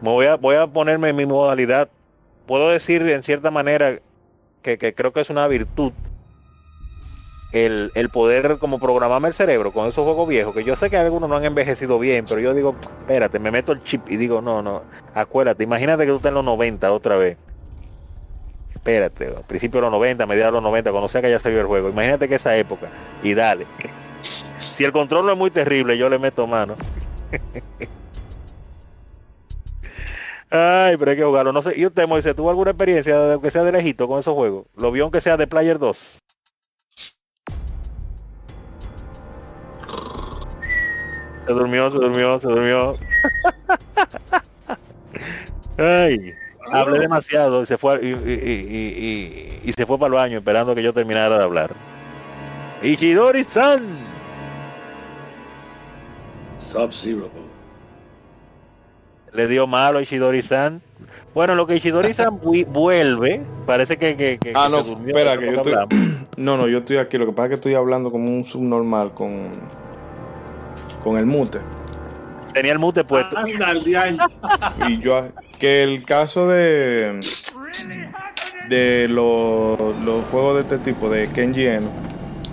Me voy a, voy a ponerme en mi modalidad. Puedo decir en cierta manera que, que creo que es una virtud el, el poder como programarme el cerebro con esos juegos viejos, que yo sé que algunos no han envejecido bien, pero yo digo, espérate, me meto el chip y digo, no, no, acuérdate, imagínate que tú estás en los 90 otra vez. Espérate, al principio de los 90, mediados de los 90, cuando sea que haya salido el juego, imagínate que esa época, y dale. Si el control es muy terrible, yo le meto mano. Ay, pero hay que jugarlo. No sé, ¿y usted, Moisés, tuvo alguna experiencia, aunque sea de lejito, con esos juegos? ¿Lo vio aunque sea de Player 2? Se durmió, se durmió, se durmió. Ay, hablé demasiado y se fue y, y- y- y- y se fue para el baño esperando que yo terminara de hablar. Ichidori-san. Sub-Zero. le dio malo a Ishidori-san. Bueno, lo que Ishidori-san vu- vuelve, parece que, que, que- Ah, que no, durmió, espera, que yo estoy... No, no, yo estoy aquí. Lo que pasa es que estoy hablando como un subnormal con... Con el mute. Tenía el mute puesto. Y yo... Que el caso de... De los, los juegos de este tipo, de Kenji Eno,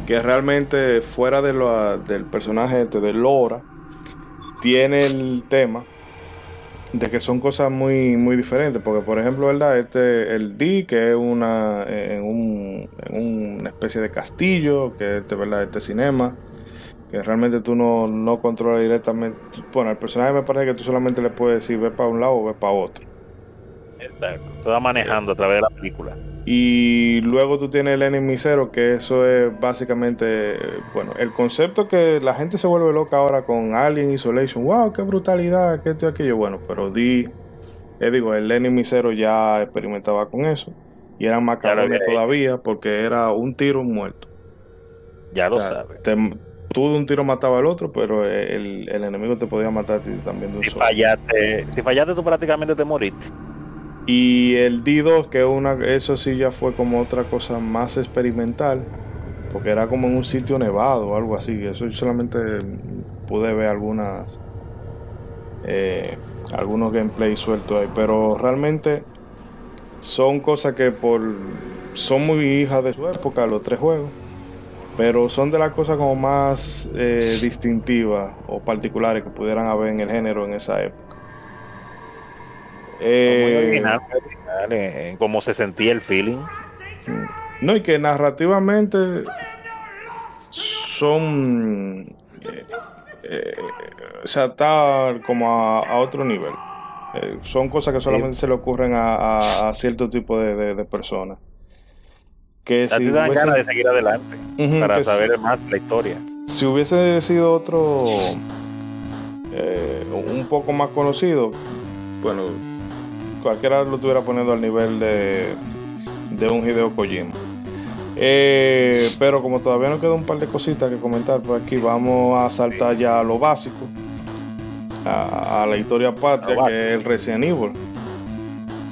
que realmente fuera de lo, del personaje este, de Lora, tiene el tema de que son cosas muy muy diferentes porque por ejemplo verdad este el D que es una en, un, en una especie de castillo que es de verdad este cinema que realmente tú no, no controlas directamente bueno al personaje me parece que tú solamente le puedes decir ve para un lado o ve para otro Exacto. Te va manejando a través de la película. y luego tú tienes el enemy zero, que eso es básicamente, bueno, el concepto que la gente se vuelve loca ahora con Alien Isolation. ¡Wow! ¡Qué brutalidad! ¿Qué esto y aquello? Bueno, pero di, eh, digo, el enemy zero ya experimentaba con eso. Y eran había todavía porque era un tiro, muerto. Ya lo O sea, sabes. te- tú de un tiro mataba al otro, pero el, el enemigo te podía matar a ti también de un Si solo. fallaste, si fallaste tú prácticamente te moriste. Y el D2, que una, eso sí ya fue como otra cosa más experimental, porque era como en un sitio nevado o algo así. Eso yo solamente pude ver algunas, eh, algunos gameplay sueltos ahí, pero realmente son cosas que por son muy hijas de su época, los tres juegos, pero son de las cosas como más eh, distintivas o particulares que pudieran haber en el género en esa época. Eh, muy original cómo se sentía el feeling. No, y que narrativamente son. eh, eh, o sea, está como a, a otro nivel. Eh, son cosas que solamente se le ocurren a, a- a cierto tipo de, de- de personas. Que si te dan hubiese, ganas de seguir adelante para que saber más la historia. si hubiese sido otro. eh, un poco más conocido, bueno, cualquiera lo estuviera poniendo al nivel de, de un Hideo Kojima. Eh, pero como todavía nos queda un par de cositas que comentar por aquí, vamos a saltar ya a lo básico, a, a la historia patria, que es el Resident Evil.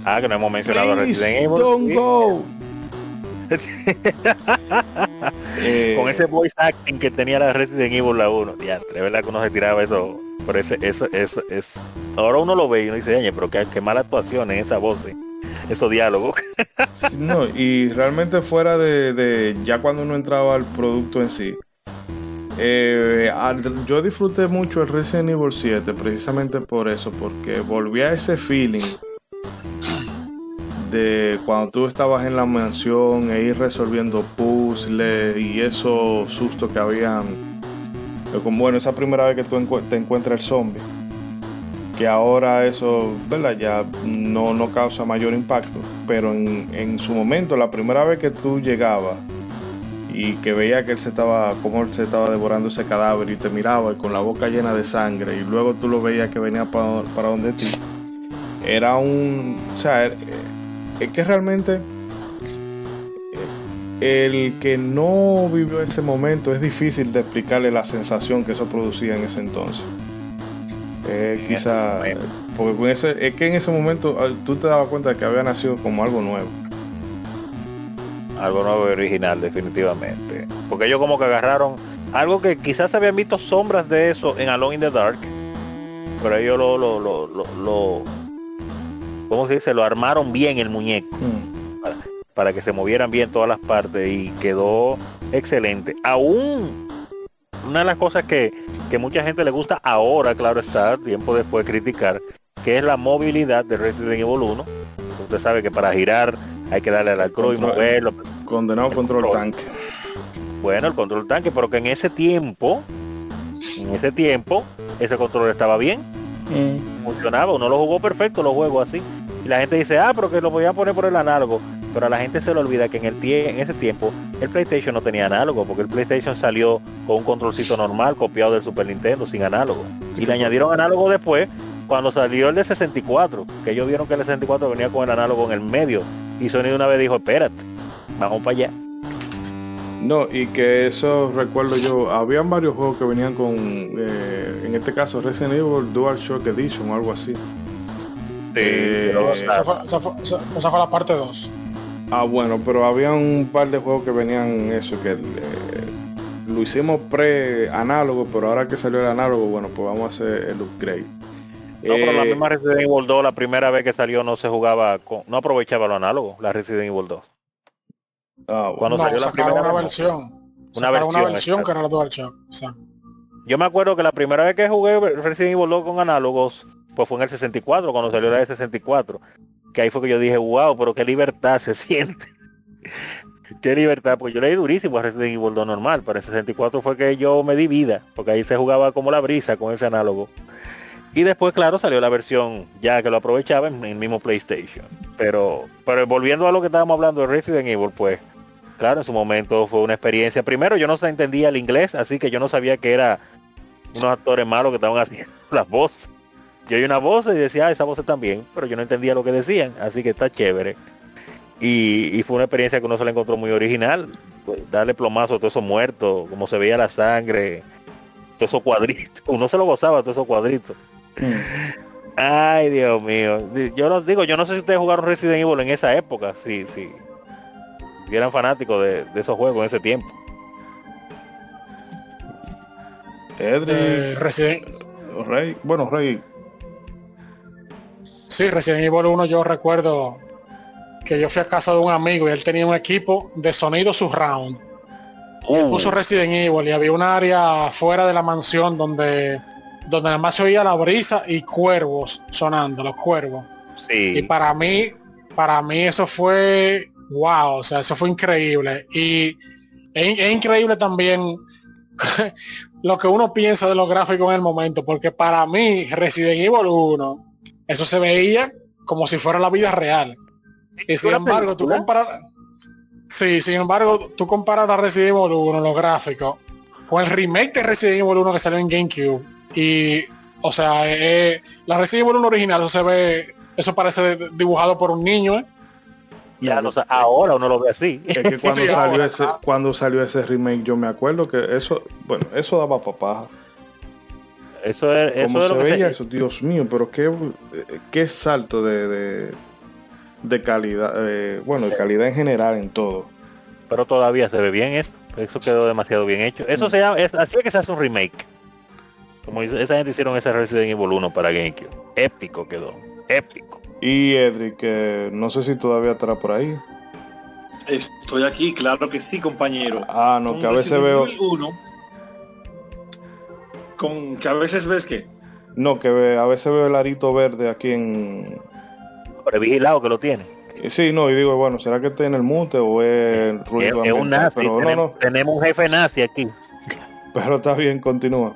Ah, que no hemos mencionado Please Resident Evil. don't Sí. go. Eh, Con ese voice acting que tenía la Resident Evil la 1. Ya, de verdad que uno se tiraba eso. Pero ese, eso, eso, es. Ahora uno lo ve y uno dice, "Oye, pero qué, qué mala actuación en esa voz. ¿eh?". esos diálogos. No, y realmente fuera de, de ya cuando uno entraba al producto en sí. eh, al- yo disfruté mucho el Resident Evil 7 precisamente por eso, porque volví a ese feeling cuando tú estabas en la mansión e ir resolviendo puzzles y esos sustos que habían. eh, Bueno, esa primera vez que tú te encuentras el zombie. Que ahora eso, ¿verdad? Ya no, no causa mayor impacto. Pero en, en su momento, la primera vez que tú llegabas y que veía que él se estaba, como él se estaba devorando ese cadáver y te miraba y con la boca llena de sangre y luego tú lo veías que venía para, para donde ti, era un, es que realmente eh, el que no vivió ese momento es difícil de explicarle la sensación que eso producía en ese entonces. Eh, quizá, porque con ese- es que en ese momento ah, tú te dabas cuenta de que había nacido como algo nuevo. algo nuevo y original definitivamente porque ellos como que agarraron algo que quizás habían visto sombras de eso en Alone in the Dark pero ellos lo lo lo lo, lo ¿cómo se dice? lo armaron bien el muñeco para, para que se movieran bien todas las partes y quedó excelente aún una de las cosas que, que mucha gente le gusta ahora claro está tiempo después de criticar que es la movilidad de Resident Evil 1 usted sabe que para girar hay que darle al cruz y Control. moverlo Condenado control Control. tanque. bueno, el control tanque, pero que en ese tiempo, en ese tiempo, ese control estaba bien, funcionaba, uno lo jugó perfecto los juegos así. Y la gente dice, ah, pero que lo podía poner por el análogo. Pero a la gente se le olvida que en el tie en ese tiempo el PlayStation no tenía análogo, porque el PlayStation salió con un controlcito normal copiado del Super Nintendo sin análogo. Y le añadieron análogo después cuando salió el de 64, que ellos vieron que el de 64 venía con el análogo en el medio. Y Sony una vez dijo, espérate, vamos para allá. No, y que eso recuerdo yo, habían varios juegos que venían con, eh, en este caso Resident Evil Dual Shock Edition o algo así. Eh, pero, o Esa fue, esa fue- esa- esa fue la parte 2. Ah, bueno, pero había un par de juegos que venían eso, que eh, lo hicimos pre-análogo, pero ahora que salió el análogo, bueno, pues vamos a hacer el upgrade. No, pero la Eh, misma Resident Evil 2, la primera vez que salió no se jugaba con, no aprovechaba lo análogo, la Resident Evil 2. ah, bueno. Cuando No, salió la primera una no. versión. Una Sacaron una versión, versión exacto. que era la DualShock. O sea, Yo me acuerdo que la primera vez que jugué Resident Evil 2 con análogos, pues fue en el 64, cuando salió la de 64. Que ahí fue que yo dije, wow, pero qué libertad se siente. qué libertad, porque yo leí durísimo a Resident Evil 2 normal, pero el 64 fue que yo me di vida, porque ahí se jugaba como la brisa con ese análogo. Y después, claro, salió la versión ya que lo aprovechaba en el mismo PlayStation. Pero, pero volviendo a lo que estábamos hablando de Resident Evil, pues, claro, en su momento fue una experiencia. Primero, yo no entendía el inglés, así que yo no sabía que era unos actores malos que estaban haciendo las voces. Yo oí una voz y decía, ah, esa voz también, pero yo no entendía lo que decían, así que está chévere. Y, y fue una experiencia que uno se la encontró muy original. Pues, darle plomazo a todos esos muertos, como se veía la sangre, todos esos cuadritos. Uno se lo gozaba, todos esos cuadritos. Ay, Dios mío. Yo los digo, yo no sé si ustedes jugaron Resident Evil en esa época, sí, sí. Si eran fanáticos de, de esos juegos en ese tiempo. Edric, de Resident, Rey, bueno, Rey, sí, Resident Evil 1 yo recuerdo que yo fui a casa de un amigo y él tenía un equipo de sonido surround. Él Uh, puso Resident Evil y había un área fuera de la mansión donde donde nada más se oía la brisa y cuervos sonando, los cuervos. Y para mí, para mí eso fue wow, o sea, eso fue increíble. Y es, es increíble también lo que uno piensa de los gráficos en el momento, porque para mí Resident Evil 1, eso se veía como si fuera la vida real. Y sin embargo, tú comparas Sí, sin embargo, tú comparas la Resident Evil 1, los gráficos, con el remake de Resident Evil 1 que salió en GameCube. Y, o sea, eh, la Resident Evil 1 original, eso se ve, eso parece dibujado por un niño, ¿eh? Ya, no, sé, ahora uno lo ve así. es que cuando Sí, salió ahora, ese, ah. cuando salió ese remake, yo me acuerdo que eso, bueno, eso daba papá. Eso es, eso Como es se lo que veía se- eso, Dios mío, pero qué, qué salto de, de, de calidad, eh, bueno, de calidad en general en todo. Pero todavía se ve bien esto. Eso quedó demasiado bien hecho. Eso se llama, es, así es que se hace un remake. Como esa gente hicieron ese Resident Evil 1 para GameCube. Épico quedó. Épico. Y Edric, que no sé si todavía estará por ahí. Estoy aquí, claro que sí, compañero. Ah, no, Con que a veces Resident veo. Evil 1, con que a veces ves que No, que ve- a veces veo el arito verde aquí en. Pero vigilado que lo tiene. Eh, Sí, no, y digo, bueno, ¿será que está en el mute o es Es, ruido es un nazi. Pero no, tenemos, no, tenemos un jefe nazi aquí. pero está bien, continúa.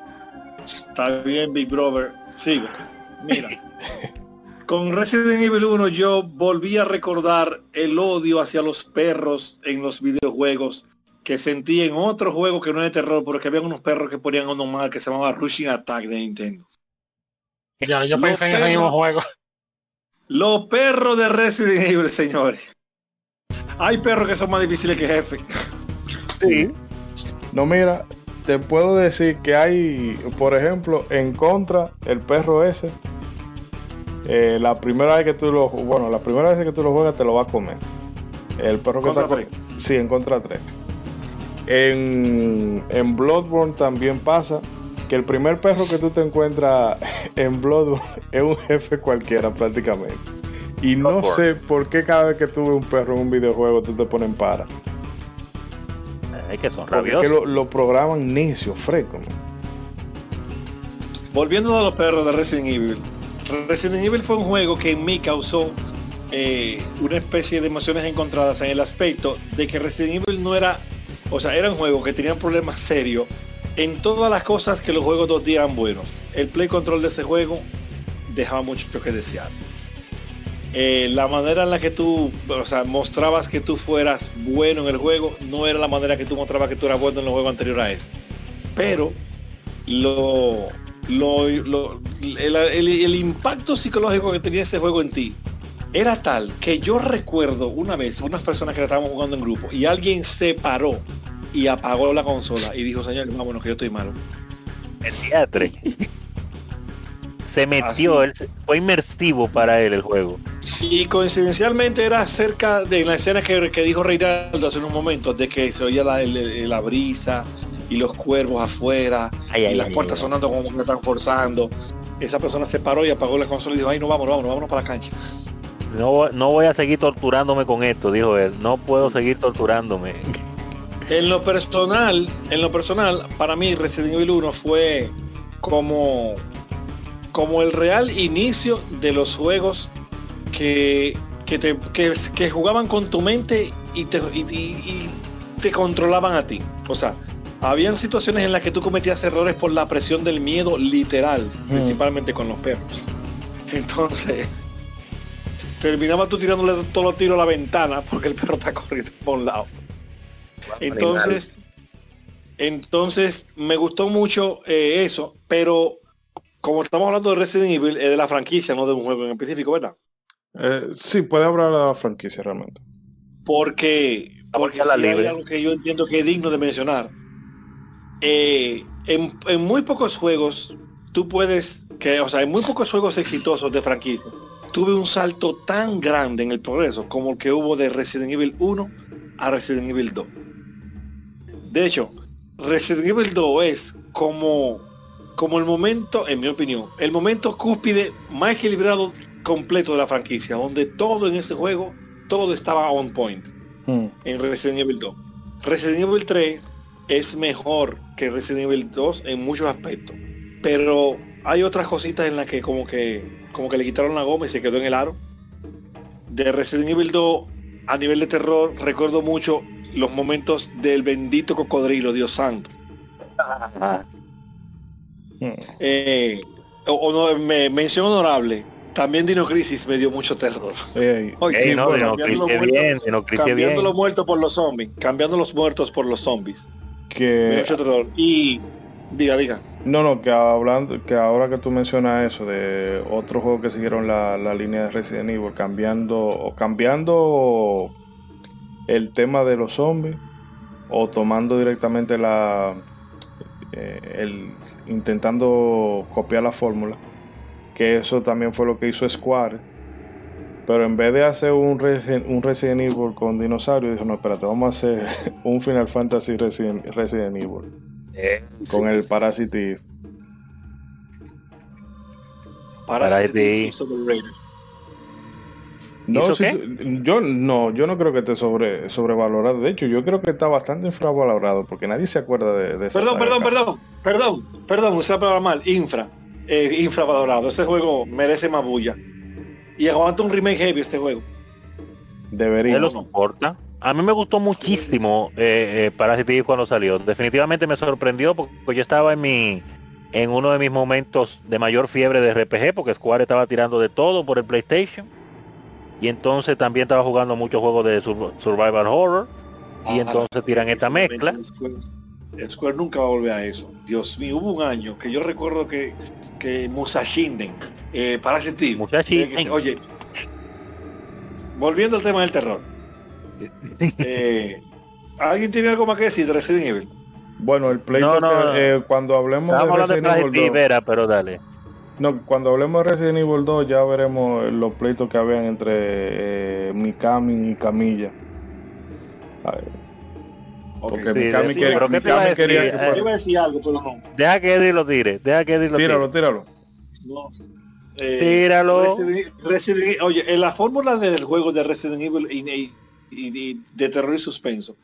está bien, Big Brother, sigue. Mira, con Resident Evil 1 yo volví a recordar el odio hacia los perros en los videojuegos que sentí en otro juego que no es de terror, porque había unos perros que ponían uno mal que se llamaba Rushing Attack de Nintendo. Ya, yo Los pensé en ese mismo juego. Los perros de Resident Evil, señores. Hay perros que son más difíciles que jefe. Sí. No, mira, te puedo decir que hay, por ejemplo, en contra, el perro ese. eh, la primera vez que tú lo bueno, la primera vez que tú lo juegas te lo va a comer. El perro que Contra está tres. Sí, en contra 3. En, en Bloodborne también pasa que el primer perro que tú te encuentras en Bloodborne es un jefe cualquiera prácticamente. Y no Bloodborne. sé por qué cada vez que tú ves un perro en un videojuego tú te ponen para. Es que son Porque es rabiosos. que lo, lo programan necio, fresco. man. Volviendo a los perros de Resident Evil. Resident Evil fue un juego que en mí causó eh, una especie de emociones encontradas en el aspecto de que Resident Evil no era, o sea, era un juego que tenía problemas serios en todas las cosas que los juegos 2D eran buenos. El play control de ese juego dejaba mucho que desear. Eh, la manera en la que tú, o sea, mostrabas que tú fueras bueno en el juego no era la manera que tú mostrabas que tú eras bueno en los juegos anteriores a ese. Pero el impacto psicológico que tenía ese juego en ti era tal que yo recuerdo una vez unas personas que estábamos jugando en grupo y alguien se paró y apagó la consola y dijo, señor, vámonos que yo estoy malo. El teatre. Se metió, él, fue inmersivo para él el juego. Y coincidencialmente era cerca de la escena que, que dijo Reinaldo hace unos momentos, de que se oía la, el- la brisa y los cuervos afuera Ay, y ay, las ay, puertas sonando como que están forzando. Esa persona se paró y apagó la consola y dijo, ay no vámonos, vámonos, vámonos para la cancha. No, voy- no voy a seguir torturándome con esto, dijo él. No puedo seguir torturándome. En lo personal, en lo personal, para mí Resident Evil 1 fue como, como el real inicio de los juegos que, que, te, que, que jugaban con tu mente y te, y, y- y te controlaban a ti. O sea, habían situaciones en las que tú cometías errores por la presión del miedo literal, principalmente con los perros. Entonces, terminaba tú tirándole todos los tiros a la ventana porque el perro está corriendo por un lado. Entonces, entonces me gustó mucho eh, eso, pero como estamos hablando de Resident Evil, es de la franquicia, no de un juego en específico, ¿verdad? Eh, sí, puede hablar de la franquicia realmente. Porque, porque la si hay algo que yo entiendo que es digno de mencionar. eh, en, en muy pocos juegos, tú puedes, que, o sea, en muy pocos juegos exitosos de franquicia, tuve un salto tan grande en el progreso como el que hubo de Resident Evil 1 a Resident Evil 2. De hecho, Resident Evil 2 es como, como el momento, en mi opinión, el momento cúspide más equilibrado completo de la franquicia, donde todo en ese juego, todo estaba on point Hmm. en Resident Evil 2. Resident Evil 3 es mejor que Resident Evil 2 en muchos aspectos, pero hay otras cositas en las que como que como que le quitaron la goma y se quedó en el aro. De Resident Evil 2 a nivel de terror recuerdo mucho los momentos del bendito cocodrilo, Dios santo. Eh, o, o no, me- mención honorable. También Dino Crisis me dio mucho terror. Sí, no, bueno, Dinocrisis cambiando los muertos- Dinocrisis cambiando los muertos por los zombies. Cambiando los muertos por los zombies. Me dio mucho terror. Y diga, diga. No, no, que hablando, que ahora que tú mencionas eso de otros juegos que siguieron la, la línea de Resident Evil, cambiando, o cambiando el tema de los zombies, o tomando directamente la eh, el intentando copiar la fórmula, que eso también fue lo que hizo Square. Pero en vez de hacer un Resident, un Resident Evil con dinosaurios, dijo, no, espérate, vamos a hacer un Final Fantasy Resident, Resident Evil Eh, con el Parasite Para Parasite. No, ¿Hizo si yo no, yo no creo que esté sobre, sobrevalorado. De hecho, yo creo que está bastante infravalorado porque nadie se acuerda de, de Perdón, perdón, perdón, perdón, perdón, usé la palabra mal, infra, eh, infravalorado. Ese juego merece más bulla. Y aguanta un remake heavy este juego. Debería. Él lo soporta. A mí me gustó muchísimo eh, eh, Parasite cuando salió. Definitivamente me sorprendió porque yo estaba en mi en uno de mis momentos de mayor fiebre de RPG porque Square estaba tirando de todo por el PlayStation. Y entonces también estaba jugando muchos juegos de sur- survival horror. Y Ah, entonces tiran esta mezcla. Square, Square nunca va a volver a eso. Dios mío, hubo un año que yo recuerdo que, que Musashinden, eh, Parasite oye, volviendo al tema del terror. Eh, ¿Alguien tiene algo más que decir de Resident Evil? Bueno, el pleito No, no, que, eh, cuando hablemos de hablando de Resident Evil Parasite 2, Eve, era, pero dale. no, cuando hablemos de Resident Evil 2 ya veremos los pleitos que habían entre eh, Mikami y Camilla. A ver, Ok. Porque Sí, Mikami, sí, que- pero ¿qué te iba a Mikami quería que Yo fuera- iba a decir algo, pero no. Deja que Eddie lo tire. Deja que Eddie lo tire. Tíralo, tíralo. no. Eh, Tíralo. Resident- Resident oye, en la fórmula del juego de Resident Evil y, de terror y suspenso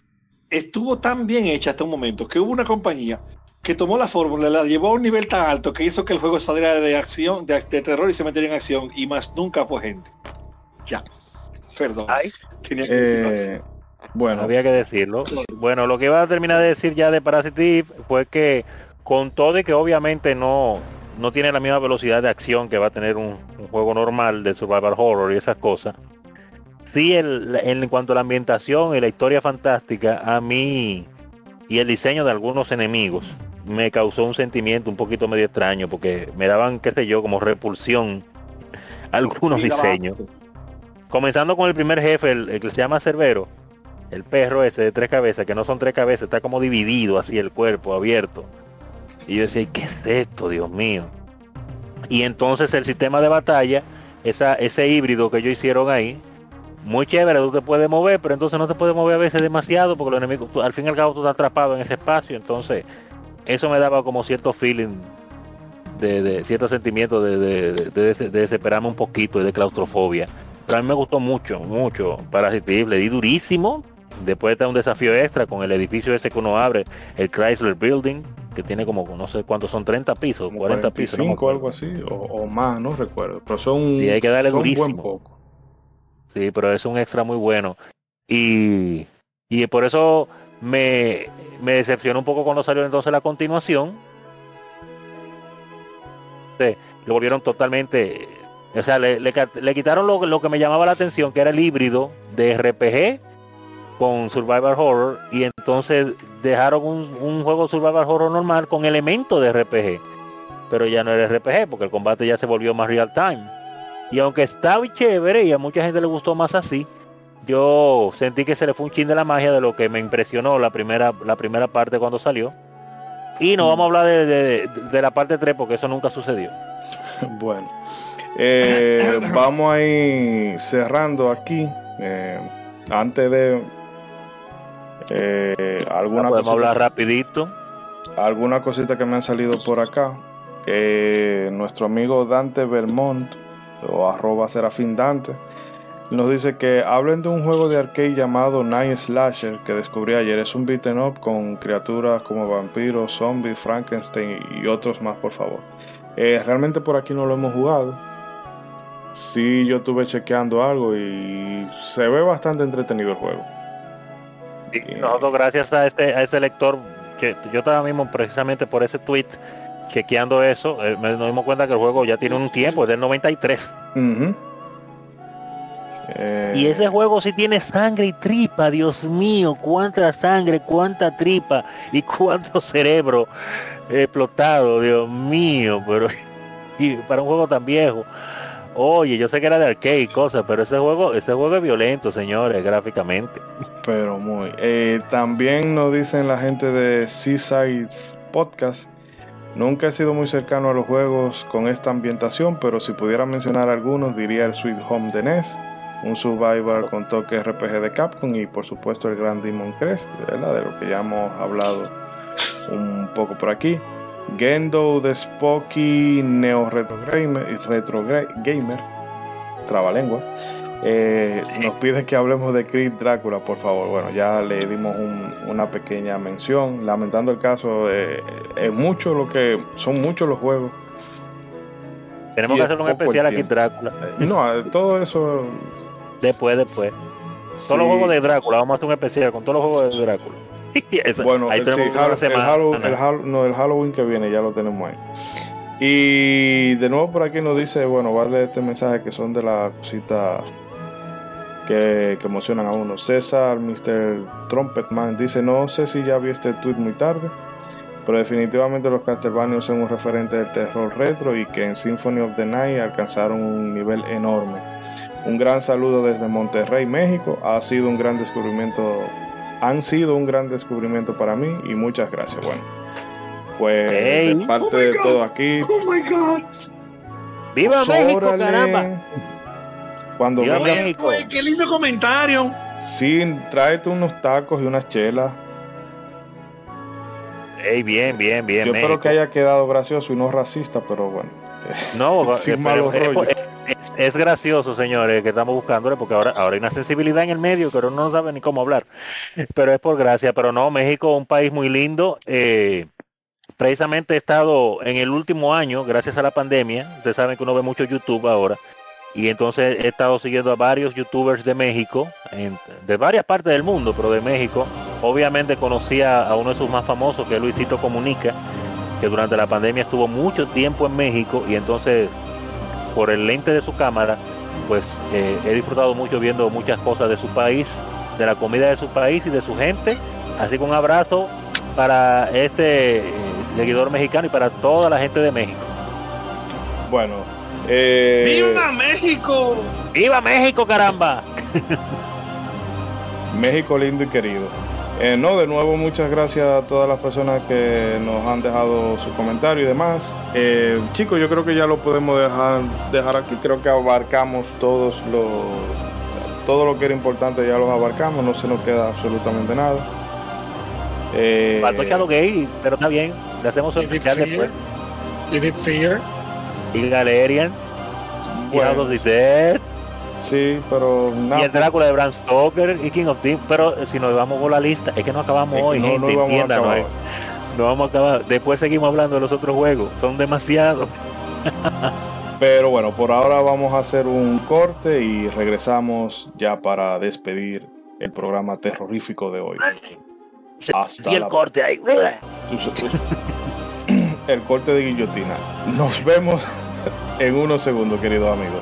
estuvo tan bien hecha hasta un momento que hubo una compañía que tomó la fórmula, la llevó a un nivel tan alto que hizo que el juego saliera de acción, de, de terror y se metiera en acción y más nunca fue gente. Ya. Perdón. Ay. Tenía que. Eh, bueno, Había que decirlo. Bueno, lo que iba a terminar de decir ya de Parasite Eve fue que con todo y que obviamente no, no tiene la misma velocidad de acción que va a tener un, un juego normal de survival horror y esas cosas, sí el, en cuanto a la ambientación y la historia fantástica, a mí y el diseño de algunos enemigos me causó un sentimiento un poquito medio extraño porque me daban, qué sé yo, como repulsión algunos diseños. Comenzando con el primer jefe, el, el que se llama Cerbero, el perro ese de tres cabezas, que no son tres cabezas, está como dividido así el cuerpo, abierto. Y yo decía, ¿qué es esto, Dios mío? Y entonces el sistema de batalla, esa, ese híbrido que ellos hicieron ahí, muy chévere, tú te puedes mover, pero entonces no te puedes mover a veces demasiado porque los enemigos, tú- al fin y al cabo tú estás atrapado en ese espacio, entonces eso me daba como cierto feeling de, de cierto sentimiento de, de, de- de des- de desesperarme un poquito y de claustrofobia. Pero a mí me gustó mucho, mucho Parasite Eve, le di durísimo. Después está un desafío extra con el edificio ese que uno abre, el Chrysler Building, que tiene como no sé cuántos son 30 pisos, como 40 pisos. no me 45 o acuerdo. algo así, o, o más, no recuerdo. Pero son, Sí, hay que darle son buen durísimo. poco. Sí, pero es un extra muy bueno. Y, y por eso me, me decepcionó un poco cuando salió entonces la continuación. Sí, lo volvieron totalmente... O sea, le, le le quitaron lo, lo que me llamaba la atención, que era el híbrido de RPG con Survival Horror. Y entonces dejaron un, un juego Survival Horror normal con elementos de RPG. Pero ya no era RPG, porque el combate ya se volvió más real time. Y aunque está muy chévere y a mucha gente le gustó más así, yo sentí que se le fue un chin de la magia de lo que me impresionó la primera, la primera parte cuando salió. Y no vamos a hablar de, de- de la parte 3 porque eso nunca sucedió. Bueno, eh, vamos a ir cerrando aquí. eh, antes de eh, alguna, Podemos cosita, hablar rapidito. alguna cosita que me han salido por acá. Nuestro amigo Dante Belmont o arroba Serafín Dante nos dice que hablen de un juego de arcade llamado Night Slasher que descubrí ayer. Es un beat'em up con criaturas como vampiros, zombies, Frankenstein y otros más, por favor. Eh, realmente por aquí no lo hemos jugado. Sí, yo estuve chequeando algo y se ve bastante entretenido el juego. Nosotros gracias a este, a ese lector, que yo estaba mismo precisamente por ese tweet chequeando eso, eh, nos dimos cuenta que el juego ya tiene un tiempo, es del 93. Ujú. Eh, Y ese juego sí tiene sangre y tripa, Dios mío, cuánta sangre, cuánta tripa y cuánto cerebro explotado, Dios mío, pero y para un juego tan viejo. Oye, yo sé que era de arcade y cosas, pero ese juego, ese juego es violento, señores, gráficamente. Pero muy. Eh, también nos dicen la gente de Seaside Podcast. Nunca he sido muy cercano a los juegos con esta ambientación, pero si pudiera mencionar algunos, diría el Sweet Home de NES, un Survivor con toque RPG de Capcom y por supuesto el Grand Demon Crest, ¿verdad? de lo que ya hemos hablado un poco por aquí. Gendo de Spocky Neo Retro Gamer, Retro Gamer Trabalengua. Eh, nos pide que hablemos de Creed Drácula, por favor. Bueno, ya le dimos un- una pequeña mención. Lamentando el caso, eh, es mucho lo que son muchos los juegos. Tenemos que hacer un especial aquí. Drácula. Eh, No, eh, todo eso. Después, después. sí. Todos los juegos de Drácula, vamos a hacer un especial con todos los juegos de Drácula. Eso, Bueno, ahí el, tenemos sí, el. Halloween, el Hall- no, el Halloween que viene ya lo tenemos ahí. Y de nuevo por aquí nos dice, bueno, va a leer este mensaje que son de las cositas que, que emocionan a uno. César, Mr. Trumpetman, dice, no sé si ya vi este tweet muy tarde, pero definitivamente los Castlevania son un referente del terror retro y que en Symphony of the Night alcanzaron un nivel enorme. Un gran saludo desde Monterrey, México. Ha sido un gran descubrimiento han sido un gran descubrimiento para mí y muchas gracias. Bueno, pues Hey. de parte Oh de God. todo aquí, Oh my god. ¡Viva pues, México, órale. caramba! Cuando Viva venga, México. Qué lindo comentario. sí, tráete unos tacos y unas chelas. Ey, bien, bien, bien. Yo México. espero que haya quedado gracioso y no racista, pero bueno. No, Sin eh, malos pero es, rollos. es- es- es gracioso, señores, que estamos buscándole, porque ahora, ahora hay una sensibilidad en el medio, pero no sabe ni cómo hablar. Pero es por gracia, pero no, México un país muy lindo. eh, precisamente he estado en el último año, gracias a la pandemia, ustedes saben que uno ve mucho YouTube ahora, y entonces he estado siguiendo a varios youtubers de México, en- de varias partes del mundo, pero de México. Obviamente conocía a uno de sus más famosos, que es Luisito Comunica, que durante la pandemia estuvo mucho tiempo en México y entonces por el lente de su cámara pues eh, he disfrutado mucho viendo muchas cosas de su país, de la comida de su país y de su gente. Así que un abrazo para este eh, seguidor mexicano y para toda la gente de México. Bueno, eh, ¡Viva México! ¡Viva México, caramba! México lindo y querido. Eh, no, de nuevo muchas gracias a todas las personas que nos han dejado su comentario y demás. Eh, chicos, yo creo que ya lo podemos dejar, dejar aquí. Creo que abarcamos todos los todo lo que era importante ya los abarcamos, no se nos queda absolutamente nada. Eh, Gay, pero está bien. Le hacemos un Fear. después. Deep Fear. Y Galerian. Y Bueno. House of the Dead. sí, pero. Y el Drácula de Bram Stoker y King of Thieves. Pero eh, si nos vamos por la lista, es que no acabamos Es hoy, no- gente. no eh. No vamos a acabar. Después seguimos hablando de los otros juegos. Son demasiados. Pero bueno, por ahora vamos a hacer un corte y regresamos ya para despedir el programa terrorífico de hoy. Hasta y el la- corte ahí. el corte de guillotina. Nos vemos en unos segundos, queridos amigos.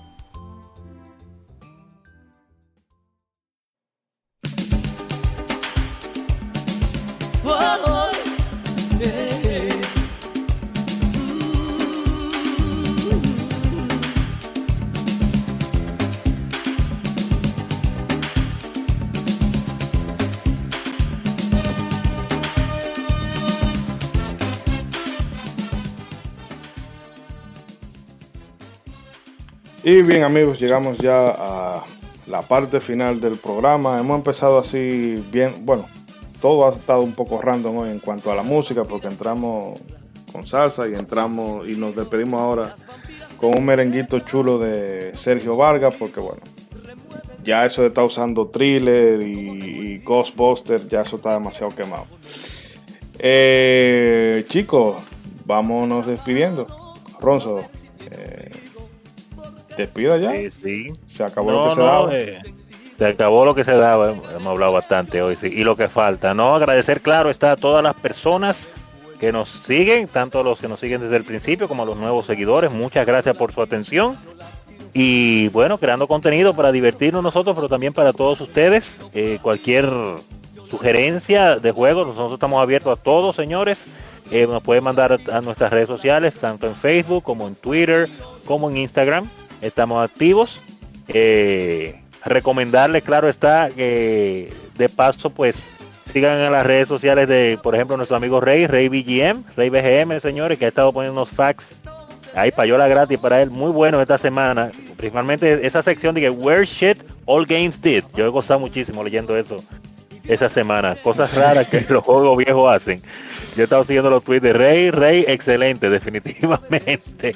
Y bien amigos, llegamos ya a la parte final del programa. Hemos empezado así bien, bueno, todo ha estado un poco random hoy en cuanto a la música, porque entramos con salsa y entramos y nos despedimos ahora con un merenguito chulo de Sergio Vargas, porque bueno, ya eso de estar usando thriller y, y Ghostbusters, ya eso está demasiado quemado. Eh, chicos, vámonos despidiendo. Ronzo, eh, despida ya. Sí, sí. Se acabó No, lo que se no, daba. eh, se acabó lo que se daba, hemos hablado bastante hoy, sí. Y lo que falta, no agradecer, claro, está a todas las personas que nos siguen, tanto los que nos siguen desde el principio como a los nuevos seguidores. Muchas gracias por su atención. Y bueno, creando contenido para divertirnos nosotros, pero también para todos ustedes. Eh, cualquier sugerencia de juegos, nosotros estamos abiertos a todos, señores. Eh, nos pueden mandar a nuestras redes sociales, tanto en Facebook como en Twitter, como en Instagram. Estamos activos. Eh, recomendarles, claro está, que de paso, pues sigan en las redes sociales de, por ejemplo, nuestro amigo Rey, Rey BGM, Rey BGM, señores, que ha estado poniendo unos facts ahí payola gratis para él, muy bueno esta semana. Principalmente esa sección de que Where Shit All Games Did. Yo he gozado muchísimo leyendo eso esa semana. Cosas raras que los juegos viejos hacen. Yo he estado siguiendo los tweets de Rey, Rey, excelente, definitivamente.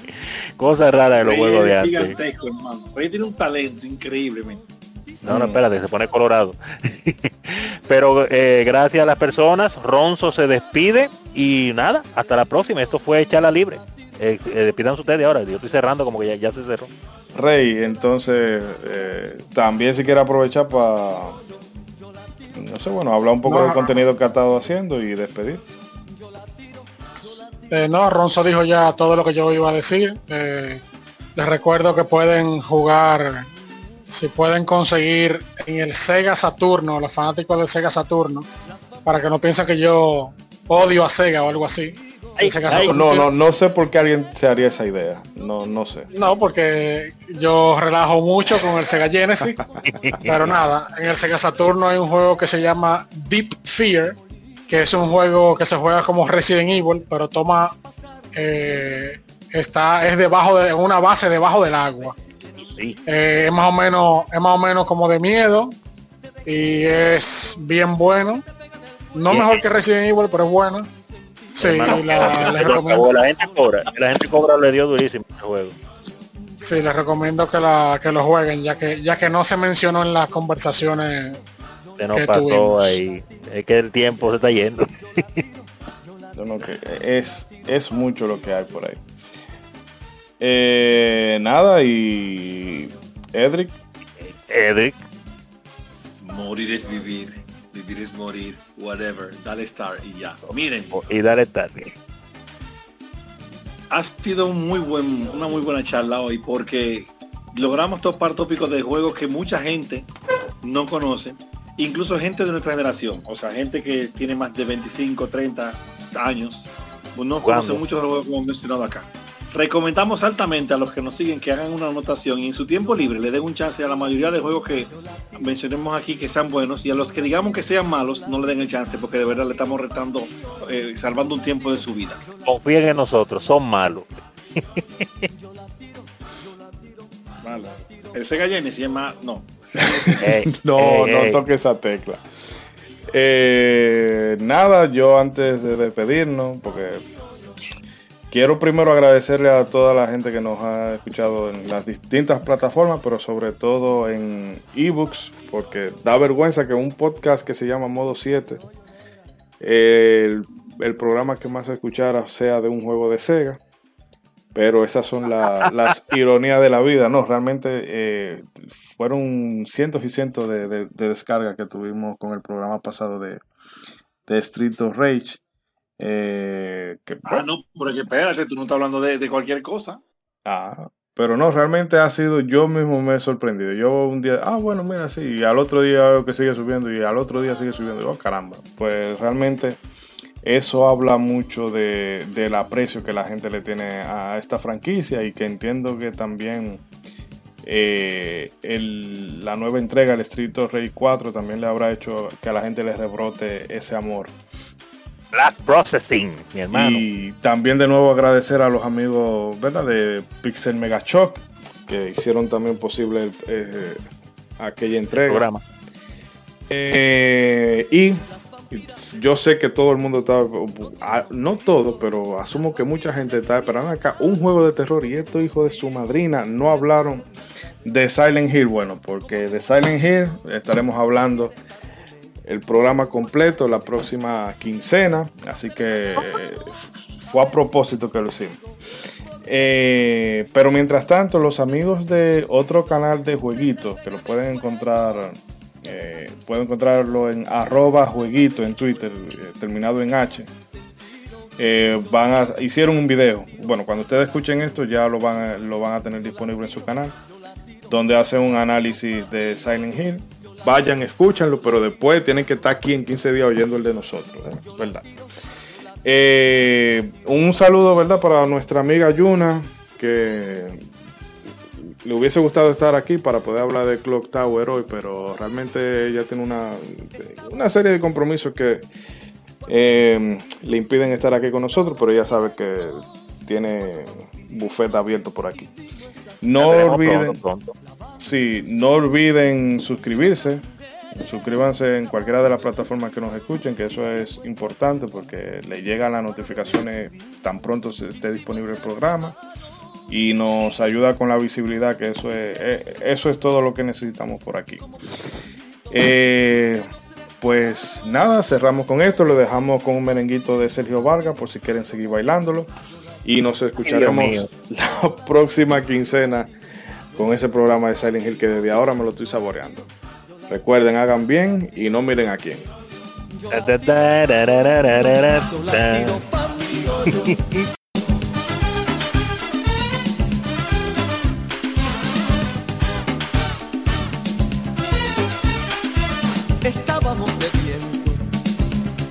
Cosas raras de los Rey juegos de antes. gigantesco, hermano. Rey tiene un talento increíble, men. No, no, espérate, se pone colorado. Pero eh, gracias a las personas, Ronzo se despide y nada, hasta la próxima. Esto fue Charla Libre. Eh, eh, despídanse ustedes ahora, yo estoy cerrando como que ya, ya se cerró. Rey, entonces eh, también si quiere aprovechar para, no sé, bueno, hablar un poco No. del contenido que ha estado haciendo y despedir. Eh, no, Ronzo dijo ya todo lo que yo iba a decir. Eh, les recuerdo que pueden jugar, si pueden conseguir en el Sega Saturno, los fanáticos del Sega Saturno, para que no piensen que yo odio a Sega o algo así. Ay, No, no, no sé por qué alguien se haría esa idea. No, no sé. No, porque yo relajo mucho con el Sega Genesis. pero nada, en el Sega Saturno hay un juego que se llama Deep Fear, que es un juego que se juega como Resident Evil, pero toma eh, está es debajo de una base debajo del agua. Sí. Eh, es más o menos es más o menos como de miedo y es bien bueno. No mejor que Resident Evil, pero es bueno. Sí, Hermano, la- les lo recomiendo. acabó, la gente cobra, la gente cobra le dio durísimo el juego. Sí, les recomiendo que, la, que lo jueguen, ya que, ya que no se mencionó en las conversaciones. Se nos que pasó tuvimos. ahí. Es que el tiempo se está yendo. Yo no que es, es mucho lo que hay por ahí. Eh, nada, y Edric, Edric, Morir es vivir. Vivir es morir. Whatever. Dale star y ya. Miren, y dale tarde. ha sido un muy buen, una muy buena charla hoy porque logramos topar tópicos de juegos que mucha gente no conoce, incluso gente de nuestra generación, o sea, gente que tiene más de 25, 30 años, no conoce muchos de los juegos que hemos mencionado acá. Recomendamos altamente a los que nos siguen que hagan una anotación y en su tiempo libre le den un chance a la mayoría de juegos que mencionemos aquí que sean buenos y a los que digamos que sean malos no le den el chance porque de verdad le estamos retando, eh, salvando un tiempo de su vida. Confíen en nosotros, son malos. Malo. El Sega Genesis es más, no. No, no toque esa tecla. Eh, nada, yo antes de despedirnos, porque quiero primero agradecerle a toda la gente que nos ha escuchado en las distintas plataformas, pero sobre todo en ebooks, porque da vergüenza que un podcast que se llama Modo 7, el, el programa que más se escuchara sea de un juego de Sega. Pero esas son la- las ironías de la vida, ¿no? Realmente eh, fueron cientos y cientos de, de, de descargas que tuvimos con el programa pasado de, de Street of Rage. Eh, que, Ah, no, porque espérate, tú no estás hablando de, de cualquier cosa. Ah, pero no, realmente ha sido, yo mismo me he sorprendido. Yo un día, ah, bueno, mira, sí, y al otro día veo que sigue subiendo y al otro día sigue subiendo. Y, oh, caramba. Pues realmente eso habla mucho de, del aprecio que la gente le tiene a esta franquicia y que entiendo que también eh, el- la nueva entrega, el Street Rage 4, también le habrá hecho que a la gente le rebrote ese amor. Blast Processing, mi hermano. Y también de nuevo agradecer a los amigos ¿verdad? de Pixel Mega Shock que hicieron también posible eh, aquella entrega. programa. Eh, y yo sé que todo el mundo está, no todo, pero asumo que mucha gente está esperando acá un juego de terror y estos hijos de su madrina no hablaron de Silent Hill. Bueno, porque de Silent Hill estaremos hablando el programa completo la próxima quincena, así que fue a propósito que lo hicimos. Eh, pero mientras tanto, los amigos de otro canal de jueguitos que lo pueden encontrar, eh, pueden encontrarlo en arroba jueguito en Twitter, eh, terminado en H. van a, hicieron un video. Bueno, cuando ustedes escuchen esto ya lo van a, lo van a tener disponible en su canal. donde hace un análisis de Silent Hill. Vayan, escúchanlo, pero después tienen que estar aquí en 15 días oyendo el de nosotros, ¿eh? ¿verdad? Eh, un saludo, ¿verdad? Para nuestra amiga Yuna, que le hubiese gustado estar aquí para poder hablar de Clock Tower hoy, pero realmente ella tiene una, una serie de compromisos que eh, le impiden estar aquí con nosotros, pero ella sabe que tiene bufete abierto por aquí. No olviden, pronto, pronto. Sí, no olviden suscribirse. Suscríbanse en cualquiera de las plataformas que nos escuchen, que eso es importante porque le llegan las notificaciones tan pronto se esté disponible el programa y nos ayuda con la visibilidad, que eso es, eh, eso es todo lo que necesitamos por aquí. Eh, pues nada, cerramos con esto, lo dejamos con un merenguito de Sergio Vargas por si quieren seguir bailándolo y nos escucharemos la próxima quincena con ese programa de Silent Hill que desde ahora me lo estoy saboreando. Recuerden, hagan bien y no miren a quién. Estábamos sedientos,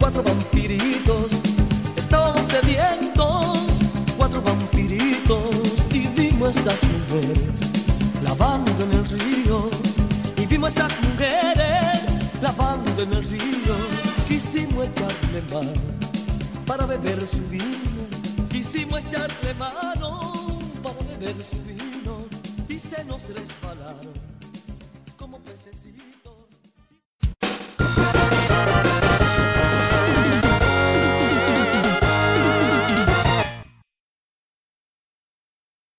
cuatro vampiritos, estábamos sedientos, cuatro vampiritos y vimos esas mujeres lavando en el río. Y vimos esas mujeres lavando en el río. Quisimos echarle mano para beber su vino. Quisimos echarle mano para beber su vino. Y se nos resbalaron.